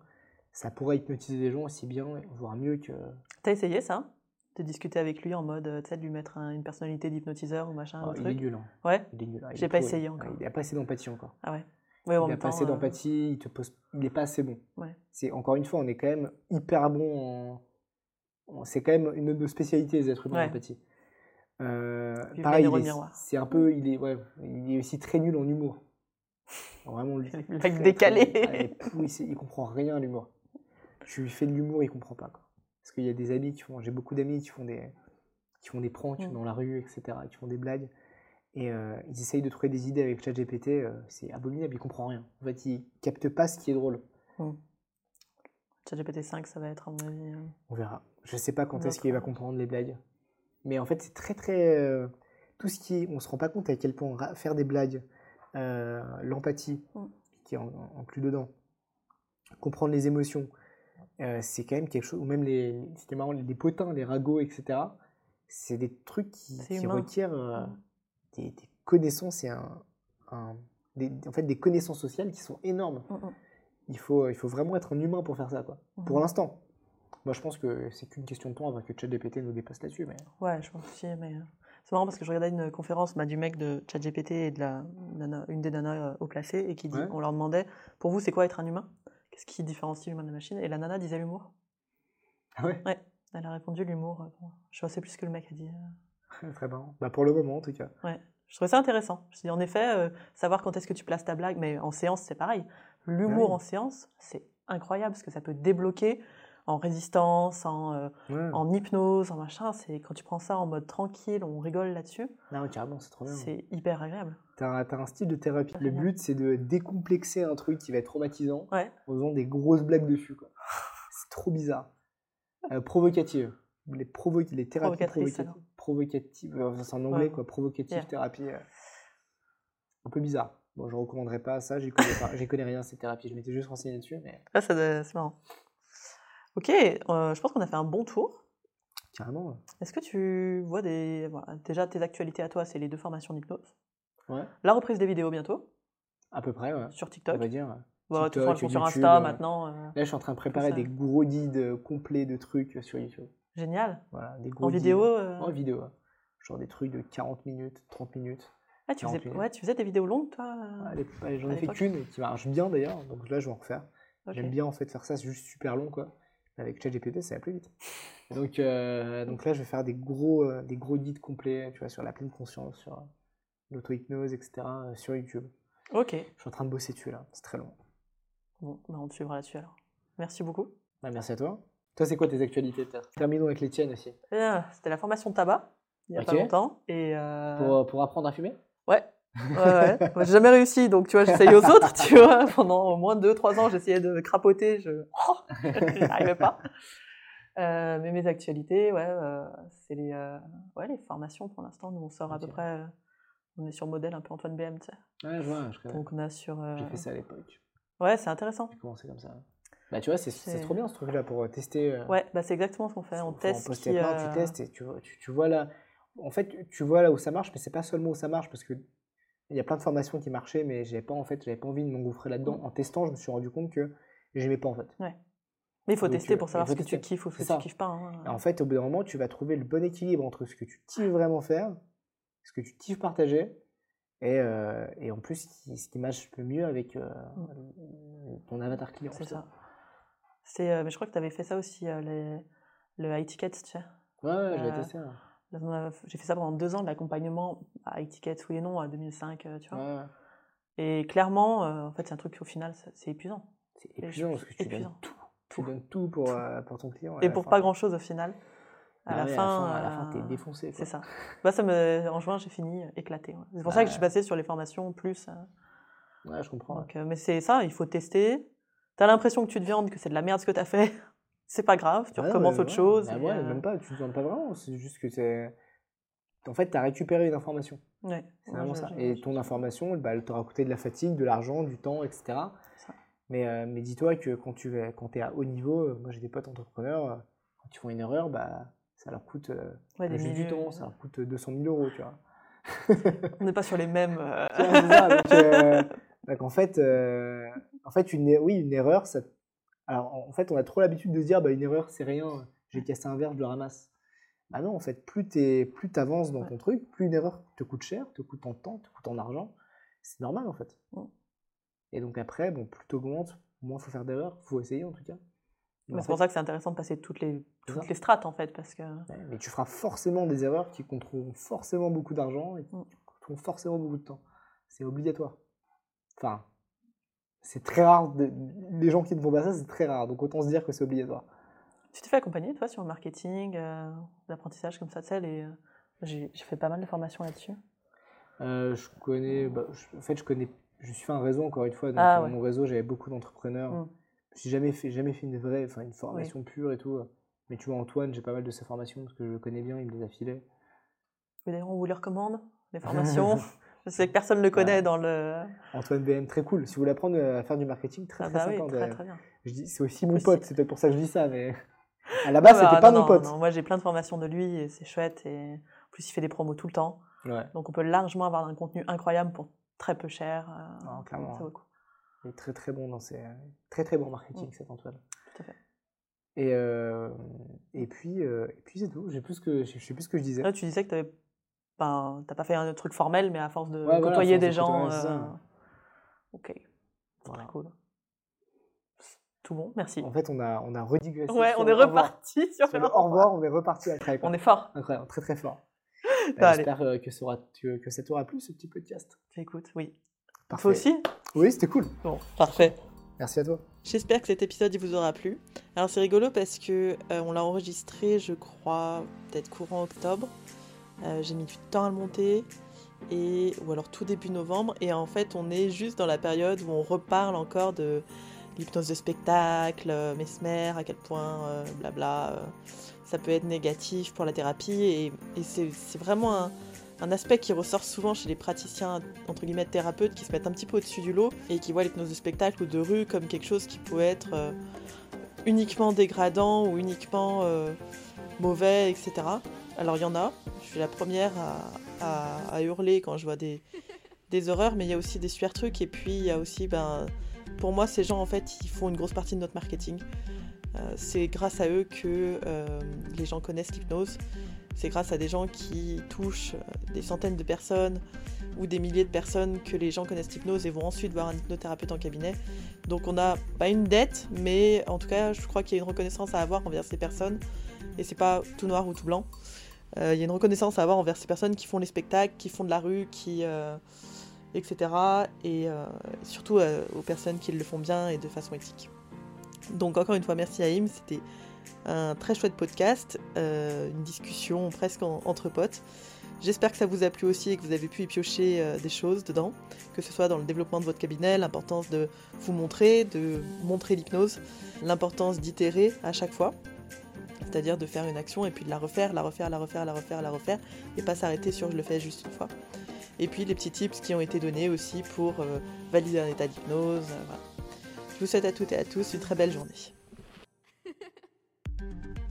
ça pourra hypnotiser les gens aussi bien, voire mieux que. T'as essayé ça? De discuter avec lui en mode, euh, tu sais, de lui mettre un- une personnalité d'hypnotiseur ou machin, Ah, un il est truc nul. hein. Ouais Il est nul. Ah, il J'ai est pas essayé encore. Il n'a pas assez d'empathie encore. Ah ouais. Ouais, en il n'a pas assez euh, d'empathie, il te pose, il n'est pas assez bon. Ouais. C'est encore une fois, on est quand même hyper bon en, c'est quand même une de nos spécialités les êtres humains Ouais. l'empathie. Euh, pareil, est- c'est un peu, il est, ouais, il est aussi très nul en humour. Vraiment, lui, blagues très, très. Ah, il est il comprend rien à l'humour. Tu lui fais de l'humour, il comprend pas. Quoi. Parce qu'il y a des amis qui font, j'ai beaucoup d'amis qui font des, qui font des pranks Mm. dans la rue, etc., qui font des blagues. Et euh, ils essayent de trouver des idées avec ChatGPT, euh, c'est abominable, il comprend rien. En fait, il capte pas ce qui est drôle. ChatGPT 5, ça va être, à mon avis. euh, On verra. Je sais pas quand est-ce qu'il va comprendre les blagues. Mais en fait, c'est très très. euh, tout ce qui. On se rend pas compte à quel point faire des blagues, l'empathie Mm. qui est en, en- inclus dedans, comprendre les émotions, c'est quand même quelque chose. Ou même les. C'était marrant, les potins, les ragots, etc. C'est des trucs qui, qui requièrent euh, Mm. des, des connaissances et un. un- des, en fait, des connaissances sociales qui sont énormes. mm, mm. Il faut, il faut vraiment être un humain pour faire ça, quoi. Pour Mhm. l'instant. Moi, je pense que c'est qu'une question de temps avant que ChatGPT nous dépasse là-dessus. Mais... Ouais, je pense aussi, mais euh, c'est marrant parce que je regardais une conférence bah, du mec de ChatGPT et de la nana- une des nanas euh, haut placées et qui dit, Ouais. on leur demandait, pour vous, c'est quoi être un humain? Qu'est-ce qui différencie l'humain de la machine Et la nana disait l'humour. Ah ouais? Elle a répondu l'humour. euh, bon, je sais plus ce que le mec a dit. euh. [laughs] Très marrant. Bah, pour le moment, en tout cas. Je trouvais ça intéressant. Je dit, en effet, euh, savoir quand est-ce que tu places ta blague, mais en séance, c'est pareil. L'humour Ouais. en séance, c'est incroyable parce que ça peut débloquer en résistance, en, euh, Ouais. en hypnose, en machin. C'est quand tu prends ça en mode tranquille, on rigole là-dessus. Non, carrément, c'est trop bien. C'est hyper agréable. T'as un, un style de thérapie. Le but, c'est de décomplexer un truc qui va être traumatisant Ouais. en faisant des grosses blagues dessus. [laughs] C'est trop bizarre. Euh, provocative. Les, provo les thérapies provocatives. alors. Provocatives. euh, c'est en anglais, Ouais. quoi. Provocative Yeah. thérapie. euh, un peu bizarre. Bon, je recommanderais pas ça. J'y connais, pas- connais rien, ces thérapies. Je m'étais juste renseigné dessus, mais Ah, c'est marrant. Ok, euh, je pense qu'on a fait un bon tour. carrément. ouais. Est-ce que tu vois des. Voilà, déjà, tes actualités à toi, c'est les deux formations d'hypnose. Ouais. La reprise des vidéos bientôt, À peu près, ouais. sur On TikTok. va dire. Tu TikTok, font sur YouTube, Insta euh, maintenant. euh, Là, je suis en train de préparer des gros guides euh, complets de trucs sur YouTube. Génial. Voilà, des gros En guides. vidéo. euh, En vidéo. ouais. Genre des trucs de 40 minutes, 30 minutes. Ah, tu faisais... 40 minutes. ouais, tu faisais des vidéos longues, toi Ouais, J'en ai fait qu'une qui marche bien d'ailleurs, donc là je vais en refaire. J'aime bien en fait faire ça, c'est juste super long quoi. Avec ChatGPT ça va plus vite. [laughs] Donc, donc là je vais faire des gros, des gros guides complets tu vois, sur la pleine conscience, sur l'auto-hypnose, etc. euh, sur YouTube. Ok. Je suis en train de bosser dessus là, c'est très long. Bon, bah, on te suivra là-dessus alors. Merci beaucoup. Bah, merci à toi. Toi c'est quoi tes actualités peut-être? Terminons avec les tiennes aussi. Ah, C'était la formation de tabac, il y a pas longtemps. Et euh, Pour, euh, pour apprendre à fumer? Ouais. Ouais, ouais. [laughs] Moi, j'ai jamais réussi, donc tu vois, j'essaye aux autres, tu vois. [laughs] Pendant au moins 2-3 ans, j'essayais de crapoter, je oh, j'y arrivais pas. Euh, mais mes actualités, ouais, c'est les, ouais, les formations pour l'instant. Nous, on sort à peu près. On est sur modèle un peu Antoine BM, tu sais. Ouais, je vois, je connais. Donc on a sur. euh, J'ai fait ça à l'époque. Ouais, c'est intéressant. J'ai commencé comme ça. Bah tu vois, c'est trop bien ce truc là pour euh, tester. euh, Ouais, bah, c'est exactement ce qu'on fait. On teste. poster qui, plein, tu testes et tu, vois- tu, tu vois là. En fait, tu vois là où ça marche, mais c'est pas seulement où ça marche parce que il y a plein de formations qui marchaient, mais j'avais pas en fait, j'avais pas envie de m'engouffrer là-dedans. Mm. En testant, je me suis rendu compte que j'aimais pas en fait. Mais il faut Donc, tester pour savoir ce que tu kiffes ou ce que ça. tu kiffes pas. hein. En fait, au bout d'un moment, tu vas trouver le bon équilibre entre ce que tu kiffes vraiment faire, ce que tu kiffes partager, et, euh, et en plus, ce qui, qui marche le mieux avec euh, ton avatar client. Mm. C'est ça. Euh, mais je crois que tu avais fait ça aussi, euh, les, le high ticket, tu sais. Ouais, ouais, j'avais testé. a- J'ai fait ça pendant deux ans, de l'accompagnement à high ticket, oui et non, à 2005, euh, tu vois. Ouais. Et clairement, en fait, c'est un truc au final, c'est épuisant. C'est épuisant parce que tu donnes épuisant. tout. Tu donnes tout pour, pour ton client. Et pour fin. pas grand chose au final. À Ah la ouais, fin, à la fin, euh, t'es défoncé. C'est ça. Bah, ça me... En juin, j'ai fini euh, éclaté. ouais. C'est pour ça que je suis passée sur les formations plus. euh, Ouais, je comprends. donc, euh, mais c'est ça, il faut tester. T'as l'impression que tu te viandes, que c'est de la merde ce que t'as fait. [laughs] c'est pas grave, tu Ah recommences autre ouais. chose. Bah ouais, euh, même pas, tu ne demandes pas vraiment. C'est juste que c'est. En fait, tu as récupéré une information. ouais. C'est vraiment ça. Et ton information, bah, elle t'aura coûté de la fatigue, de l'argent, du temps, etc. Ça. Mais, mais dis-toi que quand tu es, quand es à haut niveau, moi j'ai des potes entrepreneurs, quand ils font une erreur, bah, ça leur coûte euh, Ouais, des juste du temps, ça leur coûte 200 000 euros, tu vois. On n'est pas sur les mêmes. euh, [laughs] ça, donc, euh, donc, en fait, euh, en fait une, oui, une erreur, ça... Alors en fait, on a trop l'habitude de se dire, bah, une erreur, c'est rien, j'ai cassé un verre, je le ramasse. Bah non, en fait, plus tu plus avances dans Ouais. ton truc, plus une erreur te coûte cher, te coûte en temps, te coûte en argent. C'est normal, en fait. Et donc après, bon, plus tu augmentes, moins il faut faire d'erreurs, il faut essayer en tout cas. C'est pour ça que c'est intéressant de passer toutes les, toutes les strates en fait, parce que ouais, mais tu feras forcément des erreurs qui coûteront forcément beaucoup d'argent et qui Mm. coûteront forcément beaucoup de temps. C'est obligatoire. Enfin, c'est très rare. de- Les gens qui ne font pas ça, c'est très rare. Donc autant se dire que c'est obligatoire. tu t'es fait accompagner toi sur le marketing, euh, l'apprentissage comme ça, tu sais, les, euh, j'ai j'ai fait pas mal de formations là-dessus. Euh, je connais, bah, je- en fait, je connais, je suis fait un réseau encore une fois. Donc Ah, dans ouais. mon réseau, j'avais beaucoup d'entrepreneurs. Mm. Je n'ai jamais fait, jamais fait une vraie, enfin une formation pure et tout. Mais tu vois, Antoine, j'ai pas mal de ses formations parce que je le connais bien, il me les a filées. D'ailleurs, on vous les recommande, les [laughs] formations. je sais que personne ne le connaît Ouais. dans le. Antoine BM, très cool. Si vous voulez apprendre à faire du marketing, très Ah très bah oui, sympa. très très bien. Je dis, c'est aussi mon Possible. pote, c'est peut-être pour ça que je dis ça, mais [laughs] à la base, Ah bah, c'était pas non, mon pote. non, moi j'ai plein de formations de lui et c'est chouette. Et en plus, il fait des promos tout le temps. Ouais, Donc on peut largement avoir un contenu incroyable pour très peu cher. euh, Non, clairement. ça vaut le coup. il est très très bon dans ses très très bon marketing, Mm. cet Antoine. Tout à fait. Et et et puis euh, et puis c'est tout. J'ai plus que je sais plus ce que je disais. Là, tu disais que tu ben, t'as pas fait un truc formel, mais à force de Ouais, côtoyer des de gens. euh, Ok, Voilà. très cool. Tout bon, merci. En fait, on a on a redigressé. Ouais, on est reparti sur, le au revoir, on est reparti après. quoi. On est fort. Incroyable, très très fort. [laughs] Bah, Euh. J'espère euh, que ça aura que, que ça t'aura plu ce petit podcast. Écoute, oui. Parfait. Toi aussi? Oui, c'était cool. Bon, parfait. Merci à toi. J'espère que cet épisode vous aura plu. Alors c'est rigolo parce que euh, on l'a enregistré, je crois, peut-être courant octobre. Euh, J'ai mis du temps à le monter et, ou alors tout début novembre. Et en fait, on est juste dans la période où on reparle encore de l'hypnose de spectacle, euh, Mesmer, à quel point, euh, blabla, ça peut être négatif pour la thérapie. Et, c'est vraiment un, un aspect qui ressort souvent chez les praticiens, entre guillemets, thérapeutes, qui se mettent un petit peu au-dessus du lot et qui voient l'hypnose de spectacle ou de rue comme quelque chose qui peut être euh, uniquement dégradant ou uniquement euh, mauvais, etc. Alors il y en a, je suis la première à, hurler quand je vois des, horreurs, mais il y a aussi des super trucs. Et puis il y a aussi, ben, pour moi, ces gens, en fait, ils font une grosse partie de notre marketing. Euh, c'est grâce à eux que les gens connaissent l'hypnose. C'est grâce à des gens qui touchent euh, des centaines de personnes ou des milliers de personnes que les gens connaissent l'hypnose et vont ensuite voir un hypnothérapeute en cabinet. Donc on n'a pas une dette, mais en tout cas, je crois qu'il y a une reconnaissance à avoir envers ces personnes. Et c'est pas tout noir ou tout blanc. Euh, Il y a une reconnaissance à avoir envers ces personnes qui font les spectacles, qui font de la rue, qui, etc. Et euh, surtout euh, aux personnes qui le font bien et de façon éthique. Donc encore une fois, merci à Im, c'était un très chouette podcast, euh, une discussion presque en- entre potes. J'espère que ça vous a plu aussi et que vous avez pu y piocher euh, des choses dedans, que ce soit dans le développement de votre cabinet, l'importance de vous montrer, de montrer l'hypnose, l'importance d'itérer à chaque fois, c'est-à-dire de faire une action et puis de la refaire, la refaire, la refaire, la refaire, la refaire, et pas s'arrêter sur je le fais juste une fois. Et puis les petits tips qui ont été donnés aussi pour euh, valider un état d'hypnose. Je vous souhaite à toutes et à tous une très belle journée. Thank you.